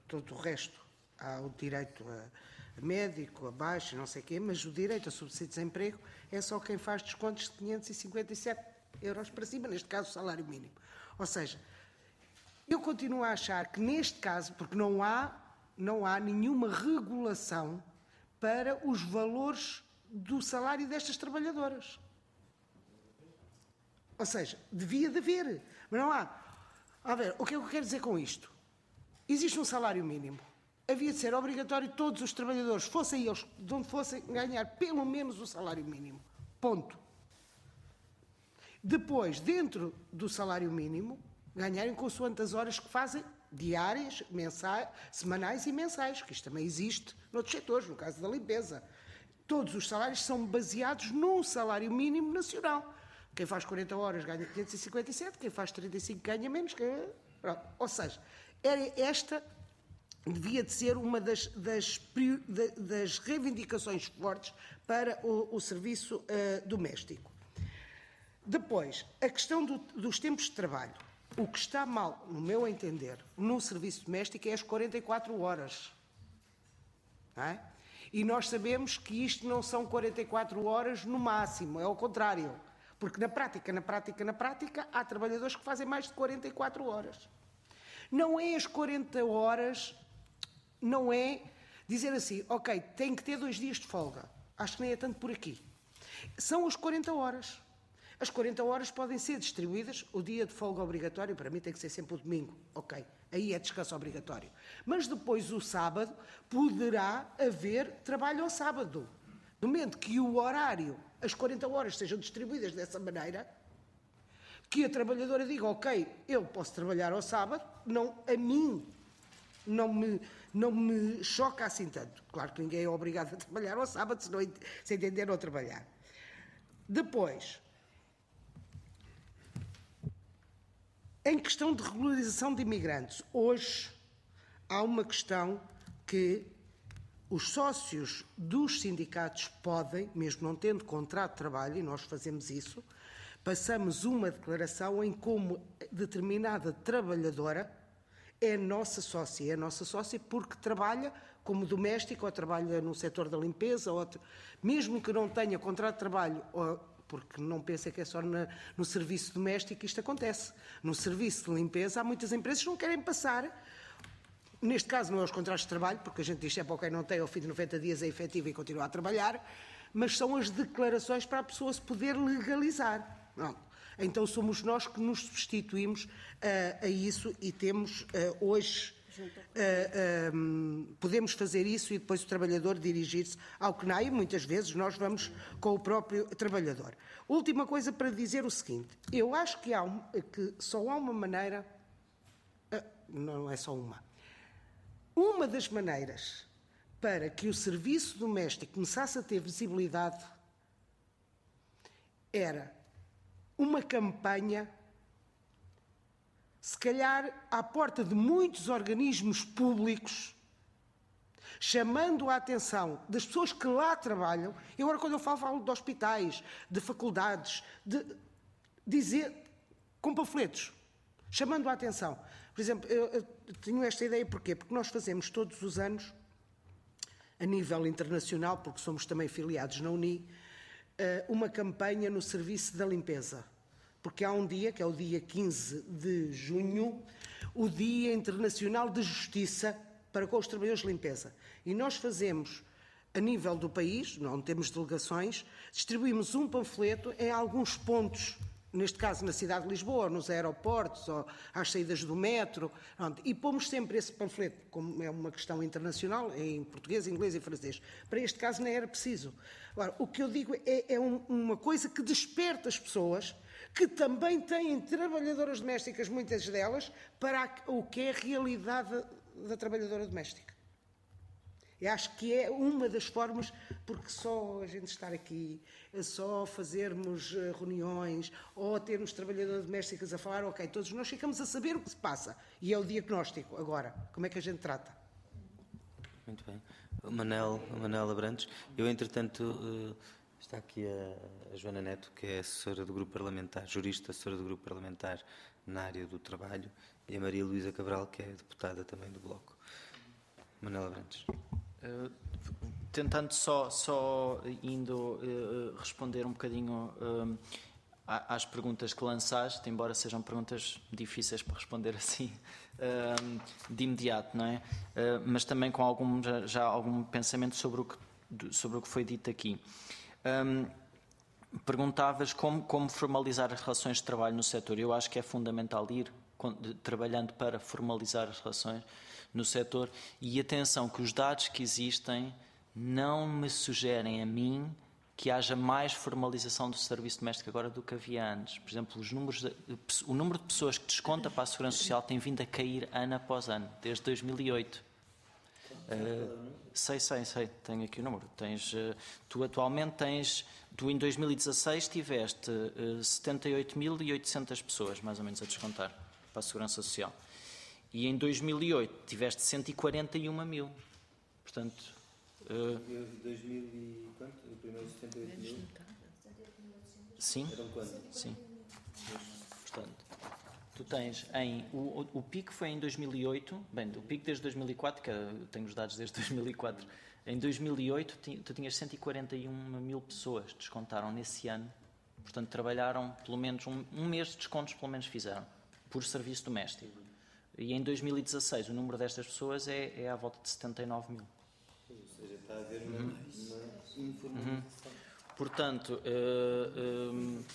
todo o resto há o direito a médico, abaixo, não sei o quê, mas o direito a subsídio de desemprego é só quem faz descontos de 557 euros para cima, neste caso o salário mínimo. Ou seja, eu continuo a achar que neste caso, porque não há, não há nenhuma regulação para os valores do salário destas trabalhadoras. Ou seja, devia de haver, mas não há. A ver, o que é que eu quero dizer com isto? Existe um salário mínimo havia de ser obrigatório todos os trabalhadores, fossem eles de onde fossem, ganhar pelo menos o salário mínimo. Ponto. Depois, dentro do salário mínimo, ganharem consoante as horas que fazem diárias, mensais, semanais e mensais, que isto também existe noutros setores, no caso da limpeza. Todos os salários são baseados num salário mínimo nacional. Quem faz 40 horas ganha 557, quem faz 35 ganha menos. Quem... Ou seja, era esta devia de ser uma das, das, das reivindicações fortes para o, o serviço uh, doméstico. Depois, a questão do, dos tempos de trabalho. O que está mal, no meu entender, no serviço doméstico é as 44 horas. É? E nós sabemos que isto não são 44 horas no máximo, é ao contrário. Porque na prática, na prática, na prática, há trabalhadores que fazem mais de 44 horas. Não é as 40 horas, não é dizer assim, ok, tem que ter dois dias de folga. Acho que nem é tanto por aqui. São as 40 horas. As 40 horas podem ser distribuídas, o dia de folga obrigatório, para mim tem que ser sempre o domingo, ok, aí é descanso obrigatório. Mas depois o sábado poderá haver trabalho ao sábado. No momento que o horário, as 40 horas sejam distribuídas dessa maneira, que a trabalhadora diga, ok, eu posso trabalhar ao sábado, não, a mim não me, não me choca assim tanto. Claro que ninguém é obrigado a trabalhar ao sábado, se, não, se entender não trabalhar. Depois, Em questão de regularização de imigrantes, hoje há uma questão que os sócios dos sindicatos podem, mesmo não tendo contrato de trabalho, e nós fazemos isso, passamos uma declaração em como determinada trabalhadora é nossa sócia, é nossa sócia porque trabalha como doméstica ou trabalha no setor da limpeza, ou, mesmo que não tenha contrato de trabalho ou porque não pensa que é só na, no serviço doméstico que isto acontece. No serviço de limpeza, há muitas empresas que não querem passar. Neste caso, não é os contratos de trabalho, porque a gente diz sempre, ok, não tem, ao fim de 90 dias é efetivo e continua a trabalhar, mas são as declarações para a pessoa se poder legalizar. Então somos nós que nos substituímos uh, a isso e temos uh, hoje Uh, uh, podemos fazer isso e depois o trabalhador dirigir-se ao CNAI. Muitas vezes nós vamos com o próprio trabalhador. Última coisa para dizer o seguinte: eu acho que, há um, que só há uma maneira, uh, não é só uma, uma das maneiras para que o serviço doméstico começasse a ter visibilidade era uma campanha se calhar à porta de muitos organismos públicos, chamando a atenção das pessoas que lá trabalham. E agora, quando eu falo, falo de hospitais, de faculdades, de dizer com panfletos, chamando a atenção. Por exemplo, eu, eu tenho esta ideia porquê? Porque nós fazemos todos os anos, a nível internacional, porque somos também filiados na UNI, eh, uma campanha no serviço da limpeza porque há um dia, que é o dia 15 de junho, o Dia Internacional de Justiça para com os trabalhadores de limpeza. E nós fazemos, a nível do país, não temos delegações, distribuímos um panfleto em alguns pontos neste caso na cidade de Lisboa, nos aeroportos, ou às saídas do metro, pronto, e pomos sempre esse panfleto, como é uma questão internacional, em português, inglês e francês. Para este caso não era preciso. Agora, o que eu digo é, é um, uma coisa que desperta as pessoas que também têm trabalhadoras domésticas, muitas delas, para o que é a realidade da trabalhadora doméstica. Eu acho que é uma das formas, porque só a gente estar aqui, só fazermos eh, reuniões ou termos trabalhadoras domésticas a falar, ok, todos nós ficamos a saber o que se passa. E é o diagnóstico. Agora, como é que a gente trata? Muito bem. Manel, Manel Abrantes, eu entretanto uh, Está aqui a, Joana Neto, que é assessora do grupo parlamentar, jurista, assessora do grupo parlamentar na área do trabalho, e a Maria Luísa Cabral, que é deputada também do Bloco. Manuela Brandes. Uh, tentando só, só indo uh, responder um bocadinho uh, às perguntas que lançaste, embora sejam perguntas difíceis para responder assim de imediato, não é? mas também com algum, já algum pensamento sobre o que, sobre o que foi dito aqui. Um, perguntavas como, como, formalizar as relações de trabalho no setor. Eu acho que é fundamental ir trabalhando para formalizar as relações no setor e atenção que os dados que existem não me sugerem a mim que haja mais formalização do serviço doméstico agora do que havia antes. Por exemplo, os números de, o número de pessoas que desconta para a Segurança Social tem vindo a cair ano após ano, desde 2008. Uh, sei, sei, sei, tenho aqui o número. Tens, uh, tu atualmente tens, tu em 2016 tiveste uh, eh, 78.800 pessoas, mais ou menos, a descontar para a Segurança Social. E em 2008 tiveste 141 mil. Portanto. Uh, 2000 e quanto? O primeiro 78 mil? Sim. Eram quanto? Sim. Portanto. Tu tens em. O, o, pico foi em 2008, bem, o pico desde 2004, que eu tenho os dados desde 2004. Em 2008, tu tinhas 141 mil pessoas, descontaram nesse ano Portanto, trabalharam pelo menos um, um mês de descontos, pelo menos fizeram, por serviço doméstico. E em 2016 o número destas pessoas é, é à volta de 79 mil. Ou seja, está a haver uma, uma informação. Uhum. Portanto, uh, uh,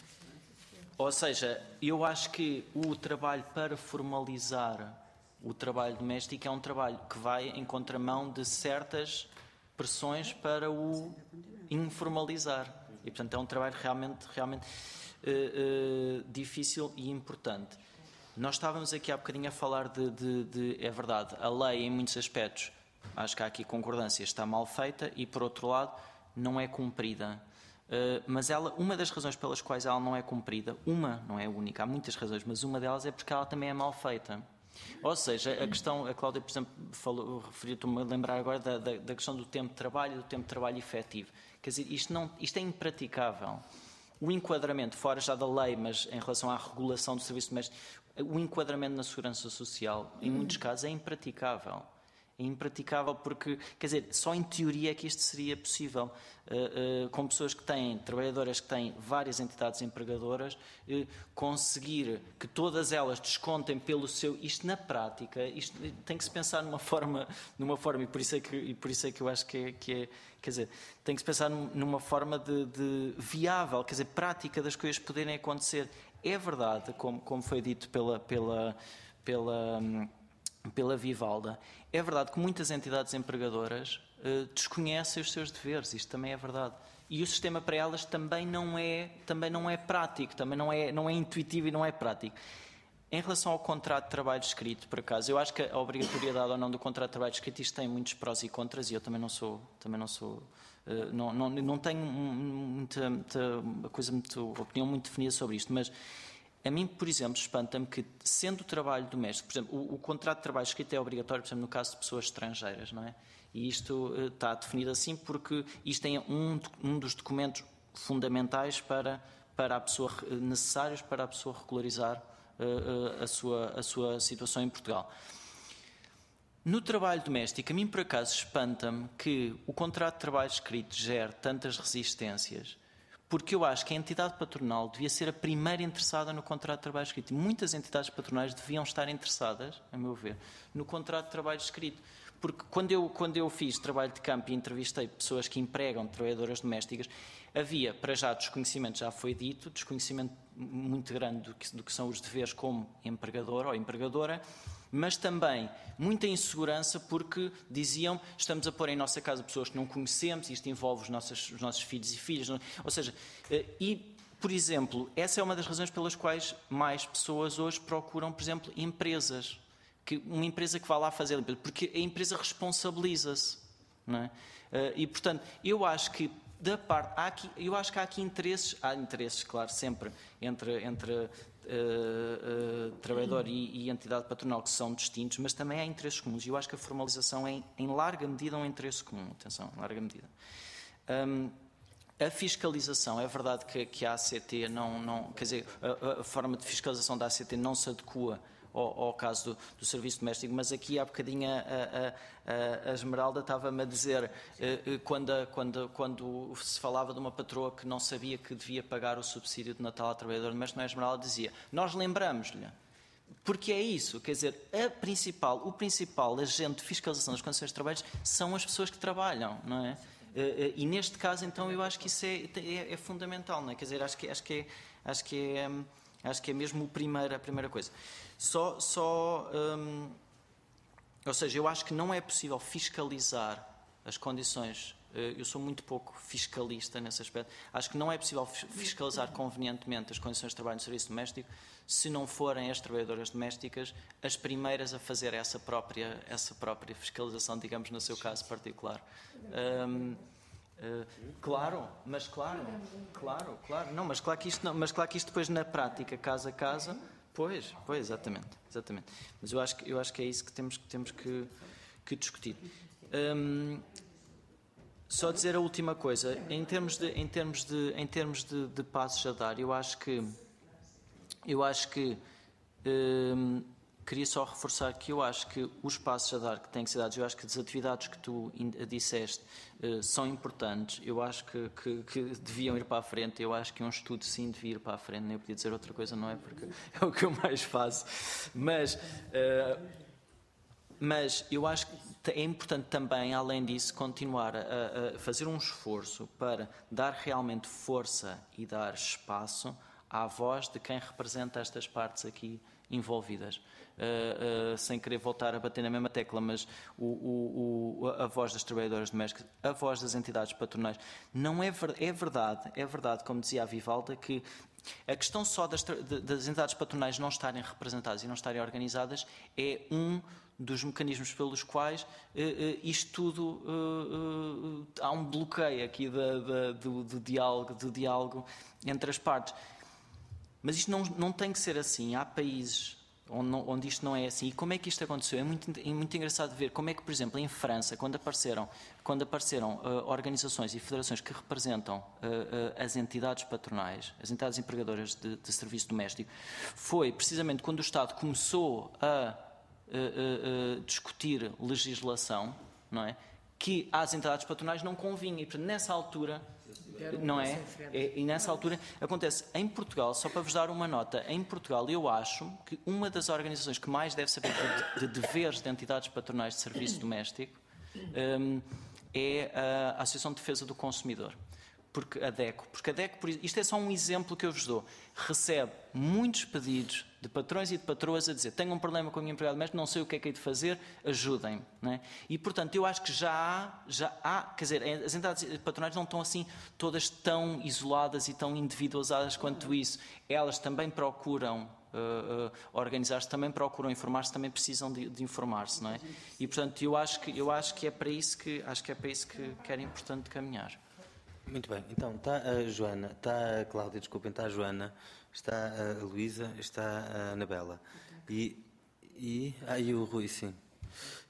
ou seja, eu acho que o trabalho para formalizar o trabalho doméstico é um trabalho que vai em contramão de certas pressões para o informalizar. E, portanto, é um trabalho realmente, realmente uh, uh, difícil e importante. Nós estávamos aqui há bocadinho a falar de, de, de, É verdade, a lei, em muitos aspectos, acho que há aqui concordância, está mal feita e, por outro lado, não é cumprida. Uh, mas ela, uma das razões pelas quais ela não é cumprida, uma, não é a única, há muitas razões, mas uma delas é porque ela também é mal feita. Ou seja, a questão, a Cláudia, por exemplo, falou, referiu-me a lembrar agora da, da, da, questão do tempo de trabalho e do tempo de trabalho efetivo. Quer dizer, isto, não, isto é impraticável. O enquadramento, fora já da lei, mas em relação à regulação do serviço doméstico, o enquadramento na segurança social, em muitos casos, é impraticável é impraticável porque, quer dizer, só em teoria é que isto seria possível. Uh, uh, com pessoas que têm, trabalhadoras que têm várias entidades empregadoras, uh, conseguir que todas elas descontem pelo seu. Isto na prática, isto tem que se pensar numa forma, numa forma e por isso é que, e por isso é que eu acho que é, que é quer dizer, tem que se pensar numa forma de, de viável, quer dizer, prática das coisas poderem acontecer. É verdade, como, como foi dito pela. pela, pela hum, pela Vivalda. É verdade que muitas entidades empregadoras uh, desconhecem os seus deveres, isto também é verdade. E o sistema para elas também não é, também não é prático, também não é, não é intuitivo e não é prático. Em relação ao contrato de trabalho escrito, por acaso, eu acho que a obrigatoriedade ou não do contrato de trabalho escrito isto tem muitos prós e contras e eu também não sou, também não sou, uh, não, não, não tenho muita, muita coisa, muito, opinião muito definida sobre isto, mas a mim, por exemplo, espanta-me que, sendo o trabalho doméstico, por exemplo, o, o, contrato de trabalho escrito é obrigatório, por exemplo, no caso de pessoas estrangeiras, não é? E isto uh, está definido assim porque isto é um, um dos documentos fundamentais para, para a pessoa, necessários para a pessoa regularizar uh, a, sua, a sua situação em Portugal. No trabalho doméstico, a mim por acaso espanta-me que o contrato de trabalho escrito gere tantas resistências porque eu acho que a entidade patronal devia ser a primeira interessada no contrato de trabalho escrito. Muitas entidades patronais deviam estar interessadas, a meu ver, no contrato de trabalho escrito. Porque quando eu, quando eu fiz trabalho de campo e entrevistei pessoas que empregam trabalhadoras domésticas, havia, para já, desconhecimento, já foi dito, desconhecimento muito grande do que, do que são os deveres como empregador ou empregadora, mas também muita insegurança porque diziam estamos a pôr em nossa casa pessoas que não conhecemos, isto envolve os nossos, os nossos filhos e filhas, não? ou seja, eh, e por exemplo, essa é uma das razões pelas quais mais pessoas hoje procuram, por exemplo, empresas, que uma empresa que vá lá fazer limpeza, porque a empresa responsabiliza-se, é? Eh, e portanto, eu acho que da parte, aqui, eu acho que há aqui interesses, há interesses, claro, sempre entre, entre uh, trabalhador e, e, entidade patronal que são distintos, mas também há interesses comuns. E eu acho que a formalização é, em larga medida, um interesse comum. Atenção, em larga medida. Um, a fiscalização, é verdade que, que, a ACT não, não quer dizer, a, a, forma de fiscalização da ACT não se adequa ao, ao caso do, do, serviço doméstico, mas aqui há bocadinho a, a, a Esmeralda estava-me a dizer, eh, eh, quando, quando, quando se falava de uma patroa que não sabia que devia pagar o subsídio de Natal ao trabalhador doméstico, a Esmeralda dizia, nós lembramos-lhe, porque é isso, quer dizer, principal, o principal agente de fiscalização das condições de trabalho são as pessoas que trabalham, não é? Eh, e neste caso, então, eu acho que isso é, é, é fundamental, não é? Quer dizer, acho que, acho que, é, acho que, é, acho que é mesmo a primeira, a primeira coisa. Só, só hum, ou seja, eu acho que não é possível fiscalizar as condições. Eh, eu sou muito pouco fiscalista nesse aspecto. Acho que não é possível fiscalizar convenientemente as condições de trabalho no serviço doméstico se não forem as trabalhadoras domésticas as primeiras a fazer essa própria, essa própria fiscalização, digamos, no seu caso particular. Uh, claro, mas claro, claro, claro, não, mas claro que isto, não, mas claro que isto depois na prática, casa a casa, Pois, pois, exatamente, exatamente. Mas eu acho que, eu acho que é isso que temos, que temos que, que discutir. Hum, só dizer a última coisa, em termos de, em termos de, em termos de, de passos a dar, eu acho que, eu acho que hum, queria só reforçar que eu acho que os passos a dar que têm que ser dados, eu acho que as atividades que tu disseste uh, são importantes, eu acho que, que, que, deviam ir para a frente, eu acho que um estudo sim devia ir para a frente, nem podia dizer outra coisa, não é? Porque é o que eu mais faço. Mas, uh, mas eu acho que é importante também, além disso, continuar a, a fazer um esforço para dar realmente força e dar espaço à voz de quem representa estas partes aqui envolvidas. Uh, uh, sem querer voltar a bater na mesma tecla, mas o, o, o, a voz das trabalhadoras domésticas, a voz das entidades patronais, não é, ver, é verdade, é verdade, como dizia a Vivalda, que a questão só das, das entidades patronais não estarem representadas e não estarem organizadas é um dos mecanismos pelos quais uh, isto tudo há um bloqueio aqui da, da, do, do, diálogo, do diálogo entre as partes. Mas isto não, não tem que ser assim. Há países onde, não, onde, isto não é assim. E como é que isto aconteceu? É muito, é muito engraçado ver como é que, por exemplo, em França, quando apareceram, quando apareceram uh, organizações e federações que representam uh, uh, as entidades patronais, as entidades empregadoras de, de, serviço doméstico, foi precisamente quando o Estado começou a discutir legislação, não é? Que às entidades patronais não convinha. E, portanto, nessa altura não é? é? E nessa altura acontece em Portugal, só para vos dar uma nota, em Portugal eu acho que uma das organizações que mais deve saber de, de deveres de entidades patronais de serviço doméstico um, é a Associação de Defesa do Consumidor porque a DECO, porque a DECO, isto é só um exemplo que eu vos dou, recebe muitos pedidos de patrões e de patroas a dizer tenho um problema com a minha empregada doméstica, não sei o que é que hei de fazer, ajudem-me. É? E, portanto, eu acho que já há, já há, quer dizer, as entidades patronais não estão assim todas tão isoladas e tão individualizadas quanto isso. Elas também procuram Uh, uh, organizar-se também procuram informar-se também precisam de, de informar-se não é e portanto eu acho que eu acho que é para isso que acho que é para isso que, que era importante caminhar muito bem, então está a Joana, está a Cláudia, desculpem, está a Joana, está a Luísa, está a Anabela e, e, ah, e o Rui, sim.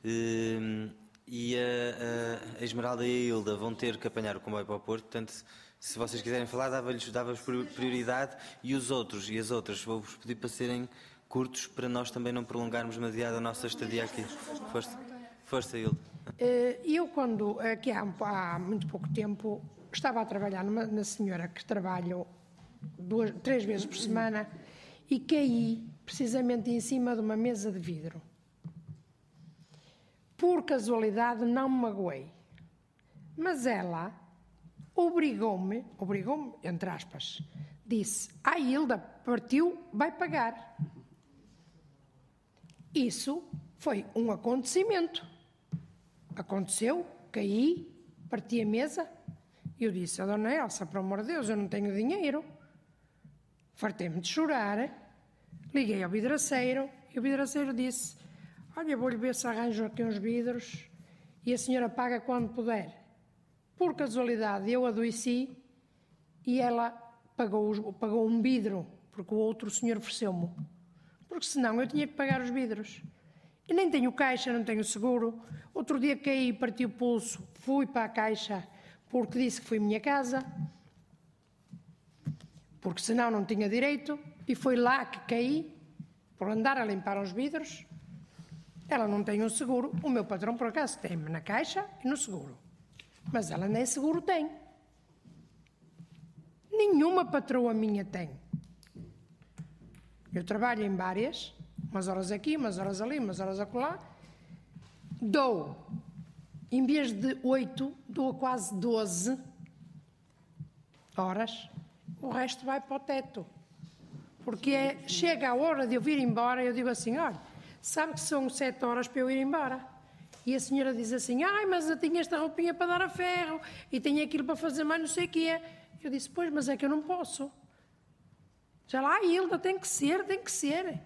E, e a, a, Esmeralda e a Hilda vão ter que apanhar o comboio para o Porto, portanto, se vocês quiserem falar, dava-lhes dava prioridade e os outros e as outras, vou-vos pedir para serem curtos para nós também não prolongarmos demasiado a nossa estadia aqui. Força, força Hilda. Eh, eu, quando, aqui há, há muito pouco tempo, estava a trabalhar numa, na senhora que trabalho duas, três vezes por semana e caí precisamente em cima de uma mesa de vidro. Por casualidade não me magoei, mas ela obrigou-me, obrigou-me, entre aspas, disse: A ah, Hilda partiu, vai pagar. Isso foi um acontecimento. Aconteceu, caí, parti a mesa, eu disse a dona Elsa, por amor de Deus, eu não tenho dinheiro. Fartei-me de chorar. Liguei ao vidraceiro e o vidraceiro disse: Olha, vou-lhe ver se arranjo aqui uns vidros e a senhora paga quando puder. Por casualidade, eu adoeci e ela pagou, pagou um vidro, porque o outro senhor ofereceu-me. Porque senão eu tinha que pagar os vidros. E nem tenho caixa, não tenho seguro. Outro dia caí e parti o pulso, fui para a caixa porque disse que foi minha casa, porque senão não tinha direito, e foi lá que caí, por andar a limpar os vidros. Ela não tem um seguro, o meu patrão por acaso tem-me na caixa e no seguro, mas ela nem seguro tem. Nenhuma patroa minha tem. Eu trabalho em várias, umas horas aqui, umas horas ali, umas horas acolá. Dou em vez de oito, dou quase doze horas, o resto vai para o teto. Porque é, chega a hora de eu vir embora, eu digo assim: olha, sabe que são sete horas para eu ir embora. E a senhora diz assim: ai, mas eu tinha esta roupinha para dar a ferro e tenho aquilo para fazer mais não sei o quê. Eu disse: pois, mas é que eu não posso. Já lá, Hilda, tem que ser, tem que ser.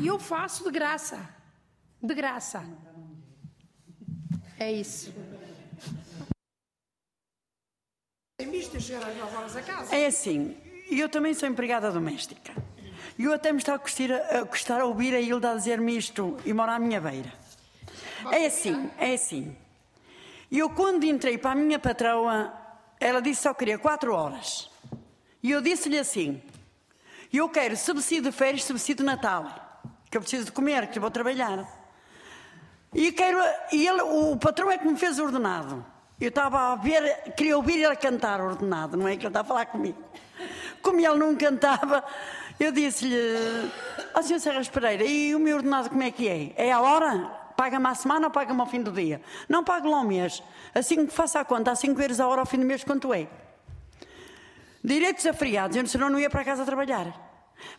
E eu faço de graça. De graça. É isso. É assim, eu também sou empregada doméstica. E eu até me está a gostar a, gostar a ouvir a Hilda a dizer-me isto e mora à minha beira. É assim, é assim. Eu quando entrei para a minha patroa, ela disse que só queria quatro horas. E eu disse-lhe assim, eu quero subsídio de férias, subsídio de Natal. que eu preciso de comer, que eu vou trabalhar. E, quero, e ele, o patrão é que me fez ordenado. Eu estava a ver, queria ouvir ele cantar ordenado, não é que ele está a falar comigo. Como ele não cantava, eu disse-lhe, ó oh, Sr. Serras Pereira, e o meu ordenado como é que é? É a hora? Paga-me à semana ou paga-me ao fim do dia? Não pago lá ao mês. Assim que faça a conta, há 5 euros a hora ao fim do mês, quanto é? Direitos a feriados, eu senão não ia para casa trabalhar.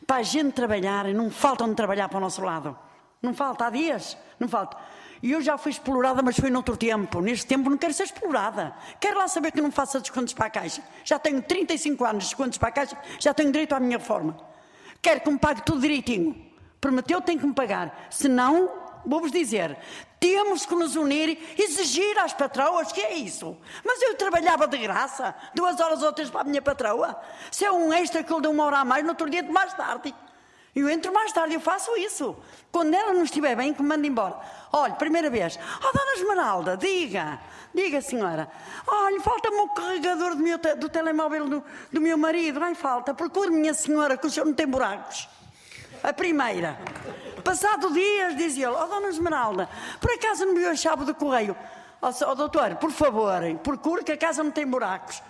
Para a gente trabalhar, não faltam de trabalhar para o nosso lado. Não falta, há dias, não falta. E eu já fui explorada, mas foi noutro tempo. Neste tempo não quero ser explorada. Quero lá saber que não faça descontos para a Caixa. Já tenho 35 anos de descontos para a Caixa, já tenho direito à minha reforma. Quero que me pague tudo direitinho. Prometeu, tem que me pagar. Se não, vou-vos dizer, temos que nos unir exigir às patroas que é isso. Mas eu trabalhava de graça, duas horas ou três para a minha patroa. Se é um extra que eu dou uma hora a mais, no outro dia de mais tarde. Eu entro mais tarde, eu faço isso. Quando ela não estiver bem, que me manda embora. Olha, primeira vez. Oh, Dona Esmeralda, diga. Diga, senhora. Olha, falta-me o carregador do, meu te do telemóvel do, do, meu marido. Ai, falta. Procure, minha senhora, que o senhor não tem buracos. A primeira. Passado dias, dizia ele, oh, Dona Esmeralda, por acaso não me viu a chave do correio? Oh, oh, doutor, por favor, procure que a casa não tem buracos.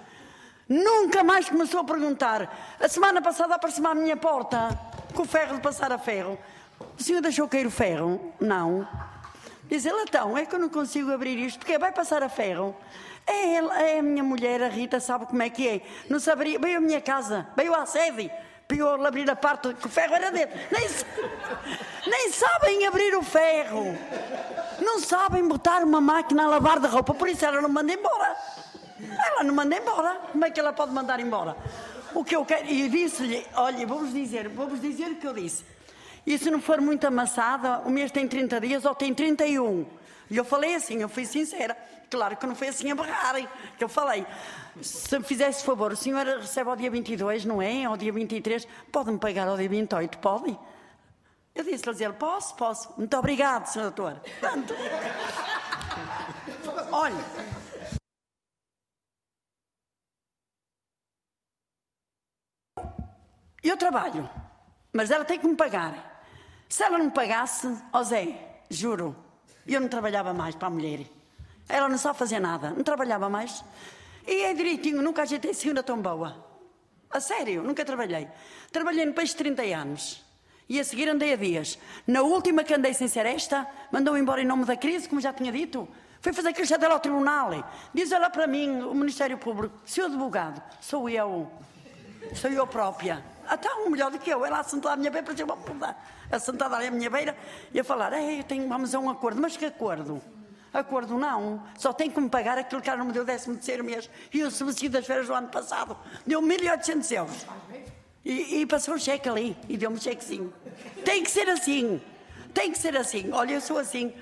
Nunca mais começou a perguntar. A semana passada apareceu à minha porta com o ferro de passar a ferro. O senhor deixou cair o ferro? Não. Diz ele, então, é que eu não consigo abrir isto, porque vai passar a ferro. É, ela, é a minha mulher, a Rita, sabe como é que é. Não saberia, veio à minha casa, veio à sede, pior abrir a parte que o ferro era dentro. Nem, nem sabem abrir o ferro. Não sabem botar uma máquina a lavar de roupa, por isso ela não manda embora. Ela não manda embora. Como é que ela pode mandar embora? O que eu quero, e disse-lhe, olha, vou-vos dizer, vou-vos dizer o que eu disse. E se não for muito amassada, o mês tem 30 dias ou tem 31. E eu falei assim, eu fui sincera. Claro que não foi assim a barrarem, que eu falei. Se me fizesse favor, o senhor recebe ao dia 22, não é? Ao dia 23, pode-me pagar ao dia 28, pode? Eu disse-lhe, ele, posso, posso. Muito obrigado, senhor doutor. Tanto. Olha, Eu trabalho, mas ela tem que me pagar. Se ela não pagasse, ó oh Zé, juro, eu não trabalhava mais para a mulher. Ela não sabe fazer nada, não trabalhava mais. E é direitinho, nunca ajeitei segunda tão boa. A sério, nunca trabalhei. Trabalhei no país 30 anos. E a seguir andei a dias. Na última que andei sem ser esta, mandou embora em nome da crise, como já tinha dito. Foi fazer queixa dela ao tribunal. Diz ela para mim, o Ministério Público, seu advogado, sou eu. Sou eu própria. Até um melhor do que eu. Ela sentada à minha beira, parecia uma puta. Assentada ali à minha beira e a falar: Ei, tenho, vamos a um acordo. Mas que acordo? Acordo não. Só tem que me pagar aquilo que ela não me deu décimo terceiro mês. E o subsídio das férias do ano passado deu 1.800 euros. E, e passou o cheque ali e deu-me um chequezinho. Tem que ser assim. Tem que ser assim. Olha, eu sou assim.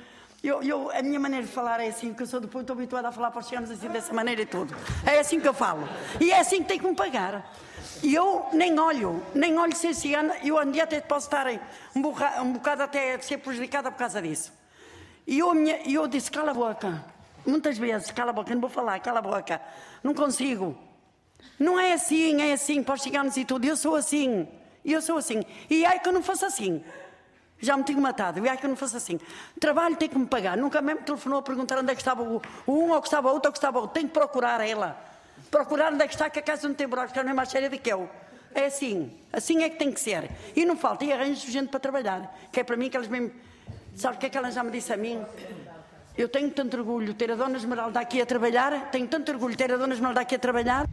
Eu, eu, a minha maneira de falar é assim, porque eu sou depois estou habituada a falar para os cheganos assim, dessa maneira e tudo. É assim que eu falo. E é assim que tem que me pagar. E eu nem olho, nem olho se esse ano, eu um até posso estar um, um bocado até ser prejudicada por causa disso. E eu, minha, eu disse, cala a boca. Muitas vezes, cala a boca, não vou falar, cala a boca. Não consigo. Não é assim, é assim, para os ciganos e tudo. Eu sou assim, eu sou assim. E ai que eu não faço assim. Já me tinha matado, e ai que eu não faço assim. Trabalho tem que me pagar. Nunca mesmo telefonou a perguntar onde é que estava o, o um, ou que estava outro, ou que estava outro. Tem que procurar ela procurar onde é que está, que a casa não tem buracos, que não é mais séria do que eu. É assim, assim é que tem que ser. E não falta, e arranjo gente para trabalhar, que é para mim que elas mesmo. Sabe o que é que ela já me disse a mim? Eu tenho tanto orgulho de ter a Dona Esmeralda aqui a trabalhar, tenho tanto orgulho de ter a Dona Esmeralda aqui a trabalhar.